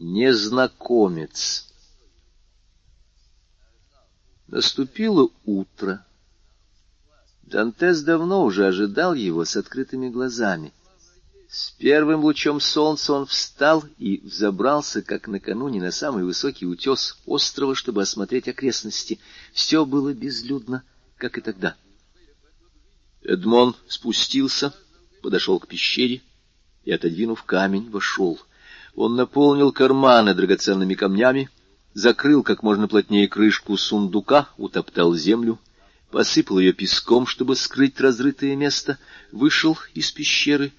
Незнакомец. Наступило утро. Дантес давно уже ожидал его с открытыми глазами. С первым лучом солнца он встал и взобрался, как накануне, на самый высокий утес острова, чтобы осмотреть окрестности. Все было безлюдно, как и тогда. Эдмон спустился, подошел к пещере и, отодвинув камень, вошел. Он наполнил карманы драгоценными камнями, закрыл как можно плотнее крышку сундука, утоптал землю, посыпал ее песком, чтобы скрыть разрытое место, вышел из пещеры,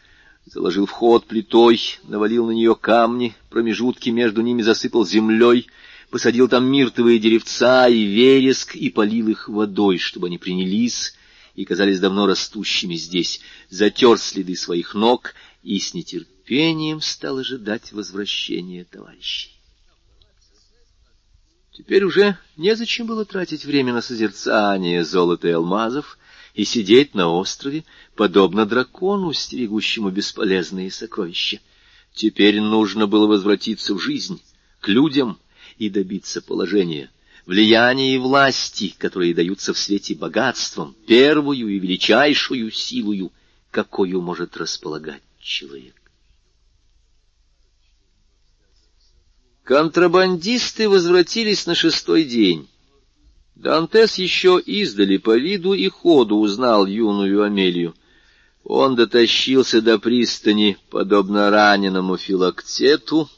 заложил вход плитой, навалил на нее камни, промежутки между ними засыпал землей, посадил там миртовые деревца и вереск и полил их водой, чтобы они принялись и казались давно растущими здесь, затер следы своих ног и с нетерпением нетерпением стал ожидать возвращения товарищей. Теперь уже незачем было тратить время на созерцание золота и алмазов и сидеть на острове, подобно дракону, стерегущему бесполезные сокровища. Теперь нужно было возвратиться в жизнь, к людям и добиться положения, влияния и власти, которые даются в свете богатством, первую и величайшую силою, какую может располагать человек. Контрабандисты возвратились на шестой день. Дантес еще издали по виду и ходу узнал юную Амелию. Он дотащился до пристани, подобно раненому филактету,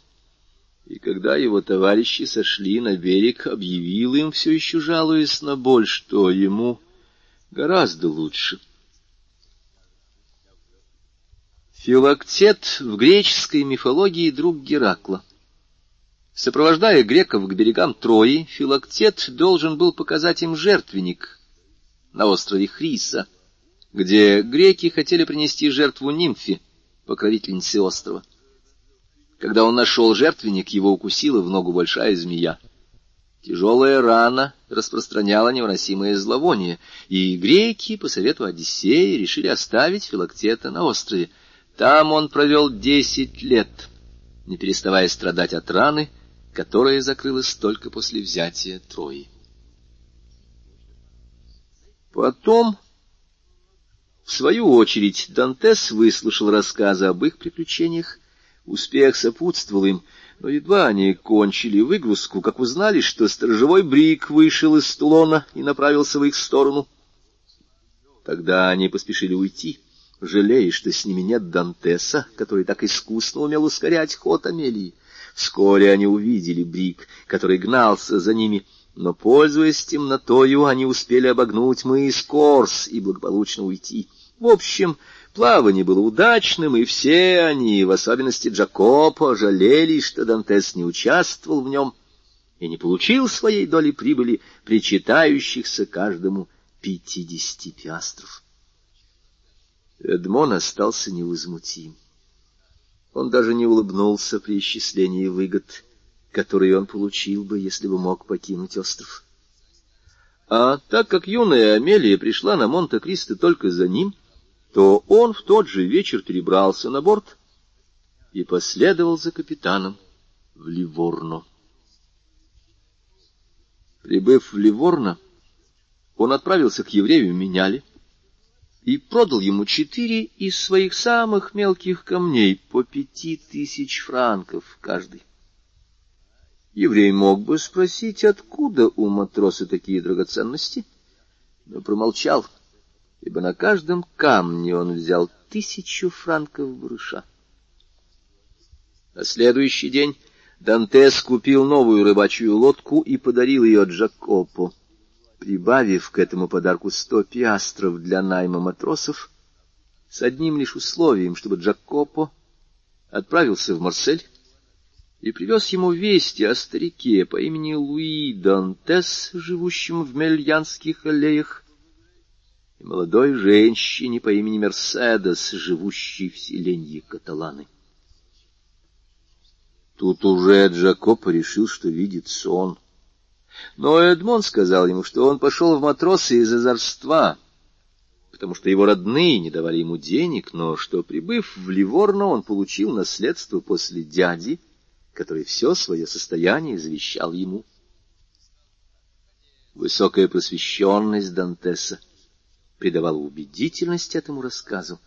и когда его товарищи сошли на берег, объявил им, все еще жалуясь на боль, что ему гораздо лучше. Филактет в греческой мифологии друг Геракла. Сопровождая греков к берегам Трои, Филактет должен был показать им жертвенник на острове Хриса, где греки хотели принести жертву нимфе, покровительнице острова. Когда он нашел жертвенник, его укусила в ногу большая змея. Тяжелая рана распространяла невыносимое зловоние, и греки, по совету Одиссея, решили оставить Филактета на острове. Там он провел десять лет, не переставая страдать от раны, которая закрылась только после взятия Трои. Потом, в свою очередь, Дантес выслушал рассказы об их приключениях. Успех сопутствовал им, но едва они кончили выгрузку, как узнали, что сторожевой брик вышел из Тулона и направился в их сторону. Тогда они поспешили уйти, жалея, что с ними нет Дантеса, который так искусно умел ускорять ход Амелии. Вскоре они увидели Брик, который гнался за ними, но, пользуясь темнотою, они успели обогнуть мыс Корс и благополучно уйти. В общем, плавание было удачным, и все они, в особенности Джакопо, жалели, что Дантес не участвовал в нем и не получил своей доли прибыли, причитающихся каждому пятидесяти пиастров. Эдмон остался невозмутим. Он даже не улыбнулся при исчислении выгод, которые он получил бы, если бы мог покинуть остров. А так как юная Амелия пришла на Монте-Кристо только за ним, то он в тот же вечер перебрался на борт и последовал за капитаном в Ливорно. Прибыв в Ливорно, он отправился к еврею Меняли, и продал ему четыре из своих самых мелких камней по пяти тысяч франков каждый. Еврей мог бы спросить, откуда у матроса такие драгоценности, но промолчал, ибо на каждом камне он взял тысячу франков барыша. На следующий день Дантес купил новую рыбачью лодку и подарил ее Джакопу прибавив к этому подарку сто пиастров для найма матросов, с одним лишь условием, чтобы Джакопо отправился в Марсель и привез ему вести о старике по имени Луи Дантес, живущем в Мельянских аллеях, и молодой женщине по имени Мерседес, живущей в селенье Каталаны. Тут уже Джакопо решил, что видит сон — но Эдмон сказал ему, что он пошел в матросы из озорства, потому что его родные не давали ему денег, но что, прибыв в Ливорно, он получил наследство после дяди который все свое состояние завещал ему. Высокая просвещенность Дантеса придавала убедительность этому рассказу,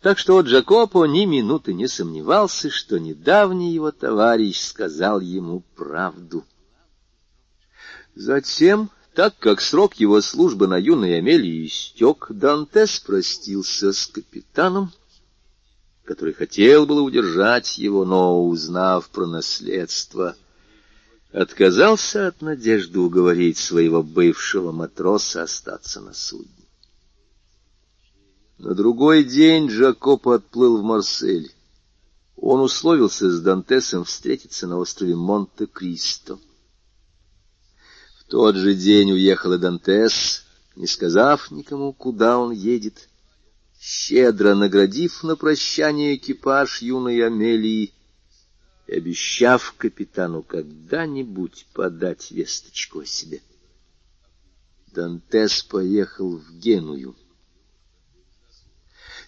так что Джакопо ни минуты не сомневался, что недавний его товарищ сказал ему правду. Затем, так как срок его службы на юной Амелии истек, Дантес простился с капитаном, который хотел было удержать его, но, узнав про наследство, отказался от надежды уговорить своего бывшего матроса остаться на судне. На другой день Джакоп отплыл в Марсель. Он условился с Дантесом встретиться на острове Монте-Кристо. Тот же день уехал и Дантес, не сказав никому, куда он едет, щедро наградив на прощание экипаж юной Амелии и обещав капитану когда-нибудь подать весточку о себе. Дантес поехал в Геную.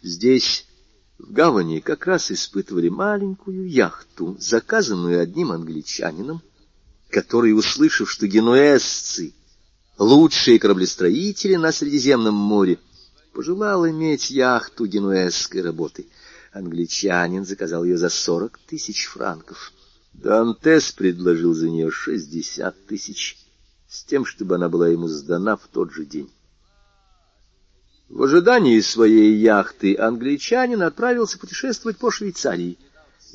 Здесь, в гавани, как раз испытывали маленькую яхту, заказанную одним англичанином, который, услышав, что генуэзцы — лучшие кораблестроители на Средиземном море, пожелал иметь яхту генуэзской работы. Англичанин заказал ее за сорок тысяч франков. Дантес предложил за нее шестьдесят тысяч, с тем, чтобы она была ему сдана в тот же день. В ожидании своей яхты англичанин отправился путешествовать по Швейцарии.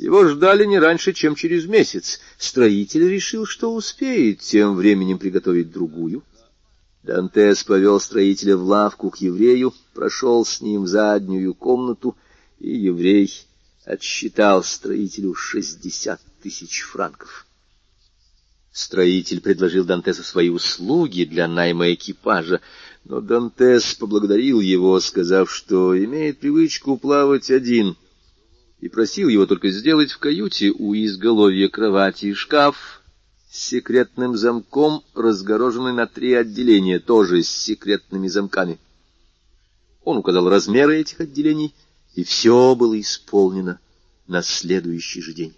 Его ждали не раньше, чем через месяц. Строитель решил, что успеет тем временем приготовить другую. Дантес повел строителя в лавку к еврею, прошел с ним в заднюю комнату, и еврей отсчитал строителю шестьдесят тысяч франков. Строитель предложил Дантесу свои услуги для найма экипажа, но Дантес поблагодарил его, сказав, что имеет привычку плавать один, и просил его только сделать в каюте у изголовья кровати шкаф с секретным замком, разгороженный на три отделения, тоже с секретными замками. Он указал размеры этих отделений, и все было исполнено на следующий же день.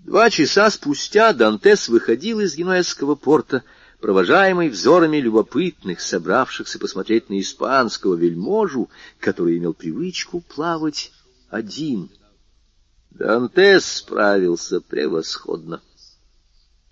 Два часа спустя Дантес выходил из Генуэзского порта, провожаемый взорами любопытных, собравшихся посмотреть на испанского вельможу, который имел привычку плавать один. Дантес справился превосходно.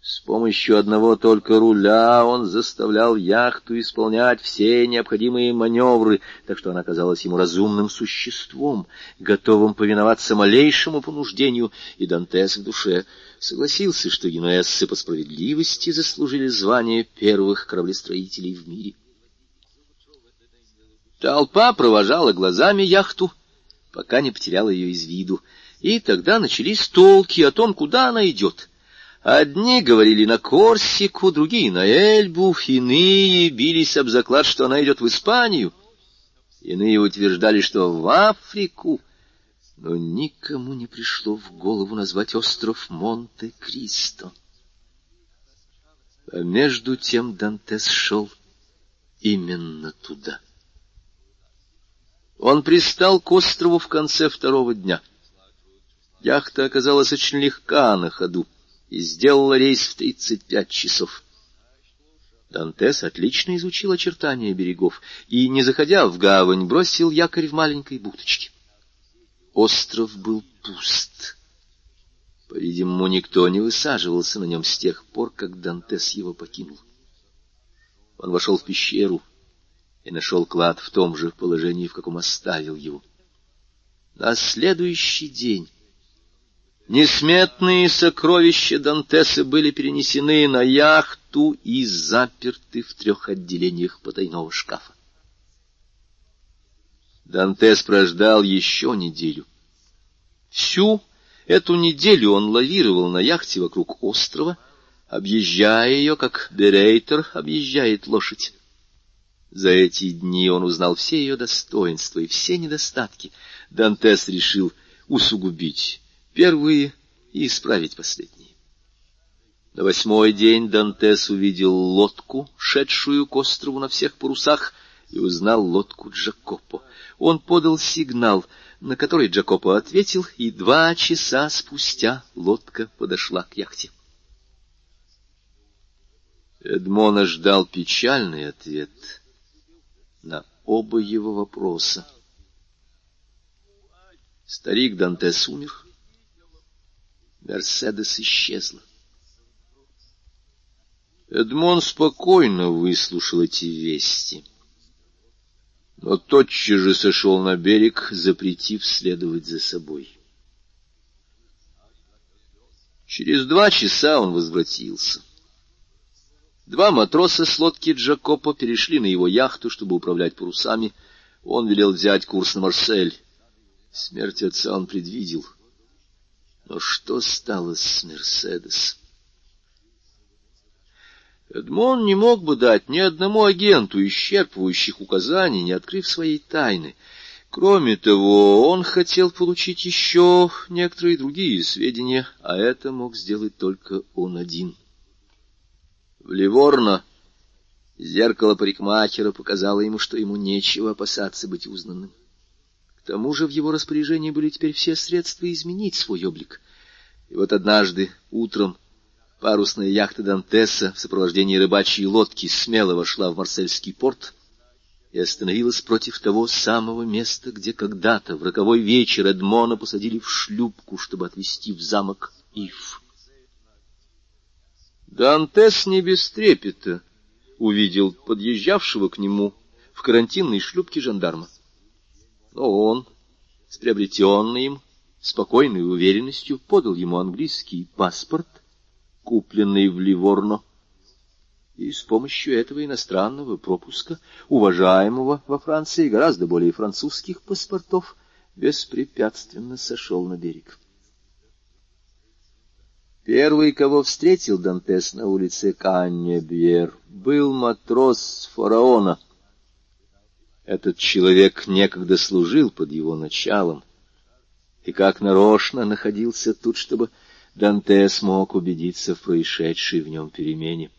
С помощью одного только руля он заставлял яхту исполнять все необходимые маневры, так что она казалась ему разумным существом, готовым повиноваться малейшему понуждению, и Дантес в душе согласился, что генуэзцы по справедливости заслужили звание первых кораблестроителей в мире. Толпа провожала глазами яхту, пока не потеряла ее из виду, и тогда начались толки о том, куда она идет — Одни говорили на Корсику, другие на Эльбу, иные бились об заклад, что она идет в Испанию. Иные утверждали, что в Африку, но никому не пришло в голову назвать остров Монте-Кристо. А между тем Дантес шел именно туда. Он пристал к острову в конце второго дня. Яхта оказалась очень легка на ходу и сделала рейс в 35 часов. Дантес отлично изучил очертания берегов и, не заходя в гавань, бросил якорь в маленькой бухточке. Остров был пуст. По-видимому, никто не высаживался на нем с тех пор, как Дантес его покинул. Он вошел в пещеру и нашел клад в том же положении, в каком оставил его. На следующий день Несметные сокровища Дантеса были перенесены на яхту и заперты в трех отделениях потайного шкафа. Дантес прождал еще неделю. Всю эту неделю он лавировал на яхте вокруг острова, объезжая ее, как берейтер объезжает лошадь. За эти дни он узнал все ее достоинства и все недостатки. Дантес решил усугубить первые и исправить последние. На восьмой день Дантес увидел лодку, шедшую к острову на всех парусах, и узнал лодку Джакопо. Он подал сигнал, на который Джакопо ответил, и два часа спустя лодка подошла к яхте. Эдмона ждал печальный ответ на оба его вопроса. Старик Дантес умер, Мерседес исчезла. Эдмон спокойно выслушал эти вести, но тотчас же сошел на берег, запретив следовать за собой. Через два часа он возвратился. Два матроса с лодки Джакопо перешли на его яхту, чтобы управлять парусами. Он велел взять курс на Марсель. Смерть отца он предвидел. Но что стало с Мерседес? Эдмон не мог бы дать ни одному агенту исчерпывающих указаний, не открыв своей тайны. Кроме того, он хотел получить еще некоторые другие сведения, а это мог сделать только он один. В Ливорно зеркало парикмахера показало ему, что ему нечего опасаться быть узнанным. К тому же в его распоряжении были теперь все средства изменить свой облик. И вот однажды утром парусная яхта Дантеса в сопровождении рыбачьей лодки смело вошла в Марсельский порт и остановилась против того самого места, где когда-то в роковой вечер Эдмона посадили в шлюпку, чтобы отвезти в замок Ив. Дантес не без трепета увидел подъезжавшего к нему в карантинной шлюпке жандарма. Но он, с приобретенной им спокойной уверенностью, подал ему английский паспорт, купленный в Ливорно, и с помощью этого иностранного пропуска, уважаемого во Франции гораздо более французских паспортов, беспрепятственно сошел на берег. Первый, кого встретил Дантес на улице Каннебьер, был матрос фараона. Этот человек некогда служил под его началом, и как нарочно находился тут, чтобы Дантес мог убедиться в происшедшей в нем перемене.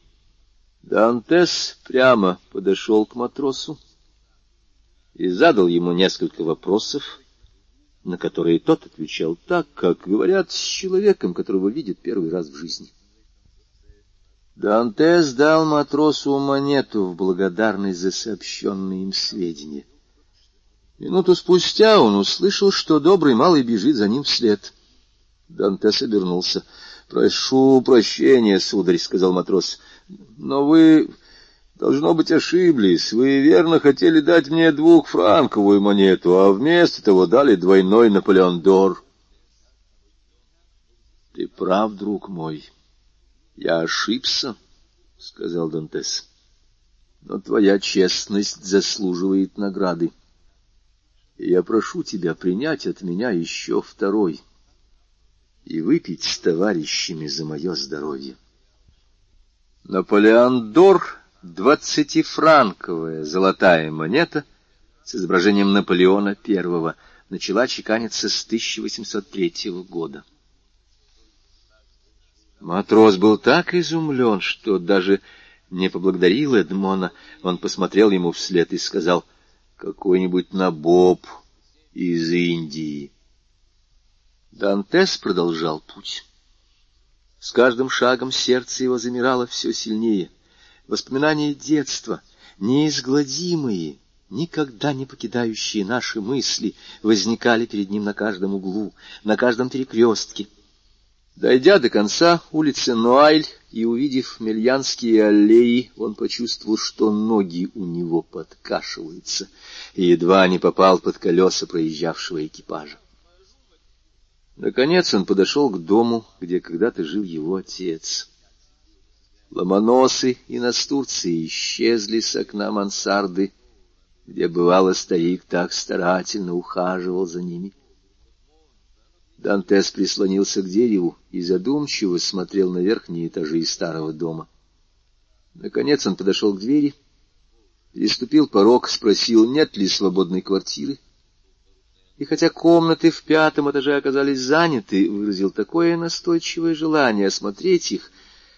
Дантес прямо подошел к матросу и задал ему несколько вопросов, на которые тот отвечал так, как говорят с человеком, которого видит первый раз в жизни. Дантес дал матросу монету в благодарность за сообщенные им сведения. Минуту спустя он услышал, что добрый малый бежит за ним вслед. Дантес обернулся. — Прошу прощения, сударь, — сказал матрос, — но вы Должно быть, ошиблись. Вы верно хотели дать мне двухфранковую монету, а вместо того дали двойной Наполеон Дор. — Ты прав, друг мой. Я ошибся, — сказал Дантес. — Но твоя честность заслуживает награды. И я прошу тебя принять от меня еще второй и выпить с товарищами за мое здоровье. Наполеон Дор Двадцатифранковая золотая монета с изображением Наполеона I начала чеканиться с 1803 года. Матрос был так изумлен, что даже не поблагодарил Эдмона. Он посмотрел ему вслед и сказал, «Какой-нибудь набоб из Индии». Дантес продолжал путь. С каждым шагом сердце его замирало все сильнее — Воспоминания детства, неизгладимые, никогда не покидающие наши мысли, возникали перед ним на каждом углу, на каждом перекрестке. Дойдя до конца улицы Нуайль и увидев мельянские аллеи, он почувствовал, что ноги у него подкашиваются, и едва не попал под колеса проезжавшего экипажа. Наконец он подошел к дому, где когда-то жил его отец. Ломоносы и настурции исчезли с окна мансарды, где, бывало, старик так старательно ухаживал за ними. Дантес прислонился к дереву и задумчиво смотрел на верхние этажи старого дома. Наконец он подошел к двери, переступил порог, спросил, нет ли свободной квартиры. И хотя комнаты в пятом этаже оказались заняты, выразил такое настойчивое желание осмотреть их,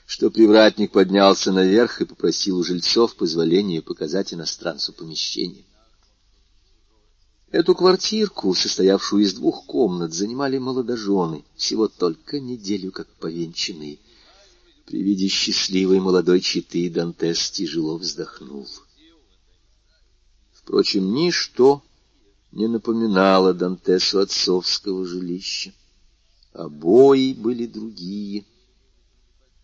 что привратник поднялся наверх и попросил у жильцов позволения показать иностранцу помещение. Эту квартирку, состоявшую из двух комнат, занимали молодожены, всего только неделю как повенчанные. При виде счастливой молодой четы Дантес тяжело вздохнул. Впрочем, ничто не напоминало Дантесу отцовского жилища. Обои были другие.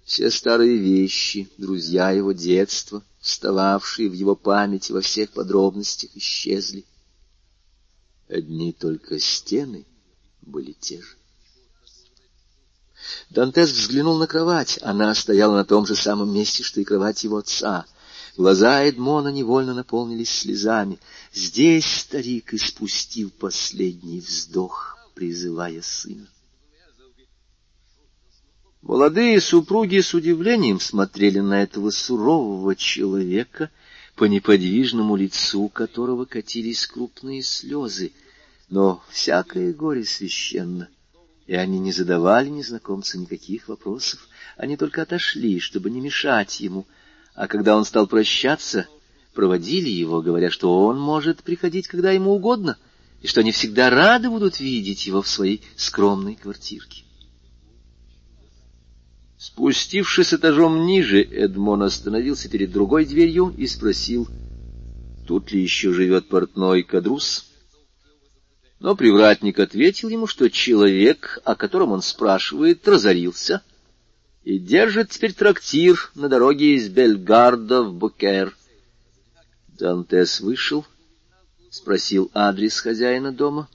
Все старые вещи, друзья его детства, встававшие в его памяти во всех подробностях, исчезли. Одни только стены были те же. Дантес взглянул на кровать. Она стояла на том же самом месте, что и кровать его отца. Глаза Эдмона невольно наполнились слезами. Здесь старик испустил последний вздох, призывая сына. Молодые супруги с удивлением смотрели на этого сурового человека, по неподвижному лицу которого катились крупные слезы. Но всякое горе священно — и они не задавали незнакомцу никаких вопросов, они только отошли, чтобы не мешать ему, а когда он стал прощаться, проводили его, говоря, что он может приходить, когда ему угодно, и что они всегда рады будут видеть его в своей скромной квартирке. Спустившись этажом ниже, Эдмон остановился перед другой дверью и спросил, тут ли еще живет портной Кадрус. Но привратник ответил ему, что человек, о котором он спрашивает, разорился и держит теперь трактир на дороге из Бельгарда в Букер. Дантес вышел, спросил адрес хозяина дома,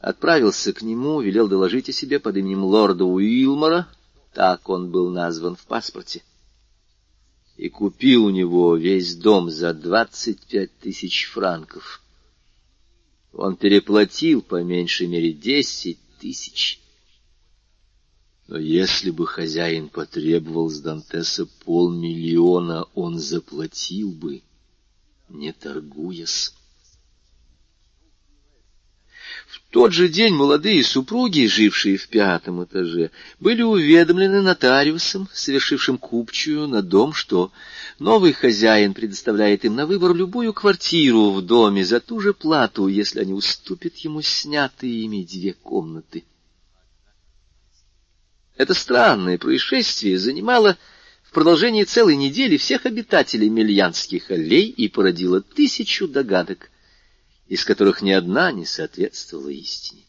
отправился к нему, велел доложить о себе под именем лорда Уилмора, так он был назван в паспорте, и купил у него весь дом за двадцать пять тысяч франков. Он переплатил по меньшей мере десять тысяч. Но если бы хозяин потребовал с Дантеса полмиллиона, он заплатил бы, не торгуясь. В тот же день молодые супруги, жившие в пятом этаже, были уведомлены нотариусом, совершившим купчую на дом, что новый хозяин предоставляет им на выбор любую квартиру в доме за ту же плату, если они уступят ему снятые ими две комнаты. Это странное происшествие занимало в продолжении целой недели всех обитателей Мельянских аллей и породило тысячу догадок — из которых ни одна не соответствовала истине.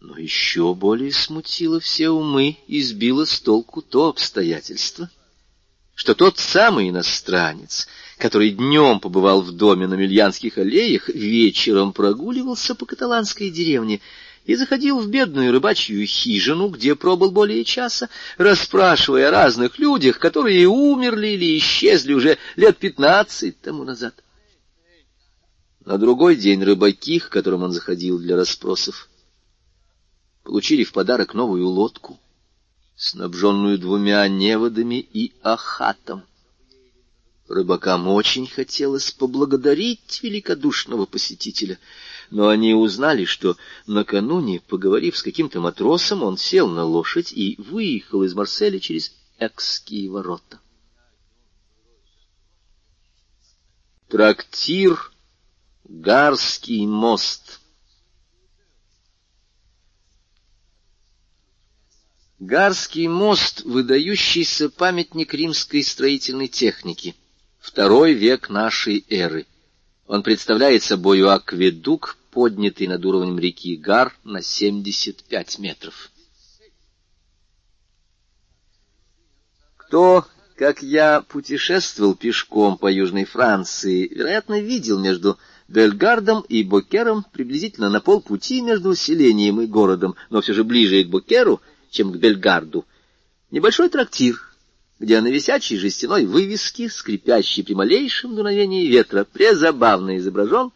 Но еще более смутило все умы и сбило с толку то обстоятельство, что тот самый иностранец, который днем побывал в доме на Мильянских аллеях, вечером прогуливался по каталанской деревне и заходил в бедную рыбачью хижину, где пробыл более часа, расспрашивая о разных людях, которые умерли или исчезли уже лет пятнадцать тому назад. На другой день рыбаки, к которым он заходил для расспросов, получили в подарок новую лодку, снабженную двумя неводами и ахатом. Рыбакам очень хотелось поблагодарить великодушного посетителя, но они узнали, что накануне, поговорив с каким-то матросом, он сел на лошадь и выехал из Марселя через Экские ворота. Трактир Гарский мост Гарский мост — выдающийся памятник римской строительной техники, второй век нашей эры. Он представляет собою акведук, поднятый над уровнем реки Гар на 75 метров. Кто, как я, путешествовал пешком по Южной Франции, вероятно, видел между Бельгардом и Бокером приблизительно на полпути между селением и городом, но все же ближе к Бокеру, чем к Бельгарду, небольшой трактир, где на висячей жестяной вывеске, скрипящей при малейшем дуновении ветра, презабавно изображен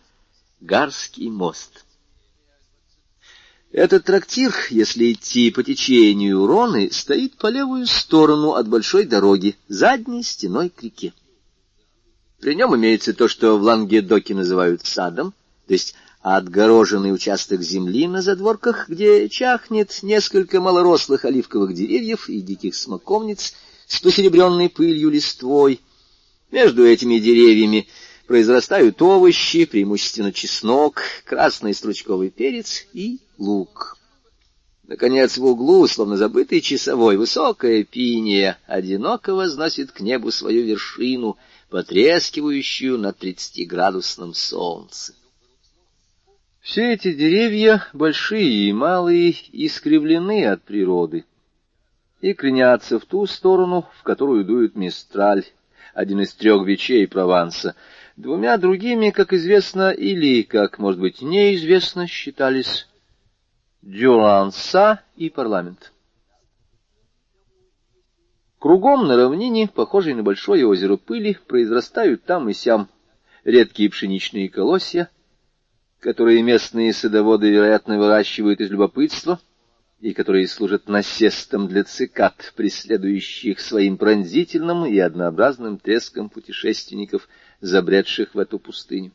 Гарский мост. Этот трактир, если идти по течению Роны, стоит по левую сторону от большой дороги, задней стеной к реке. При нем имеется то, что в Лангедоке называют садом, то есть отгороженный участок земли на задворках, где чахнет несколько малорослых оливковых деревьев и диких смоковниц с посеребренной пылью листвой. Между этими деревьями произрастают овощи, преимущественно чеснок, красный стручковый перец и лук. Наконец, в углу, словно забытый часовой, высокая пиния одиноко возносит к небу свою вершину, потрескивающую на тридцатиградусном солнце. Все эти деревья, большие и малые, искривлены от природы и кренятся в ту сторону, в которую дует мистраль, один из трех вечей Прованса. Двумя другими, как известно, или, как, может быть, неизвестно, считались Дюранса и парламент. Кругом на равнине, похожей на большое озеро пыли, произрастают там и сям редкие пшеничные колосья, которые местные садоводы, вероятно, выращивают из любопытства, и которые служат насестом для цикад, преследующих своим пронзительным и однообразным треском путешественников, забредших в эту пустыню.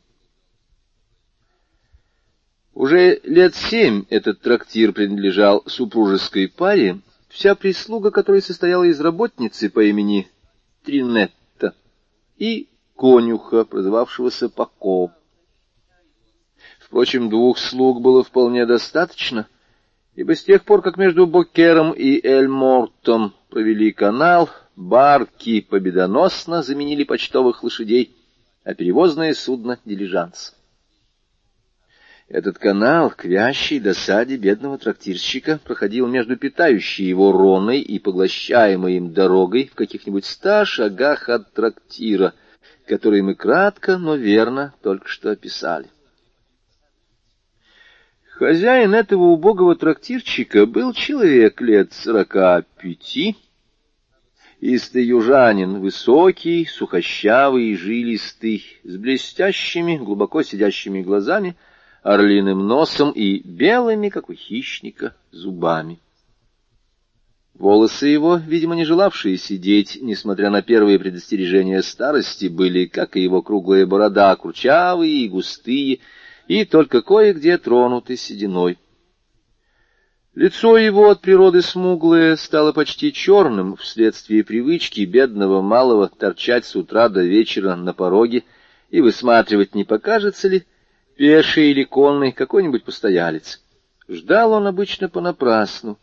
Уже лет семь этот трактир принадлежал супружеской паре, вся прислуга которой состояла из работницы по имени Тринетта и конюха, прозывавшегося Пако. Впрочем, двух слуг было вполне достаточно, ибо с тех пор, как между Бокером и Эльмортом провели канал, барки победоносно заменили почтовых лошадей, а перевозное судно — дилижанс. Этот канал, к вящей досаде бедного трактирщика, проходил между питающей его роной и поглощаемой им дорогой в каких-нибудь ста шагах от трактира, который мы кратко, но верно только что описали. Хозяин этого убогого трактирчика был человек лет сорока пяти, истый южанин, высокий, сухощавый жилистый, с блестящими, глубоко сидящими глазами, орлиным носом и белыми, как у хищника, зубами. Волосы его, видимо, не желавшие сидеть, несмотря на первые предостережения старости, были, как и его круглая борода, курчавые и густые, и только кое-где тронуты сединой. Лицо его от природы смуглое стало почти черным вследствие привычки бедного малого торчать с утра до вечера на пороге и высматривать, не покажется ли, пеший или конный какой-нибудь постоялец. Ждал он обычно понапрасну,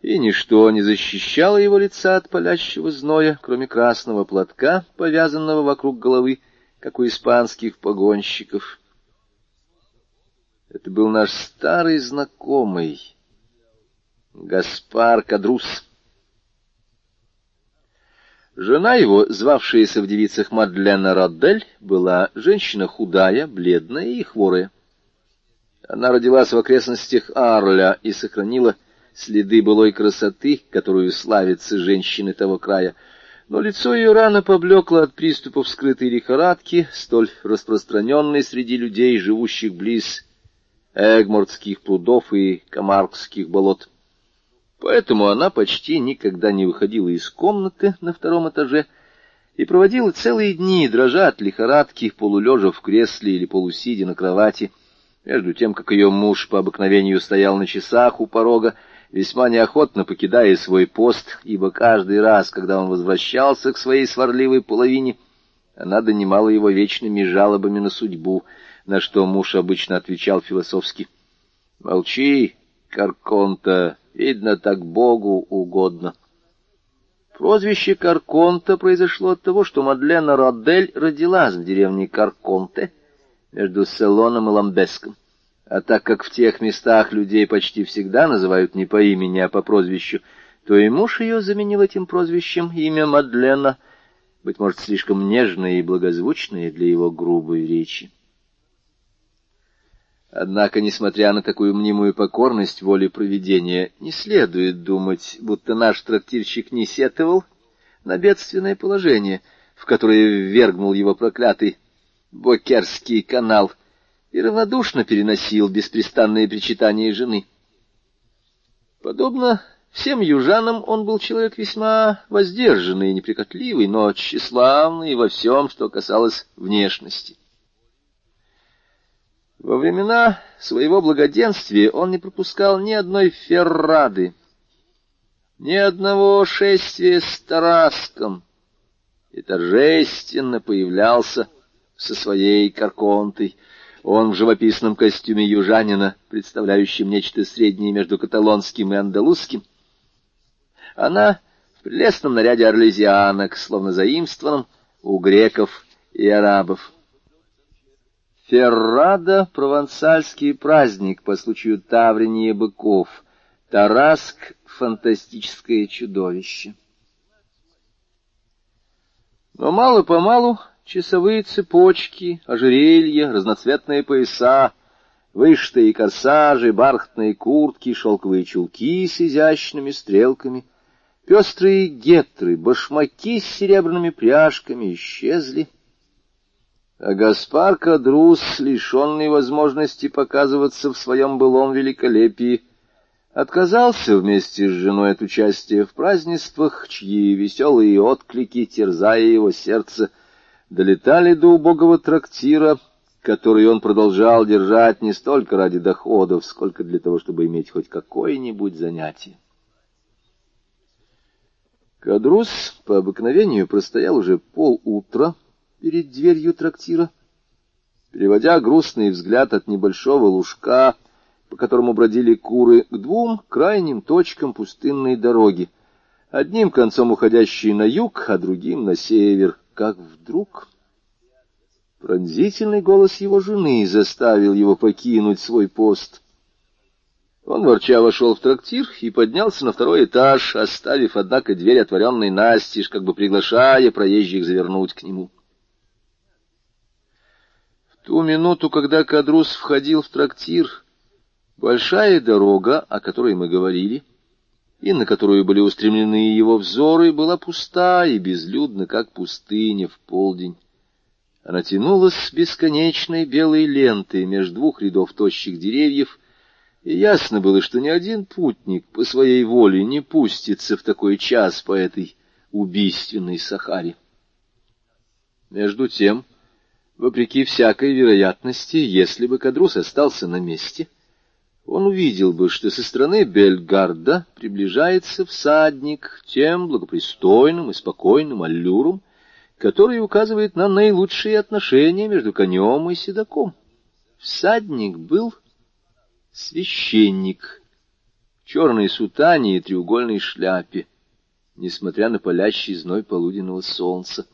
и ничто не защищало его лица от палящего зноя, кроме красного платка, повязанного вокруг головы, как у испанских погонщиков. Это был наш старый знакомый, Гаспар Кадрус. Жена его, звавшаяся в девицах Мадлена Родель, была женщина худая, бледная и хворая. Она родилась в окрестностях Арля и сохранила следы былой красоты, которую славятся женщины того края, но лицо ее рано поблекло от приступов скрытой лихорадки, столь распространенной среди людей, живущих близ Эгмордских прудов и Камаркских болот. Поэтому она почти никогда не выходила из комнаты на втором этаже и проводила целые дни, дрожа от лихорадки, полулежа в кресле или полусидя на кровати, между тем, как ее муж по обыкновению стоял на часах у порога, весьма неохотно покидая свой пост, ибо каждый раз, когда он возвращался к своей сварливой половине, она донимала его вечными жалобами на судьбу — на что муж обычно отвечал философски. «Молчи, Карконта, видно, так Богу угодно». Прозвище Карконта произошло от того, что Мадлена Родель родилась в деревне Карконте между Селоном и Ламбеском. А так как в тех местах людей почти всегда называют не по имени, а по прозвищу, то и муж ее заменил этим прозвищем имя Мадлена, быть может, слишком нежное и благозвучное для его грубой речи. Однако, несмотря на такую мнимую покорность воле провидения, не следует думать, будто наш трактирщик не сетовал на бедственное положение, в которое ввергнул его проклятый Бокерский канал, и равнодушно переносил беспрестанные причитания жены. Подобно всем южанам, он был человек весьма воздержанный и неприкотливый, но тщеславный во всем, что касалось внешности. Во времена своего благоденствия он не пропускал ни одной феррады, ни одного шествия с Тараском, и торжественно появлялся со своей карконтой. Он в живописном костюме южанина, представляющем нечто среднее между каталонским и андалузским. Она в прелестном наряде орлезианок, словно заимствованном у греков и арабов. Феррада — провансальский праздник по случаю Таврения быков. Тараск — фантастическое чудовище. Но мало-помалу часовые цепочки, ожерелья, разноцветные пояса, вышитые корсажи, бархатные куртки, шелковые чулки с изящными стрелками, пестрые гетры, башмаки с серебряными пряжками исчезли — а Гаспар Кадрус, лишенный возможности показываться в своем былом великолепии, отказался вместе с женой от участия в празднествах, чьи веселые отклики, терзая его сердце, долетали до убогого трактира, который он продолжал держать не столько ради доходов, сколько для того, чтобы иметь хоть какое-нибудь занятие. Кадрус по обыкновению простоял уже полутра, перед дверью трактира, переводя грустный взгляд от небольшого лужка, по которому бродили куры, к двум крайним точкам пустынной дороги, одним концом уходящей на юг, а другим на север, как вдруг... Пронзительный голос его жены заставил его покинуть свой пост. Он ворча вошел в трактир и поднялся на второй этаж, оставив, однако, дверь отворенной настежь, как бы приглашая проезжих завернуть к нему ту минуту, когда Кадрус входил в трактир, большая дорога, о которой мы говорили, и на которую были устремлены его взоры, была пуста и безлюдна, как пустыня в полдень. Она тянулась бесконечной белой лентой между двух рядов тощих деревьев, и ясно было, что ни один путник по своей воле не пустится в такой час по этой убийственной Сахаре. Между тем Вопреки всякой вероятности, если бы Кадрус остался на месте, он увидел бы, что со стороны Бельгарда приближается всадник тем благопристойным и спокойным аллюром, который указывает на наилучшие отношения между конем и седаком. Всадник был священник в черной сутане и треугольной шляпе, несмотря на палящий зной полуденного солнца.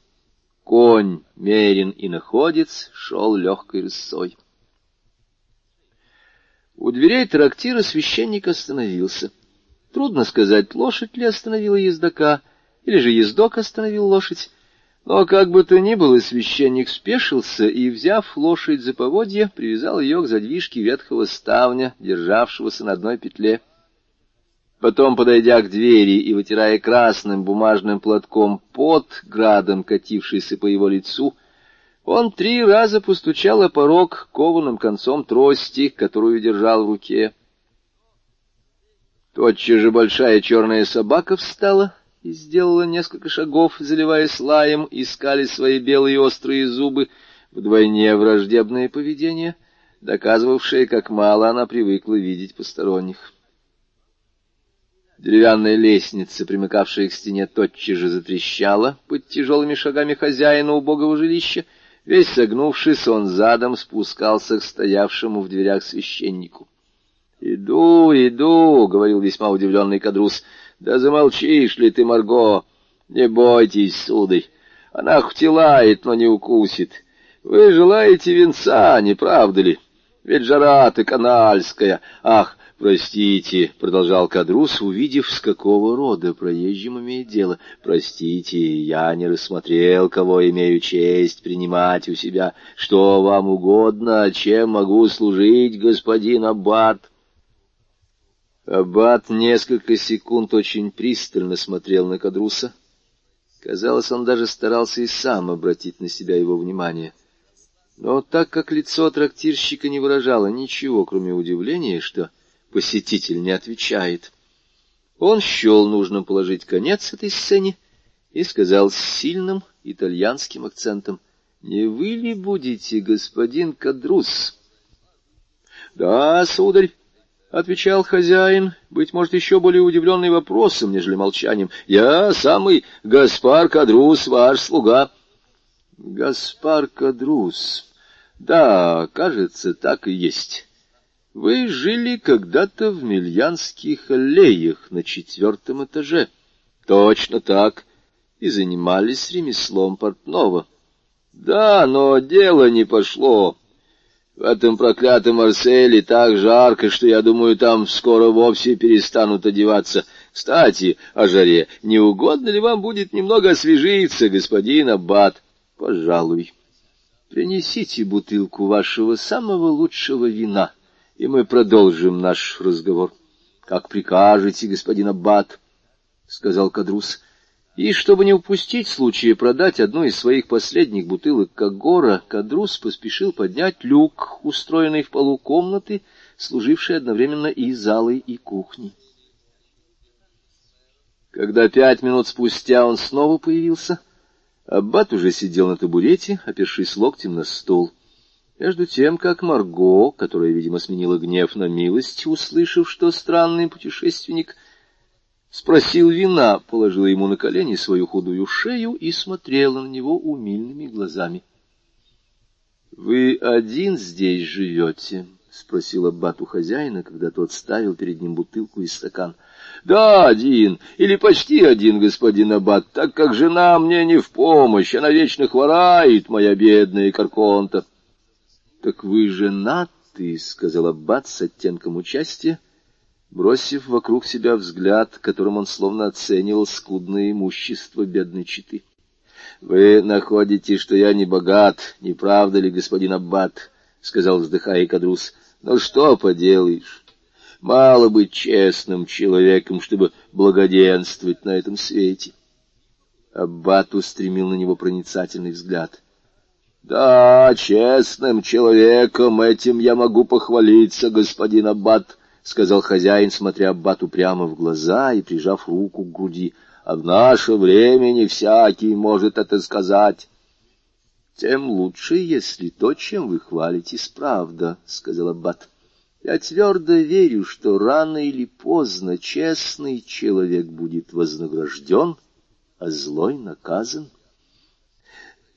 Конь, мерен и находец, шел легкой рысой. У дверей трактира священник остановился. Трудно сказать, лошадь ли остановила ездока, или же ездок остановил лошадь. Но как бы то ни было, священник спешился и, взяв лошадь за поводья, привязал ее к задвижке ветхого ставня, державшегося на одной петле. Потом, подойдя к двери и вытирая красным бумажным платком пот, градом катившийся по его лицу, он три раза постучал о порог кованым концом трости, которую держал в руке. Тотчас же большая черная собака встала и сделала несколько шагов, заливаясь лаем, искали свои белые острые зубы, вдвойне враждебное поведение, доказывавшее, как мало она привыкла видеть посторонних. Деревянная лестница, примыкавшая к стене, тотчас же затрещала под тяжелыми шагами хозяина убогого жилища. Весь согнувшись, он задом спускался к стоявшему в дверях священнику. — Иду, иду, — говорил весьма удивленный кадрус. — Да замолчишь ли ты, Марго? Не бойтесь, сударь. Она хоть и лает, но не укусит. Вы желаете венца, не правда ли? Ведь жара-то канальская. Ах, «Простите», — продолжал Кадрус, увидев, с какого рода проезжим имеет дело. «Простите, я не рассмотрел, кого имею честь принимать у себя. Что вам угодно, чем могу служить, господин Аббат?» Аббат несколько секунд очень пристально смотрел на Кадруса. Казалось, он даже старался и сам обратить на себя его внимание. Но так как лицо трактирщика не выражало ничего, кроме удивления, что посетитель не отвечает. Он счел нужным положить конец этой сцене и сказал с сильным итальянским акцентом, «Не вы ли будете, господин Кадрус, Да, сударь, — отвечал хозяин, быть может, еще более удивленный вопросом, нежели молчанием. — Я самый Гаспар Кадрус, ваш слуга. — Гаспар Кадрус. Да, кажется, так и есть. Вы жили когда-то в Мильянских аллеях на четвертом этаже. Точно так. И занимались ремеслом портного. Да, но дело не пошло. В этом проклятом Марселе так жарко, что, я думаю, там скоро вовсе перестанут одеваться. Кстати, о жаре. Не угодно ли вам будет немного освежиться, господин Аббат? Пожалуй. Принесите бутылку вашего самого лучшего вина, и мы продолжим наш разговор. — Как прикажете, господин Аббат, — сказал Кадрус. И, чтобы не упустить случая продать одну из своих последних бутылок Кагора, Кадрус поспешил поднять люк, устроенный в полу комнаты, служивший одновременно и залой, и кухней. Когда пять минут спустя он снова появился, Аббат уже сидел на табурете, опершись локтем на стол. Между тем, как Марго, которая, видимо, сменила гнев на милость, услышав, что странный путешественник — Спросил вина, положила ему на колени свою худую шею и смотрела на него умильными глазами. — Вы один здесь живете? — спросил Аббат у хозяина, когда тот ставил перед ним бутылку и стакан. — Да, один, или почти один, господин Аббат, так как жена мне не в помощь, она вечно хворает, моя бедная Карконта. — Так вы женаты, — сказал Аббат с оттенком участия, — бросив вокруг себя взгляд, которым он словно оценивал скудное имущество бедной читы. — Вы находите, что я не богат, не правда ли, господин Аббат? — сказал, вздыхая Кадрус. — Ну что поделаешь? Мало быть честным человеком, чтобы благоденствовать на этом свете. Аббат устремил на него проницательный взгляд. — Да, честным человеком, этим я могу похвалиться, господин Аббат, — сказал хозяин, смотря Аббату прямо в глаза и прижав руку к груди. — А в наше время не всякий может это сказать. — Тем лучше, если то, чем вы хвалитесь, правда, — сказал Аббат. — Я твердо верю, что рано или поздно честный человек будет вознагражден, а злой наказан. —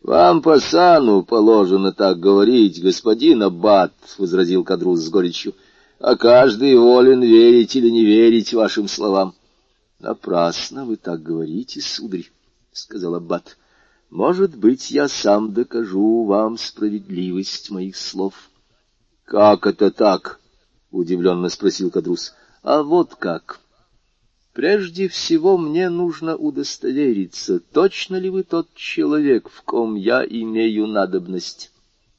Вам по сану положено так говорить, господин Аббат, — возразил Кадрус с горечью. — а каждый волен верить или не верить вашим словам. — Напрасно вы так говорите, сударь, — сказал Аббат. — Может быть, я сам докажу вам справедливость моих слов. — Как это так? — удивленно спросил Кадрус. — А вот как. Прежде всего мне нужно удостовериться, точно ли вы тот человек, в ком я имею надобность.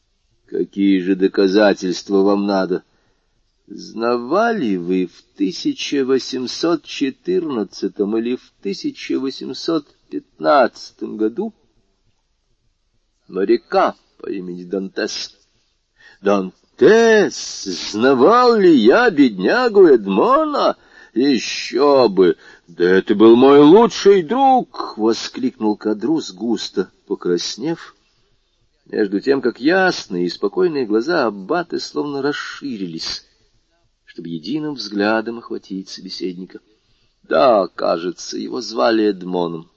— Какие же доказательства вам надо? — Знавали вы в 1814 или в 1815 году моряка по имени Дантес? Дантес! Знавал ли я беднягу Эдмона? Еще бы! Да это был мой лучший друг! — воскликнул Кадрус густо, покраснев, между тем, как ясные и спокойные глаза Аббаты словно расширились чтобы единым взглядом охватить собеседника. Да, кажется, его звали Эдмоном.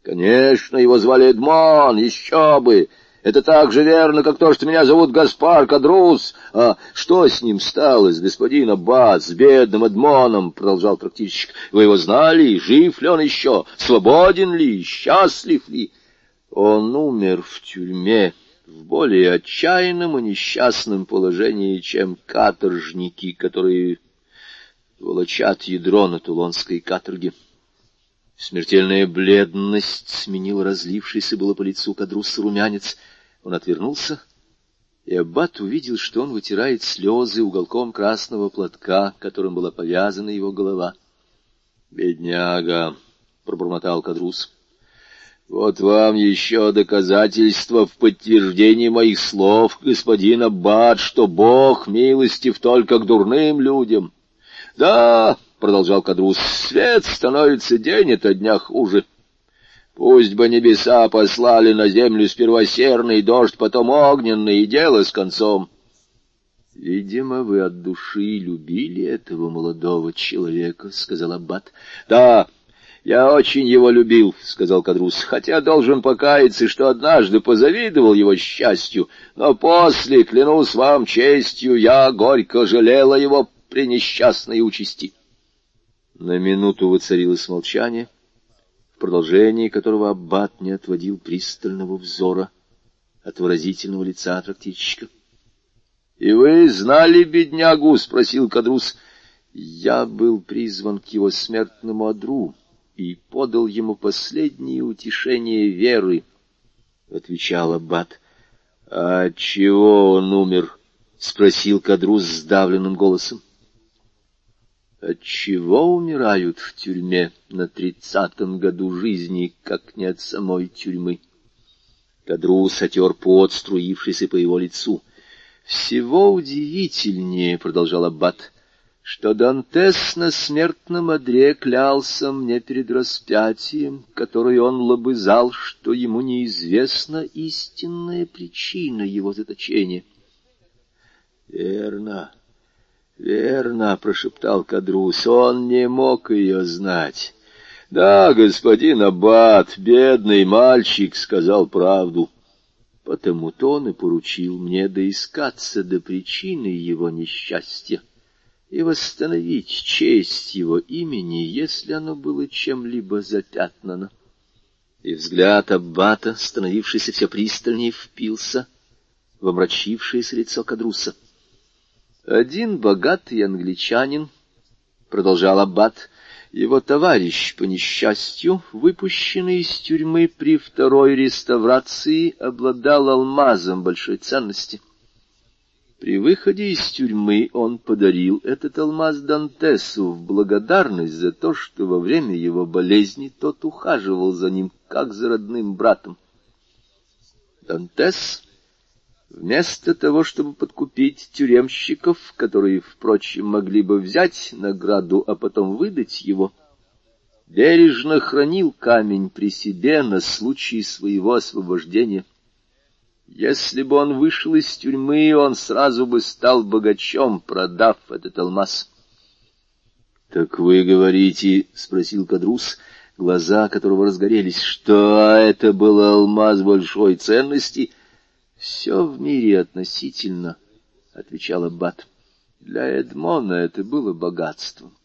Конечно, его звали Эдмон, еще бы! Это так же верно, как то, что меня зовут Гаспар Кадрус. А что с ним стало, с господин Аббат, с бедным Эдмоном, — продолжал трактирщик. Вы его знали? Жив ли он еще? Свободен ли? Счастлив ли? Он умер в тюрьме, в более отчаянном и несчастном положении, чем каторжники, которые волочат ядро на тулонской каторге. Смертельная бледность сменила разлившийся было по лицу кадрус румянец. Он отвернулся, и Аббат увидел, что он вытирает слезы уголком красного платка, которым была повязана его голова. «Бедняга!» — пробормотал кадрус. Вот вам еще доказательство в подтверждении моих слов, господин Аббат, что Бог милостив только к дурным людям. Да, — продолжал Кадрус, — свет становится день ото дня хуже. Пусть бы небеса послали на землю сперва серный дождь, потом огненный, и дело с концом. Видимо, вы от души любили этого молодого человека, — сказал Аббат. — Да, я очень его любил, — сказал Кадрус, — хотя должен покаяться, что однажды позавидовал его счастью, но после, клянусь вам честью, я горько жалела его при несчастной участи. На минуту воцарилось молчание, в продолжении которого Аббат не отводил пристального взора от выразительного лица трактирщика. — И вы знали беднягу? — спросил Кадрус. — Я был призван к его смертному одру и подал ему последнее утешение веры, — отвечал Аббат. — А чего он умер? — спросил Кадрус сдавленным голосом. — От чего умирают в тюрьме на тридцатом году жизни, как не от самой тюрьмы? Кадрус отер пот, струившийся по его лицу. Всего удивительнее, — продолжал Аббат, — что Дантес на смертном одре клялся мне перед распятием, который он лобызал, что ему неизвестна истинная причина его заточения. — Верно, верно, — прошептал Кадрус, — он не мог ее знать. — Да, господин Аббат, бедный мальчик, сказал правду. — Потому-то он и поручил мне доискаться до причины его несчастья и восстановить честь его имени, если оно было чем-либо запятнано. И взгляд Аббата, становившийся все пристальнее, впился в омрачившееся лицо Кадруса. Один богатый англичанин, — продолжал Аббат, его товарищ, по несчастью, выпущенный из тюрьмы при второй реставрации, обладал алмазом большой ценности. При выходе из тюрьмы он подарил этот алмаз Дантесу в благодарность за то, что во время его болезни тот ухаживал за ним, как за родным братом. Дантес Вместо того, чтобы подкупить тюремщиков, которые, впрочем, могли бы взять награду, а потом выдать его, бережно хранил камень при себе на случай своего освобождения. Если бы он вышел из тюрьмы, он сразу бы стал богачом, продав этот алмаз. — Так вы говорите, — спросил Кадрус, глаза которого разгорелись, — что это был алмаз большой ценности — все в мире относительно, — отвечал Аббат. Для Эдмона это было богатством.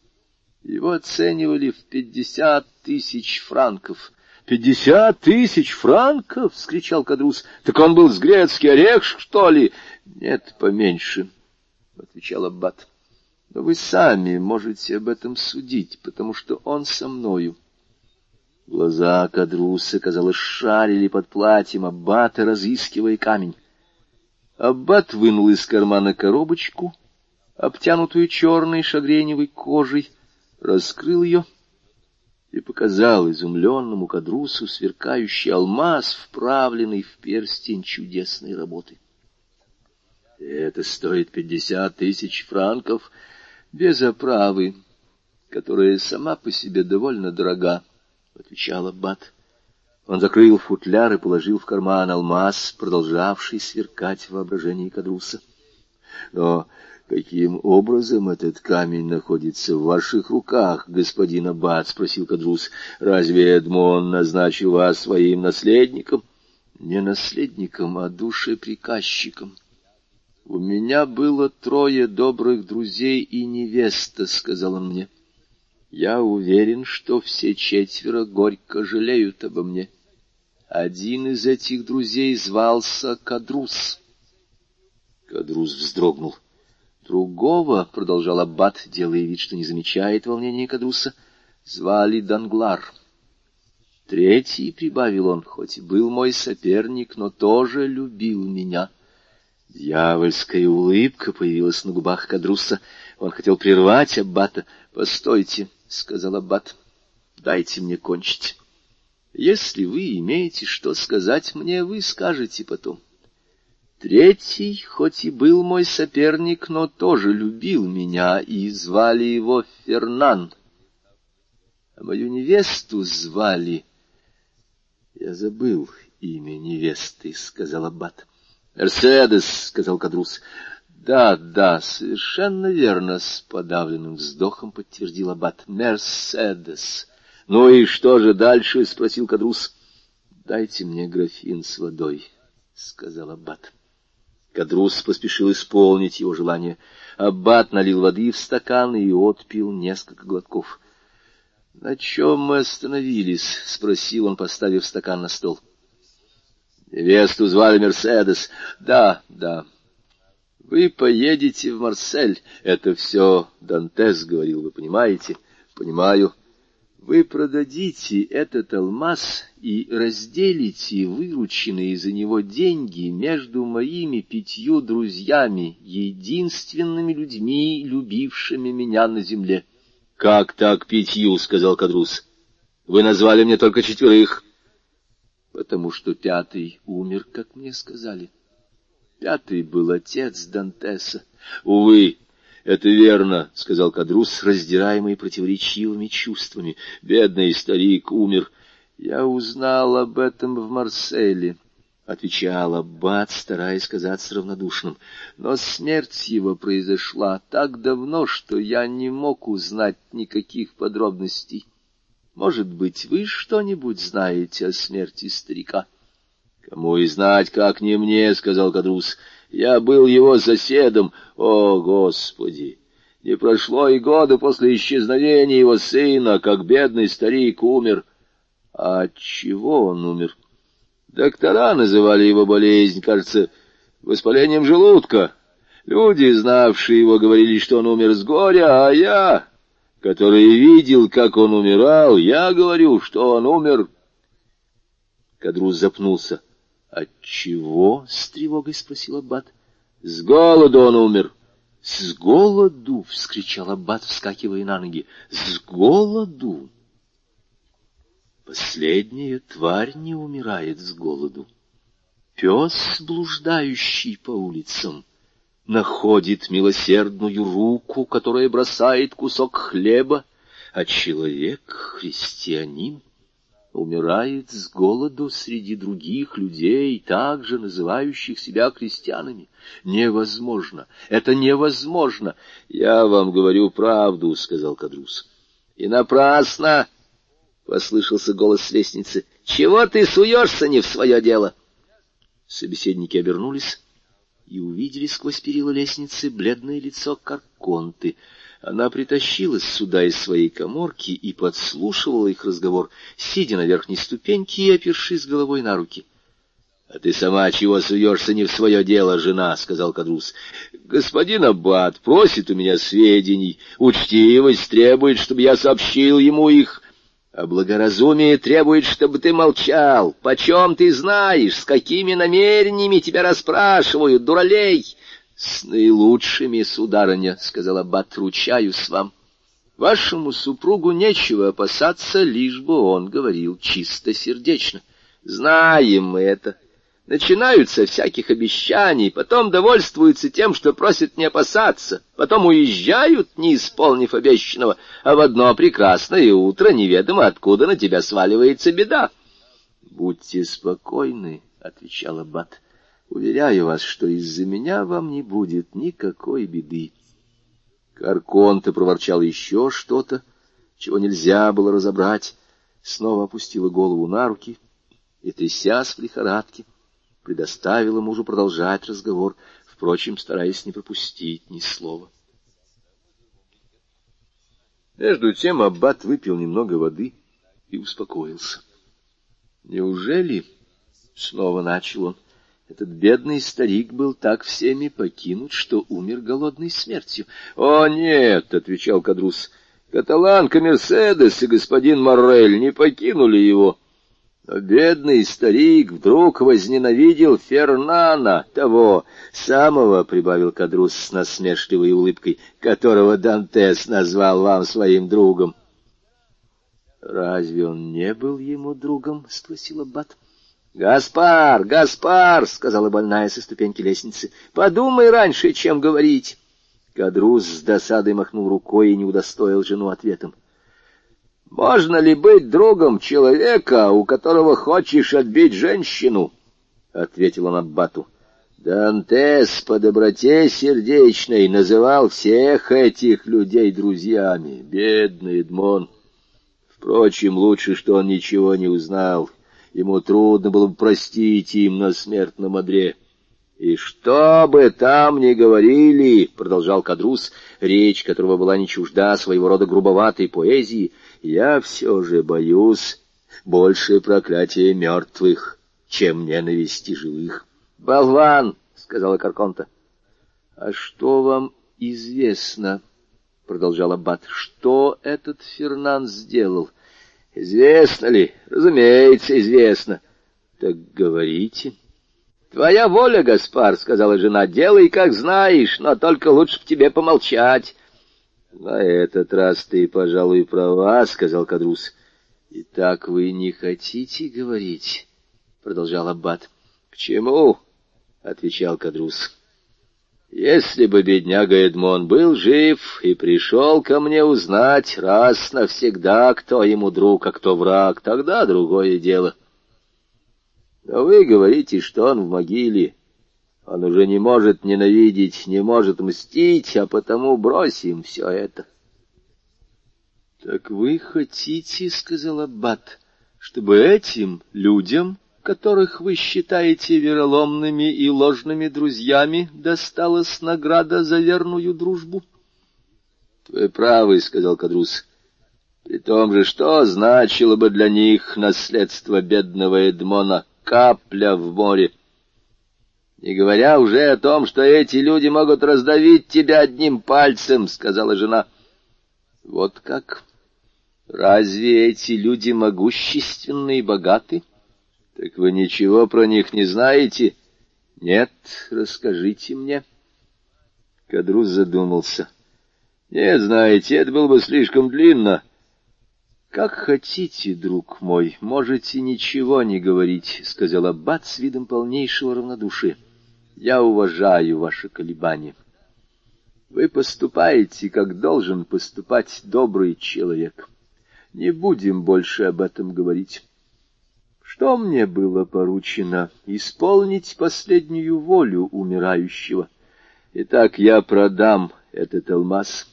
Его оценивали в пятьдесят тысяч франков. — Пятьдесят тысяч франков! — вскричал Кадрус. — Так он был с грецкий орех, что ли? — Нет, поменьше, — отвечал Аббат. — Но вы сами можете об этом судить, потому что он со мною. Глаза Кадруса, казалось, шарили под платьем Аббата, разыскивая камень. Аббат вынул из кармана коробочку, обтянутую черной шагреневой кожей, раскрыл ее и показал изумленному Кадрусу сверкающий алмаз, вправленный в перстень чудесной работы. Это стоит пятьдесят тысяч франков без оправы, которая сама по себе довольно дорога. — отвечал Аббат. Он закрыл футляр и положил в карман алмаз, продолжавший сверкать в воображении Кадруса. — Но каким образом этот камень находится в ваших руках, господин Аббат? — спросил Кадрус. — Разве Эдмон назначил вас своим наследником? — Не наследником, а душеприказчиком. — У меня было трое добрых друзей и невеста, — сказал он мне. — я уверен, что все четверо горько жалеют обо мне. Один из этих друзей звался Кадрус. Кадрус вздрогнул. Другого, — продолжал Аббат, делая вид, что не замечает волнения Кадруса, — звали Данглар. Третий, — прибавил он, — хоть был мой соперник, но тоже любил меня. Дьявольская улыбка появилась на губах Кадруса. Он хотел прервать Аббата. — Постойте, — сказал Аббат, — дайте мне кончить. Если вы имеете что сказать мне, вы скажете потом. Третий, хоть и был мой соперник, но тоже любил меня, и звали его Фернан. А мою невесту звали... Я забыл имя невесты, — сказал Аббат. — Мерседес, — сказал Кадрус. — Да, да, совершенно верно, с подавленным вздохом подтвердил аббат. Мерседес. Ну и что же дальше? спросил Кадрус. Дайте мне графин с водой, сказал аббат. Кадрус поспешил исполнить его желание. Аббат налил воды в стакан и отпил несколько глотков. — На чем мы остановились? — спросил он, поставив стакан на стол. — Невесту звали Мерседес. — Да, да. — Вы поедете в Марсель. Это все Дантес говорил, вы понимаете? — Понимаю. — вы продадите этот алмаз и разделите вырученные за него деньги между моими пятью друзьями, единственными людьми, любившими меня на земле. — Как так пятью? — сказал Кадрус. — Вы назвали мне только четверых. — Потому что пятый умер, как мне сказали. Пятый был отец Дантеса. Увы, — Это верно, — сказал Кадрус, раздираемый противоречивыми чувствами. Бедный старик умер. Я узнал об этом в Марселе, — отвечал Аббат, стараясь казаться равнодушным. Но смерть его произошла так давно, что я не мог узнать никаких подробностей. Может быть, вы что-нибудь знаете о смерти старика? — Кому и знать, как не мне, — сказал Кадрус. Я был его соседом. О, Господи! Не прошло и года после исчезновения его сына, как бедный старик умер. А от чего он умер? Доктора называли его болезнь, кажется, воспалением желудка. Люди, знавшие его, говорили, что он умер с горя, а я, который видел, как он умирал, я говорю, что он умер. Кадрус запнулся. От чего? с тревогой спросил аббат. С голоду он умер. С голоду! вскричал аббат, вскакивая на ноги. С голоду! Последняя тварь не умирает с голоду. Пес, блуждающий по улицам, находит милосердную руку, которая бросает кусок хлеба, а человек, христианин, умирает с голоду среди других людей, также называющих себя крестьянами. Невозможно, это невозможно. Я вам говорю правду, — сказал Кадрус. И напрасно, — послышался голос с лестницы, — чего ты суешься не в свое дело? Собеседники обернулись и увидели сквозь перила лестницы бледное лицо Карконты — она притащилась сюда из своей коморки и подслушивала их разговор, сидя на верхней ступеньке и опершись головой на руки. — А ты сама чего суешься не в свое дело, жена? — сказал Кадрус. — Господин Аббат просит у меня сведений. Учтивость требует, чтобы я сообщил ему их. А благоразумие требует, чтобы ты молчал. Почем ты знаешь, с какими намерениями тебя расспрашивают, дуралей? — С наилучшими, сударыня, — сказала Аббат, — ручаюсь вам. Вашему супругу нечего опасаться, лишь бы он говорил чистосердечно. Знаем мы это. Начинаются всяких обещаний, потом довольствуются тем, что просят не опасаться, потом уезжают, не исполнив обещанного, а в одно прекрасное утро неведомо откуда на тебя сваливается беда. — Будьте спокойны, — отвечал Аббат. Уверяю вас, что из-за меня вам не будет никакой беды. Карконте проворчал еще что-то, чего нельзя было разобрать, снова опустила голову на руки и, трясясь в лихорадке, предоставила мужу продолжать разговор, впрочем, стараясь не пропустить ни слова. Между тем аббат выпил немного воды и успокоился. «Неужели?» — снова начал он. Этот бедный старик был так всеми покинут, что умер голодной смертью. — О, нет, — отвечал Кадрус, — каталанка Мерседес и господин Моррель не покинули его. Но бедный старик вдруг возненавидел Фернана, того самого, — прибавил Кадрус с насмешливой улыбкой, — которого Дантес назвал вам своим другом. — Разве он не был ему другом? — спросил Аббат. «Гаспар, Гаспар!» — сказала больная со ступеньки лестницы. «Подумай раньше, чем говорить!» Кадрус с досадой махнул рукой и не удостоил жену ответом. «Можно ли быть другом человека, у которого хочешь отбить женщину?» — ответил он Аббату. Дантес по доброте сердечной называл всех этих людей друзьями, бедный Эдмон. Впрочем, лучше, что он ничего не узнал. Ему трудно было бы простить им на смертном одре. «И что бы там ни говорили, — продолжал Кадрус, речь которого была не чужда своего рода грубоватой поэзии, — я все же боюсь больше проклятия мертвых, чем ненависти живых. «Болван!» — сказала Карконта. «А что вам известно?» — продолжал Аббат. «Что этот Фернан сделал?» «Известно ли? Разумеется, известно». «Так говорите». «Твоя воля, Гаспар», — сказала жена, — «делай, как знаешь, но только лучше в тебе помолчать». «На этот раз ты, пожалуй, права», — сказал Кадрус. «Итак вы не хотите говорить?» — продолжал Аббат. «К чему?» — отвечал Кадрус. «Если бы бедняга Эдмон был жив и пришел ко мне узнать раз навсегда, кто ему друг, а кто враг, тогда другое дело. Но вы говорите, что он в могиле. Он уже не может ненавидеть, не может мстить, а потому бросим все это». «Так вы хотите, — сказал Аббат, — чтобы этим людям, которых вы считаете вероломными и ложными друзьями, досталась награда за верную дружбу?» «Вы правы, — сказал Кадрус. При том же, что значило бы для них наследство бедного Эдмона капля в море?» «Не говоря уже о том, что эти люди могут раздавить тебя одним пальцем», — сказала жена. «Вот как?» Разве эти люди могущественны и богаты? Так вы ничего про них не знаете? Нет, расскажите мне. Кадрус задумался. Нет, знаете, это было бы слишком длинно. Как хотите, друг мой, можете ничего не говорить, — сказал Аббат с видом полнейшего равнодушия. Я уважаю ваши колебания. Вы поступаете, как должен поступать добрый человек. Не будем больше об этом говорить. Что мне было поручено? Исполнить последнюю волю умирающего. Итак, я продам этот алмаз.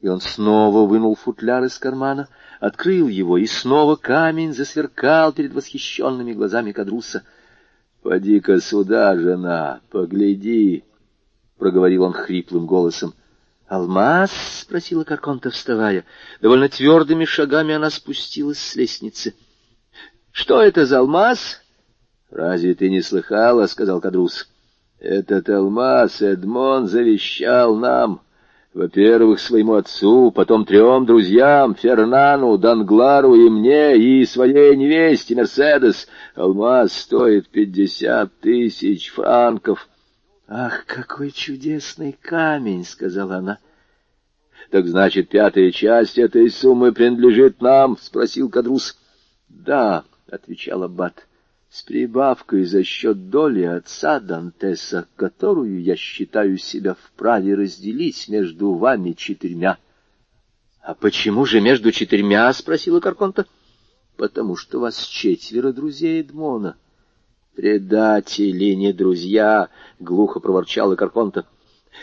И он снова вынул футляр из кармана, открыл его, и снова камень засверкал перед восхищенными глазами Кадруса. — Поди-ка сюда, жена, погляди, — проговорил он хриплым голосом. «Алмаз?» — спросила Карконта, вставая. Довольно твердыми шагами она спустилась с лестницы. «Что это за алмаз?» «Разве ты не слыхала?» — сказал Кадрус. «Этот алмаз Эдмон завещал нам. Во-первых, своему отцу, потом трем друзьям, Фернану, Данглару и мне, и своей невесте, Мерседес. Алмаз стоит пятьдесят тысяч франков». «Ах, какой чудесный камень!» — сказала она. «Так значит, пятая часть этой суммы принадлежит нам?» — спросил Кадрус. «Да», — отвечал Аббат, — «с прибавкой за счет доли отца Дантеса, которую я считаю себя вправе разделить между вами четырьмя». «А почему же между четырьмя?» — спросила Карконта. «Потому что вас четверо друзей Эдмона». «Предатели, не друзья!» — глухо проворчала Карконта.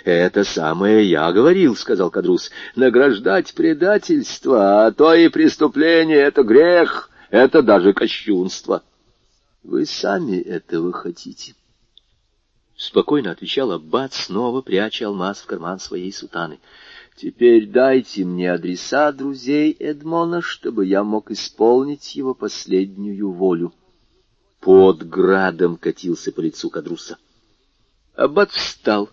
«Это самое я говорил», — сказал Кадрус. «Награждать предательство, а то и преступление — это грех, это даже кощунство». «Вы сами этого хотите?» Спокойно отвечал Аббат, снова пряча алмаз в карман своей сутаны. «Теперь дайте мне адреса друзей Эдмона, чтобы я мог исполнить его последнюю волю». Под градом катился по лицу Кадруса. Аббат встал,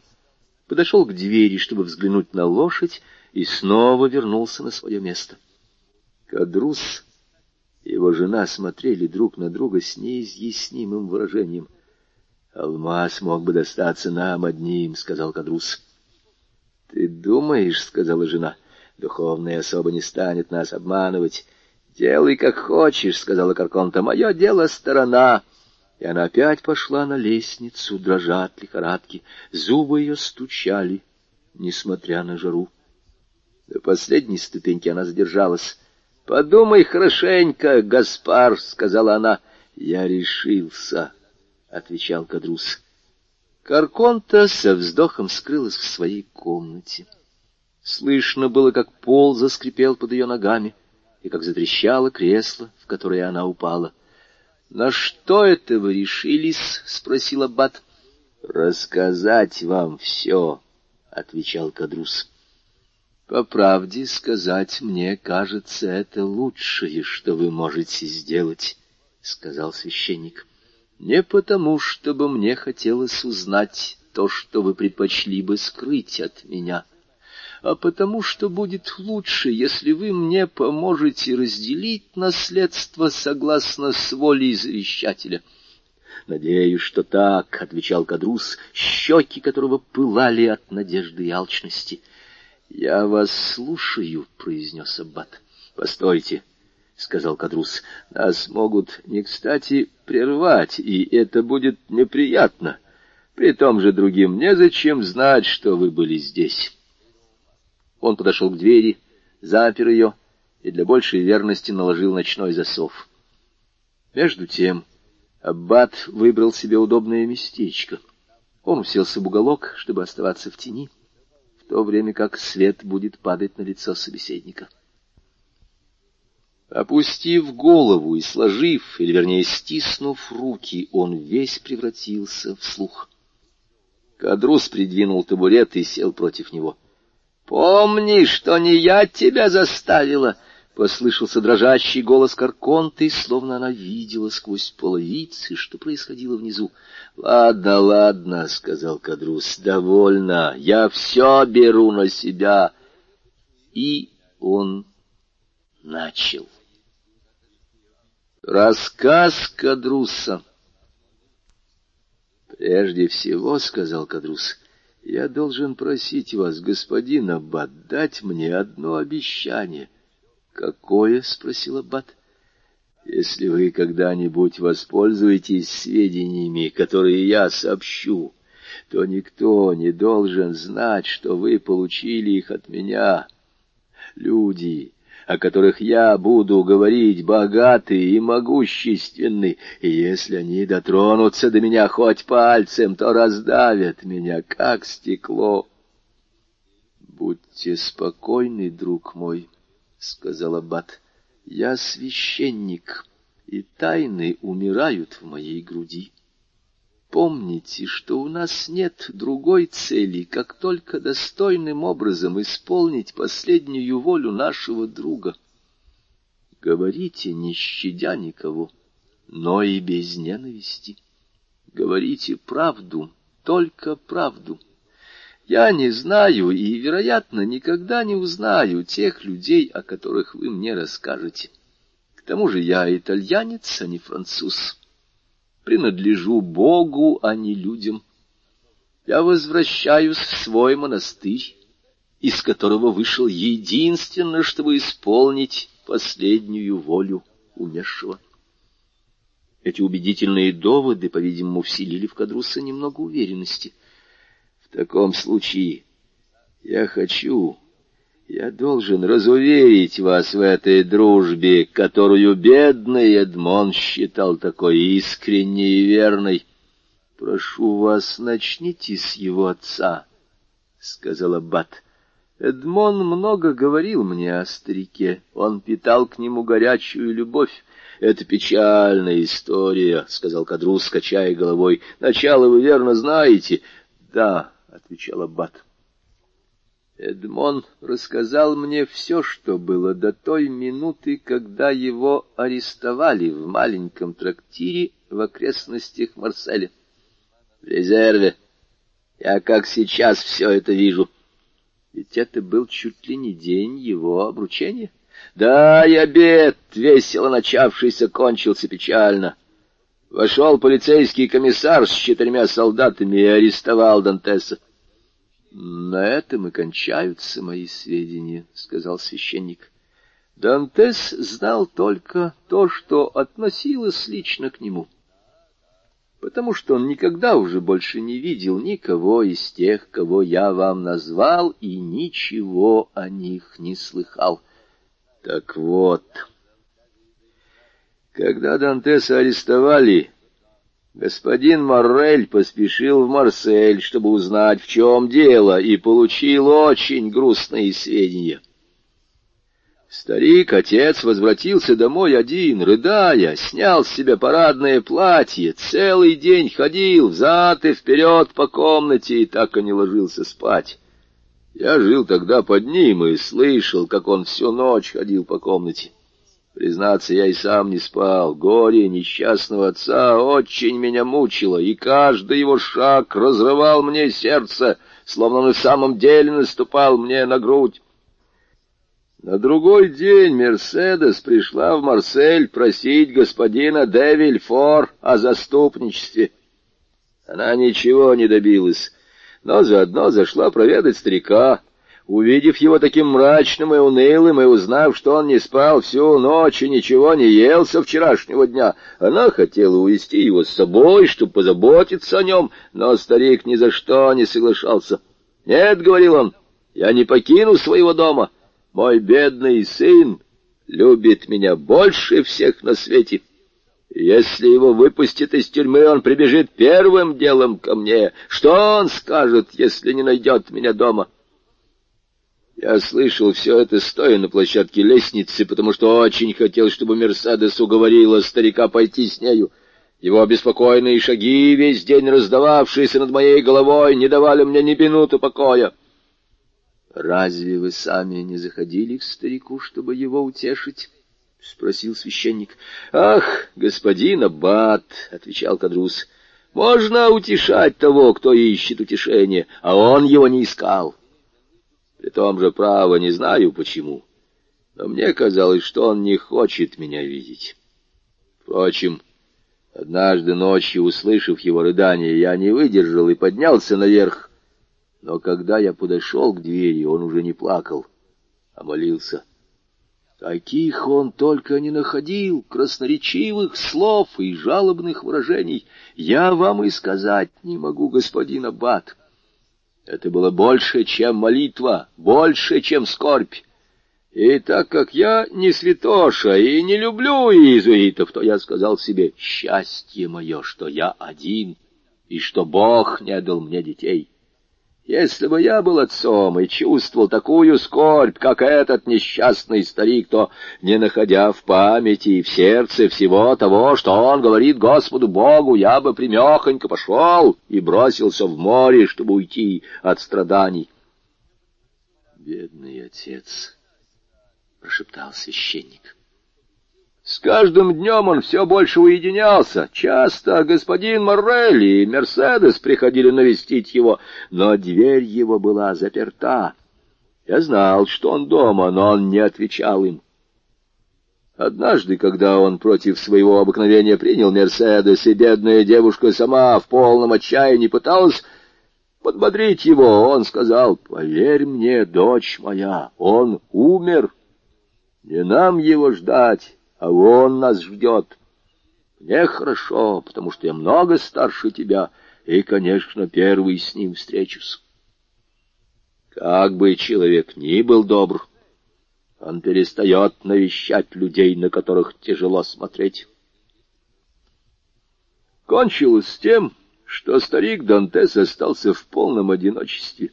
подошел к двери, чтобы взглянуть на лошадь, и снова вернулся на свое место. Кадрус его жена смотрели друг на друга с неизъяснимым выражением. «Алмаз мог бы достаться нам одним», — сказал Кадрус. «Ты думаешь, — сказала жена, — духовная особа не станет нас обманывать. «Делай, как хочешь», — сказала Карконта, — «мое дело сторона». И она опять пошла на лестницу, дрожа от лихорадки. Зубы ее стучали, несмотря на жару. До последней ступеньки она задержалась. «Подумай хорошенько, Гаспар», — сказала она. «Я решился», — отвечал Кадрус. Карконта со вздохом скрылась в своей комнате. Слышно было, как пол заскрипел под ее ногами и как затрещало кресло, в которое она упала. — На что это вы решились? — спросил Аббат. — Рассказать вам все, — отвечал Кадрус. — По правде сказать, мне кажется, это лучшее, что вы можете сделать, — сказал священник. — Не потому, чтобы мне хотелось узнать то, что вы предпочли бы скрыть от меня. — а потому что будет лучше, если вы мне поможете разделить наследство согласно с волей завещателя. — Надеюсь, что так, — отвечал Кадрус, щеки которого пылали от надежды и алчности. — Я вас слушаю, — произнес Аббат. — Постойте, — сказал Кадрус, — нас могут не кстати прервать, и это будет неприятно. При том же другим незачем знать, что вы были здесь. Он подошел к двери, запер ее и для большей верности наложил ночной засов. Между тем Аббат выбрал себе удобное местечко. Он уселся в уголок, чтобы оставаться в тени, то время как свет будет падать на лицо собеседника. Опустив голову и сложив, или вернее стиснув руки, он весь превратился в слух. Кадрус придвинул табурет и сел против него — «Помни, что не я тебя заставила!» — послышался дрожащий голос Карконты, словно она видела сквозь половицы, что происходило внизу. «Ладно, ладно», — сказал Кадрус, — «довольно, я все беру на себя». И он начал. Рассказ Кадруса. «Прежде всего, — сказал Кадрус, — я должен просить вас, господин Аббат, дать мне одно обещание. — Какое? — спросил Аббат. — Если вы когда-нибудь воспользуетесь сведениями, которые я сообщу, то никто не должен знать, что вы получили их от меня. Люди о которых я буду говорить, богаты и могущественны, и если они дотронутся до меня хоть пальцем, то раздавят меня, как стекло. — Будьте спокойны, друг мой, — сказал Аббат, — я священник, и тайны умирают в моей груди. Помните, что у нас нет другой цели, как только достойным образом исполнить последнюю волю нашего друга. Говорите, не щадя никого, но и без ненависти. Говорите правду, только правду. Я не знаю и, вероятно, никогда не узнаю тех людей, о которых вы мне расскажете. К тому же я итальянец, а не француз принадлежу Богу, а не людям. Я возвращаюсь в свой монастырь, из которого вышел единственно, чтобы исполнить последнюю волю умершего. Эти убедительные доводы, по-видимому, вселили в Кадруса немного уверенности. В таком случае я хочу я должен разуверить вас в этой дружбе, которую бедный Эдмон считал такой искренней и верной. — Прошу вас, начните с его отца, — сказал Аббат. Эдмон много говорил мне о старике. Он питал к нему горячую любовь. — Это печальная история, — сказал Кадрус, качая головой. — Начало вы верно знаете. — Да, — отвечал Аббат. Эдмон рассказал мне все, что было до той минуты, когда его арестовали в маленьком трактире в окрестностях Марселя. В резерве. Я как сейчас все это вижу. Ведь это был чуть ли не день его обручения. Да, и обед, весело начавшийся, кончился печально. Вошел полицейский комиссар с четырьмя солдатами и арестовал Дантеса. На этом и кончаются мои сведения, — сказал священник. Дантес знал только то, что относилось лично к нему, потому что он никогда уже больше не видел никого из тех, кого я вам назвал, и ничего о них не слыхал. Так вот, когда Дантеса арестовали, Господин Моррель поспешил в Марсель, чтобы узнать, в чем дело, и получил очень грустные сведения. Старик-отец возвратился домой один, рыдая, снял с себя парадное платье, целый день ходил взад и вперед по комнате и так и не ложился спать. Я жил тогда под ним и слышал, как он всю ночь ходил по комнате. Признаться, я и сам не спал. Горе несчастного отца очень меня мучило, и каждый его шаг разрывал мне сердце, словно в самом деле наступал мне на грудь. На другой день Мерседес пришла в Марсель просить господина де Вильфор о заступничестве. Она ничего не добилась, но заодно зашла проведать старика. Увидев его таким мрачным и унылым, и узнав, что он не спал всю ночь и ничего не ел со вчерашнего дня, она хотела увести его с собой, чтобы позаботиться о нем, но старик ни за что не соглашался. «Нет», — говорил он, — «я не покину своего дома». Мой бедный сын любит меня больше всех на свете. Если его выпустят из тюрьмы, он прибежит первым делом ко мне. Что он скажет, если не найдет меня дома? Я слышал все это, стоя на площадке лестницы, потому что очень хотел, чтобы Мерседес уговорила старика пойти с нею. Его обеспокоенные шаги, весь день раздававшиеся над моей головой, не давали мне ни минуты покоя. — Разве вы сами не заходили к старику, чтобы его утешить? — спросил священник. — Ах, господин Аббат, — отвечал Кадрус, — можно утешать того, кто ищет утешение, а он его не искал. При том же, право, не знаю почему, но мне казалось, что он не хочет меня видеть. Впрочем, однажды ночью, услышав его рыдание, я не выдержал и поднялся наверх, но когда я подошел к двери, он уже не плакал, а молился. Таких он только не находил, красноречивых слов и жалобных выражений. Я вам и сказать не могу, господин Аббат. Это было больше, чем молитва, больше, чем скорбь. И так как я не святоша и не люблю иезуитов, то я сказал себе, счастье мое, что я один, и что Бог не дал мне детей. Если бы я был отцом и чувствовал такую скорбь, как этот несчастный старик, то, не находя в памяти и в сердце всего того, что он говорит Господу Богу, я бы примехонько пошел и бросился в море, чтобы уйти от страданий. — Бедный отец! — прошептал священник. С каждым днем он все больше уединялся. Часто господин Моррелли и Мерседес приходили навестить его, но дверь его была заперта. Я знал, что он дома, но он не отвечал им. Однажды, когда он против своего обыкновения принял Мерседес, и бедная девушка сама в полном отчаянии пыталась подбодрить его, он сказал, «Поверь мне, дочь моя, он умер, не нам его ждать» а он нас ждет. Мне хорошо, потому что я много старше тебя, и, конечно, первый с ним встречусь. Как бы человек ни был добр, он перестает навещать людей, на которых тяжело смотреть. Кончилось с тем, что старик Дантес остался в полном одиночестве.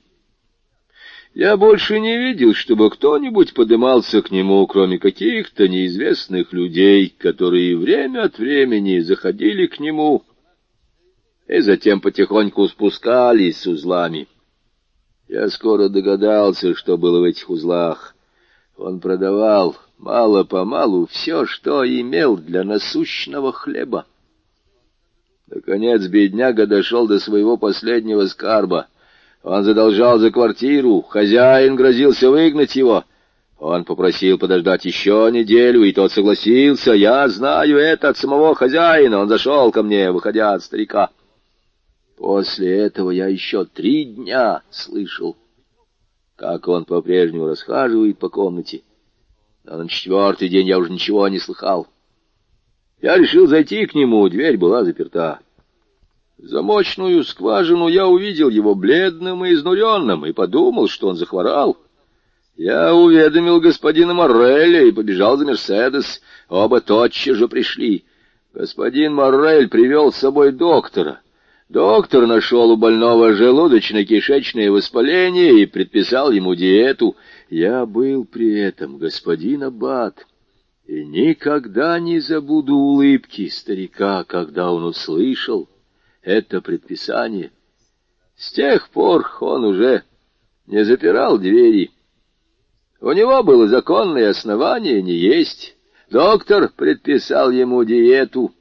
Я больше не видел, чтобы кто-нибудь подымался к нему, кроме каких-то неизвестных людей, которые время от времени заходили к нему и затем потихоньку спускались с узлами. Я скоро догадался, что было в этих узлах. Он продавал мало-помалу все, что имел для насущного хлеба. Наконец бедняга дошел до своего последнего скарба — он задолжал за квартиру, хозяин грозился выгнать его. Он попросил подождать еще неделю, и тот согласился. Я знаю это от самого хозяина. Он зашел ко мне, выходя от старика. После этого я еще три дня слышал, как он по-прежнему расхаживает по комнате. Но на четвертый день я уже ничего не слыхал. Я решил зайти к нему, дверь была заперта. Замочную скважину я увидел его бледным и изнуренным и подумал, что он захворал. Я уведомил господина Морреля и побежал за Мерседес. Оба тотчас же пришли. Господин Моррель привел с собой доктора. Доктор нашел у больного желудочно-кишечное воспаление и предписал ему диету. Я был при этом, господин Аббат, и никогда не забуду улыбки старика, когда он услышал это предписание. С тех пор он уже не запирал двери. У него было законное основание не есть. Доктор предписал ему диету.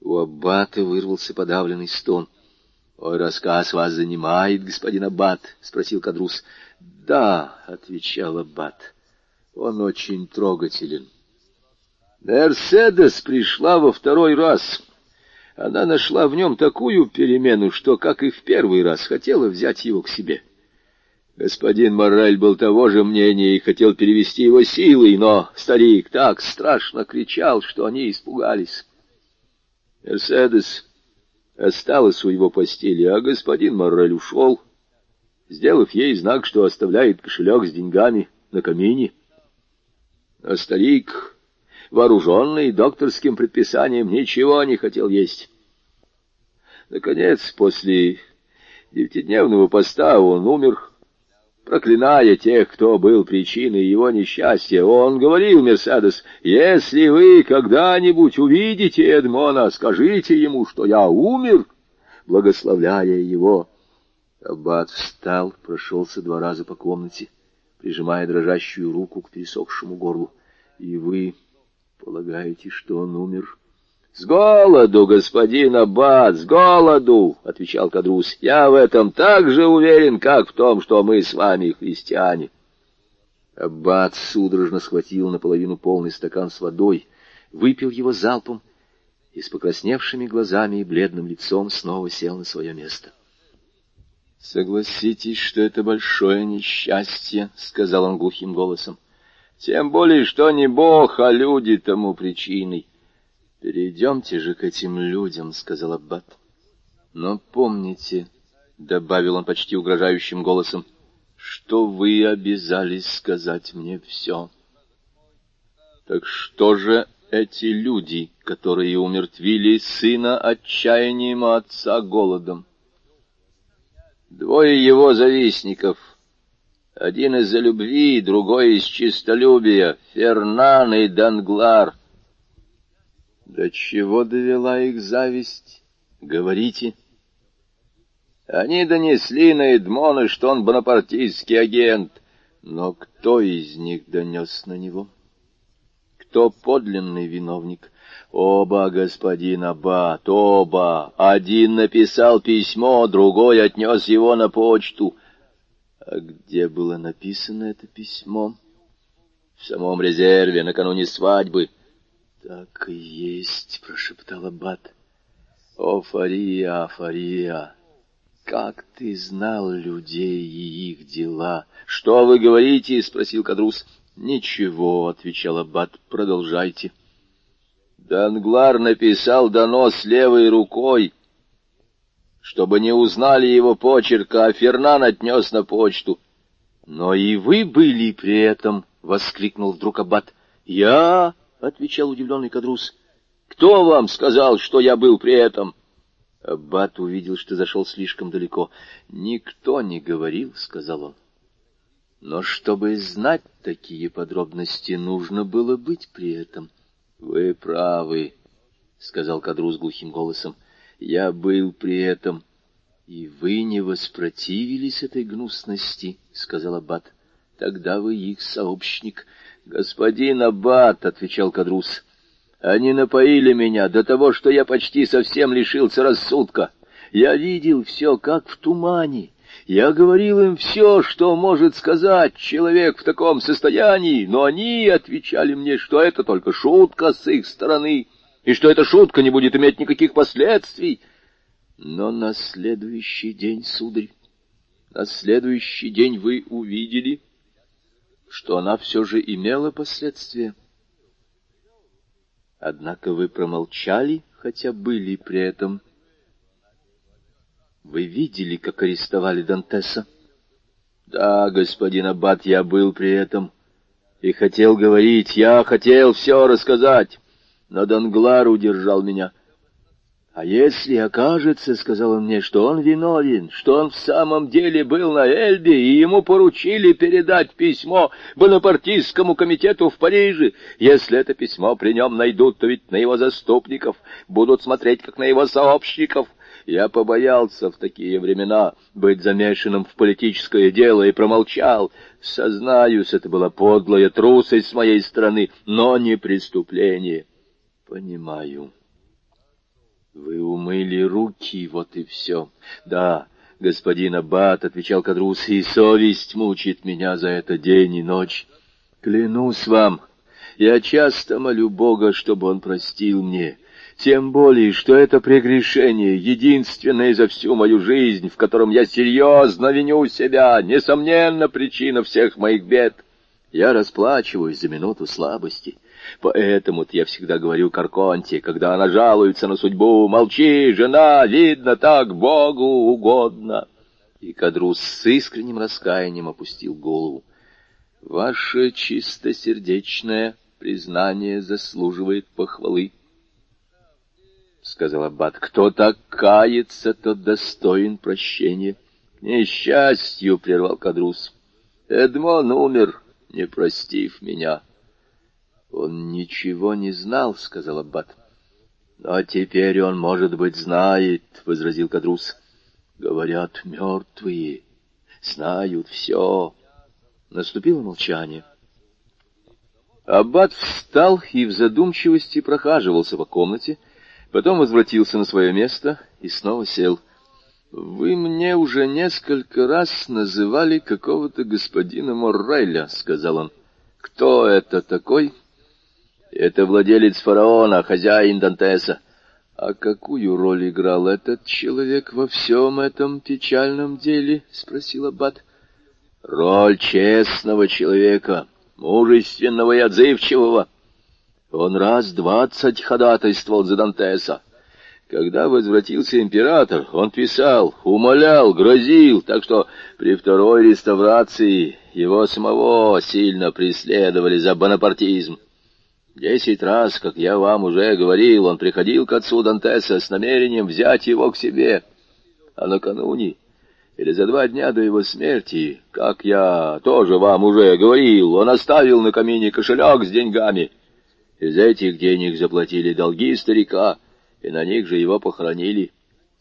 У аббата вырвался подавленный стон. — Ой, рассказ вас занимает, господин аббат? — спросил Кадрус. — Да, — отвечал аббат, — он очень трогателен. Мерседес пришла во второй раз. Она нашла в нем такую перемену, что, как и в первый раз, хотела взять его к себе. Господин Моррель был того же мнения и хотел перевести его силой, но старик так страшно кричал, что они испугались. Мерседес осталась у его постели, а господин Моррель ушел, сделав ей знак, что оставляет кошелек с деньгами на камине. А старик вооруженный докторским предписанием, ничего не хотел есть. Наконец, после девятидневного поста он умер, проклиная тех, кто был причиной его несчастья. Он говорил, Мерседес, «Если вы когда-нибудь увидите Эдмона, скажите ему, что я умер», благословляя его. Аббат встал, прошелся два раза по комнате, прижимая дрожащую руку к пересохшему горлу. «И вы...» Полагаете, что он умер? — С голоду, господин Аббат, с голоду, — отвечал Кадрус. — Я в этом так же уверен, как в том, что мы с вами христиане. Аббат судорожно схватил наполовину полный стакан с водой, выпил его залпом и с покрасневшими глазами и бледным лицом снова сел на свое место. — Согласитесь, что это большое несчастье, — сказал он глухим голосом. — тем более, что не Бог, а люди тому причиной. — Перейдемте же к этим людям, — сказал Аббат. — Но помните, — добавил он почти угрожающим голосом, — что вы обязались сказать мне все. — Так что же эти люди, которые умертвили сына отчаянием, а отца голодом? Двое его завистников — один из-за любви, другой из чистолюбия, Фернан и Данглар. До чего довела их зависть? Говорите. Они донесли на Эдмона, что он бонапартийский агент. Но кто из них донес на него? Кто подлинный виновник? Оба, господин Аббат, оба. Один написал письмо, другой отнес его на почту. А где было написано это письмо? В самом резерве, накануне свадьбы. Так и есть, прошептал Аббат. О, Фария, Фария, как ты знал людей и их дела? Что вы говорите? спросил Кадрус. Ничего, отвечал Аббат, продолжайте. Данглар написал донос левой рукой, чтобы не узнали его почерка, а Фернан отнес на почту. — Но и вы были при этом! — воскликнул вдруг Аббат. — Я? — отвечал удивленный Кадрус. — Кто вам сказал, что я был при этом? Аббат увидел, что зашел слишком далеко. — Никто не говорил, — сказал он. — Но чтобы знать такие подробности, нужно было быть при этом. — Вы правы, — сказал Кадрус глухим голосом. — я был при этом. — И вы не воспротивились этой гнусности, — сказал Аббат. — Тогда вы их сообщник. — Господин Аббат, — отвечал Кадрус, — они напоили меня до того, что я почти совсем лишился рассудка. Я видел все, как в тумане. Я говорил им все, что может сказать человек в таком состоянии, но они отвечали мне, что это только шутка с их стороны и что эта шутка не будет иметь никаких последствий. Но на следующий день, сударь, на следующий день вы увидели, что она все же имела последствия. Однако вы промолчали, хотя были при этом. Вы видели, как арестовали Дантеса? Да, господин Аббат, я был при этом и хотел говорить, я хотел все рассказать. Но Данглар удержал меня. А если окажется, — сказал он мне, — что он виновен, что он в самом деле был на Эльбе, и ему поручили передать письмо Бонапартийскому комитету в Париже, если это письмо при нем найдут, то ведь на его заступников будут смотреть, как на его сообщников. Я побоялся в такие времена быть замешанным в политическое дело и промолчал. Сознаюсь, это была подлая трусость с моей стороны, но не преступление. Понимаю. Вы умыли руки, вот и все. Да, господин Аббат, — отвечал Кадрус, — и совесть мучит меня за это день и ночь. Клянусь вам, я часто молю Бога, чтобы он простил мне. Тем более, что это прегрешение, единственное за всю мою жизнь, в котором я серьезно виню себя, несомненно, причина всех моих бед. Я расплачиваюсь за минуту слабости. Поэтому-то я всегда говорю Карконте, когда она жалуется на судьбу, «Молчи, жена, видно, так Богу угодно». И Кадрус с искренним раскаянием опустил голову. «Ваше чистосердечное признание заслуживает похвалы», — сказал Аббат. «Кто так кается, тот достоин прощения». «К несчастью», — прервал Кадрус, — «Эдмон умер, не простив меня». Он ничего не знал, — сказал Аббат. — Но теперь он, может быть, знает, — возразил Кадрус. — Говорят, мертвые знают все. Наступило молчание. Аббат встал и в задумчивости прохаживался по комнате, потом возвратился на свое место и снова сел. — Вы мне уже несколько раз называли какого-то господина Моррайля, — сказал он. — Кто это такой? — это владелец фараона, хозяин Дантеса. А какую роль играл этот человек во всем этом печальном деле? — спросил Аббат. — Роль честного человека, мужественного и отзывчивого. Он раз двадцать ходатайствовал за Дантеса. Когда возвратился император, он писал, умолял, грозил, так что при второй реставрации его самого сильно преследовали за бонапартизм. Десять раз, как я вам уже говорил, он приходил к отцу Дантеса с намерением взять его к себе. А накануне, или за два дня до его смерти, как я тоже вам уже говорил, он оставил на камине кошелек с деньгами. Из этих денег заплатили долги старика, и на них же его похоронили.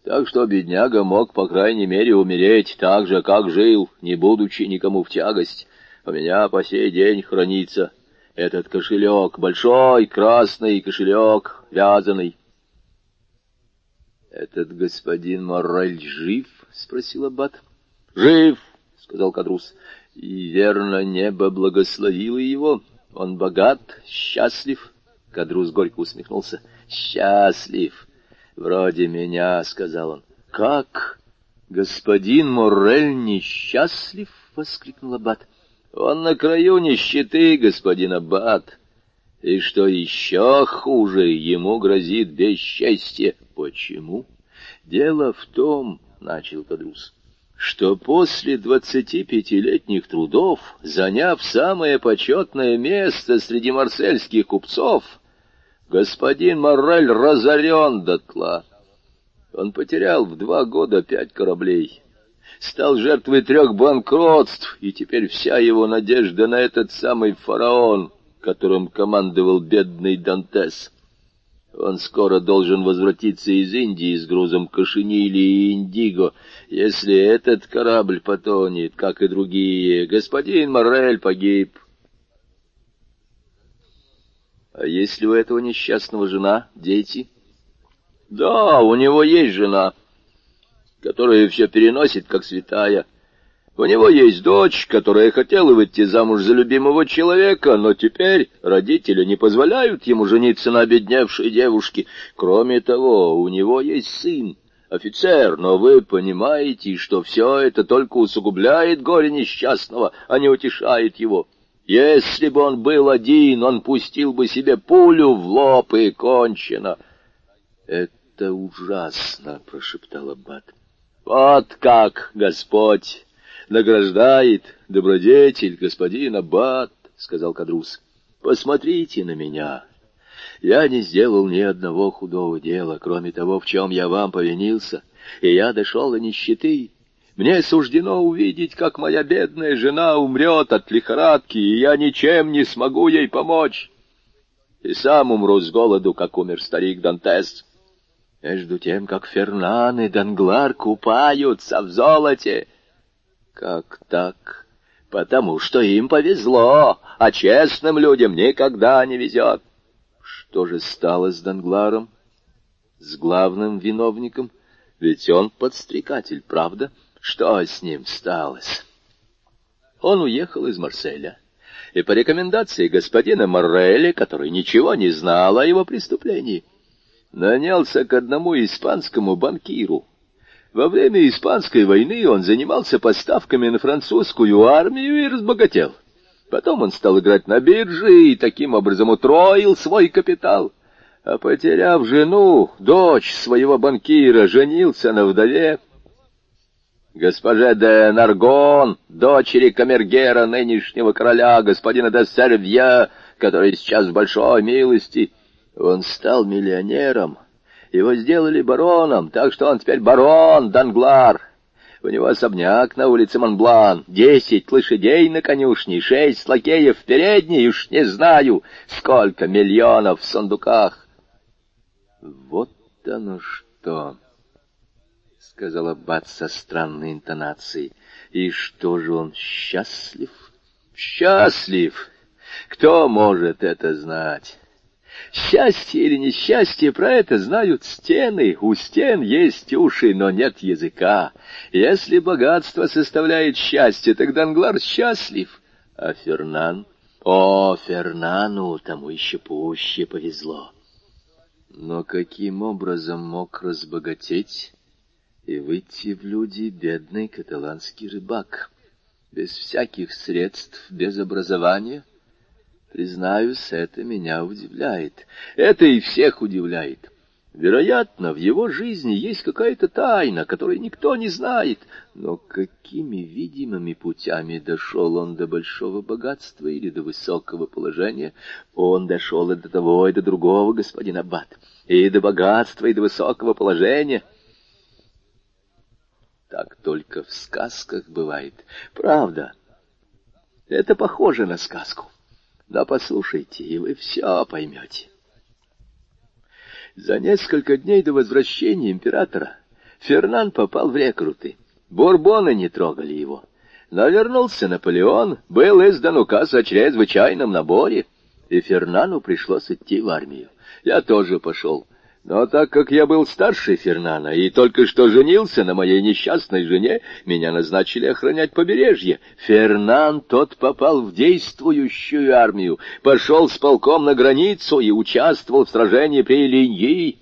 Так что бедняга мог, по крайней мере, умереть так же, как жил, не будучи никому в тягость. У меня по сей день хранится этот кошелек, большой красный кошелек, вязаный. — Этот господин Моррель жив? — спросил Аббат. — Жив, — сказал Кадрус. — И верно, небо благословило его. Он богат, счастлив. Кадрус горько усмехнулся. — Счастлив. Вроде меня, — сказал он. — Как? Господин Моррель несчастлив? — воскликнул Аббат. — он на краю нищеты, господин Аббат. И что еще хуже, ему грозит бесчестье. Почему? Дело в том, — начал Кадрус, — что после двадцати пятилетних трудов, заняв самое почетное место среди марсельских купцов, господин Моррель разорен дотла. Он потерял в два года пять кораблей стал жертвой трех банкротств, и теперь вся его надежда на этот самый фараон, которым командовал бедный Дантес. Он скоро должен возвратиться из Индии с грузом кошенили и индиго. Если этот корабль потонет, как и другие, господин Моррель погиб. А есть ли у этого несчастного жена, дети? Да, у него есть жена которая все переносит, как святая. У него есть дочь, которая хотела выйти замуж за любимого человека, но теперь родители не позволяют ему жениться на обедневшей девушке. Кроме того, у него есть сын, офицер, но вы понимаете, что все это только усугубляет горе несчастного, а не утешает его. Если бы он был один, он пустил бы себе пулю в лоб и кончено. — Это ужасно, — прошептал Аббат. Вот как Господь награждает добродетель господин Аббат, — сказал Кадрус. — Посмотрите на меня. Я не сделал ни одного худого дела, кроме того, в чем я вам повинился, и я дошел до нищеты. Мне суждено увидеть, как моя бедная жена умрет от лихорадки, и я ничем не смогу ей помочь. И сам умру с голоду, как умер старик Дантес. Между тем, как Фернан и Данглар купаются в золоте. Как так? Потому что им повезло, а честным людям никогда не везет. Что же стало с Дангларом? С главным виновником? Ведь он подстрекатель, правда? Что с ним сталось? Он уехал из Марселя, и по рекомендации господина Моррелли, который ничего не знал о его преступлении, нанялся к одному испанскому банкиру. Во время Испанской войны он занимался поставками на французскую армию и разбогател. Потом он стал играть на бирже и таким образом утроил свой капитал. А потеряв жену, дочь своего банкира, женился на вдове. Госпоже де Наргон, дочери камергера нынешнего короля, господина де Сервье, который сейчас в большой милости, он стал миллионером. Его сделали бароном, так что он теперь барон Данглар. У него особняк на улице Монблан, десять лошадей на конюшне, шесть лакеев в передней, уж не знаю, сколько миллионов в сундуках. — Вот оно что! — сказал Аббат со странной интонацией. — И что же он счастлив? — Счастлив! Кто может это знать? Счастье или несчастье, про это знают стены. У стен есть уши, но нет языка. Если богатство составляет счастье, тогда Англар счастлив. А Фернан? О, Фернану тому еще пуще повезло. Но каким образом мог разбогатеть и выйти в люди бедный каталанский рыбак? Без всяких средств, без образования? Признаюсь, это меня удивляет. Это и всех удивляет. Вероятно, в его жизни есть какая-то тайна, которой никто не знает. Но какими видимыми путями дошел он до большого богатства или до высокого положения? Он дошел и до того, и до другого, господин Аббат, и до богатства, и до высокого положения. Так только в сказках бывает. Правда, это похоже на сказку. Да послушайте, и вы все поймете. За несколько дней до возвращения императора Фернан попал в рекруты. Бурбоны не трогали его. Но вернулся Наполеон, был издан указ о чрезвычайном наборе, и Фернану пришлось идти в армию. Я тоже пошел. Но так как я был старше Фернана и только что женился на моей несчастной жене, меня назначили охранять побережье. Фернан тот попал в действующую армию, пошел с полком на границу и участвовал в сражении при Линьи.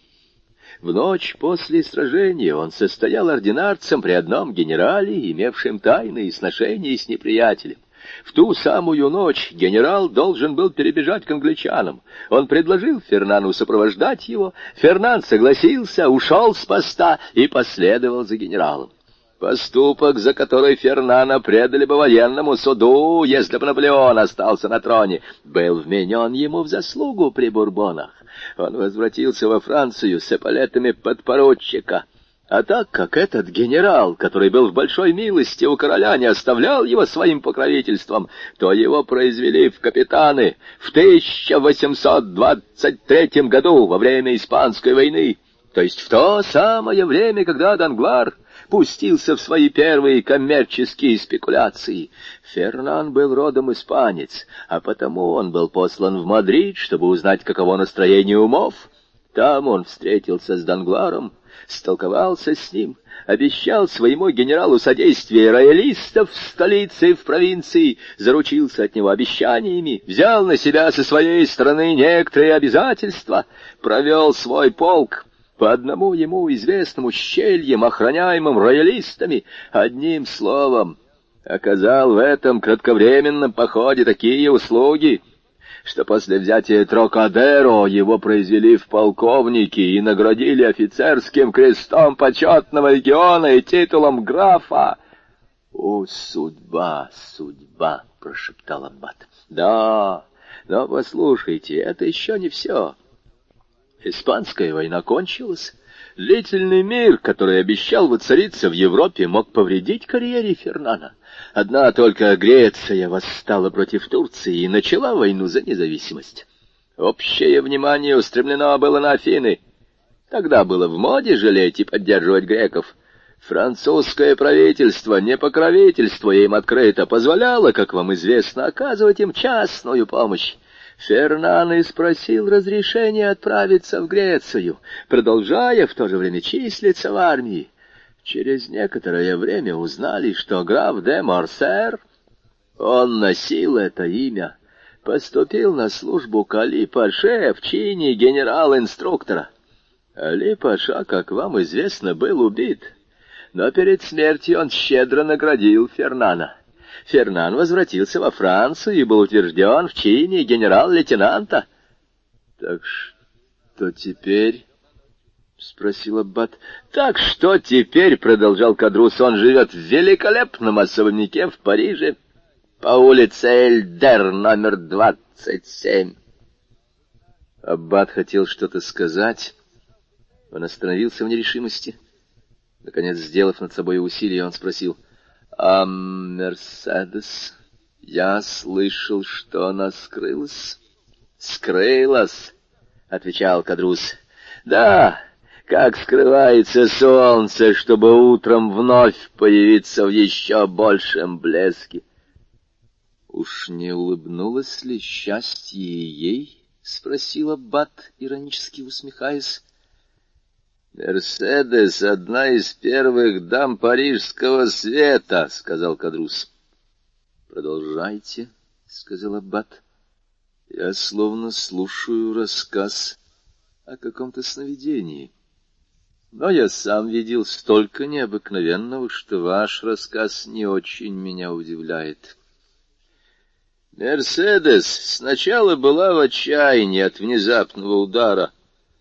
В ночь после сражения он состоял ординарцем при одном генерале, имевшем тайные сношения с неприятелем. В ту самую ночь генерал должен был перебежать к англичанам. Он предложил Фернану сопровождать его. Фернан согласился, ушел с поста и последовал за генералом. Поступок, за который Фернана предали бы военному суду, если бы Наполеон остался на троне, был вменен ему в заслугу при Бурбонах. Он возвратился во Францию с эполетами подпоручика — а так как этот генерал, который был в большой милости у короля, не оставлял его своим покровительством, то его произвели в капитаны в 1823 году во время Испанской войны, то есть в то самое время, когда Данглар пустился в свои первые коммерческие спекуляции. Фернан был родом испанец, а потому он был послан в Мадрид, чтобы узнать, каково настроение умов. Там он встретился с Дангларом, столковался с ним, обещал своему генералу содействие роялистов в столице и в провинции, заручился от него обещаниями, взял на себя со своей стороны некоторые обязательства, провел свой полк по одному ему известному щельям, охраняемым роялистами, одним словом, оказал в этом кратковременном походе такие услуги, что после взятия Трокадеро его произвели в полковники и наградили офицерским крестом почетного легиона и титулом графа. — О, судьба, судьба! — прошептал Аббат. — Да, но послушайте, это еще не все. Испанская война кончилась. Длительный мир, который обещал воцариться в Европе, мог повредить карьере Фернана. Одна только Греция восстала против Турции и начала войну за независимость. Общее внимание устремлено было на Афины. Тогда было в моде жалеть и поддерживать греков. Французское правительство, не покровительствуя им открыто, позволяло, как вам известно, оказывать им частную помощь. Фернан и спросил разрешения отправиться в Грецию, продолжая в то же время числиться в армии. Через некоторое время узнали, что граф де Морсер, он носил это имя, поступил на службу к Али-Паше в чине генерал-инструктора. Али-Паша, как вам известно, был убит, но перед смертью он щедро наградил Фернана. Фернан возвратился во Францию и был утвержден в чине генерал-лейтенанта. — Так что теперь? — спросил Аббат. — Так что теперь, — продолжал Кадрус, — он живет в великолепном особняке в Париже по улице Эльдер, номер двадцать семь. Аббат хотел что-то сказать. Он остановился в нерешимости. Наконец, сделав над собой усилие, он спросил — а Мерседес? Я слышал, что она скрылась. Скрылась, отвечал Кадрус. Да, как скрывается солнце, чтобы утром вновь появиться в еще большем блеске. Уж не улыбнулось ли счастье ей? спросила Бат, иронически усмехаясь. «Мерседес — одна из первых дам парижского света», — сказал Кадрус. «Продолжайте», — сказал Аббат. «Я словно слушаю рассказ о каком-то сновидении. Но я сам видел столько необыкновенного, что ваш рассказ не очень меня удивляет». Мерседес сначала была в отчаянии от внезапного удара,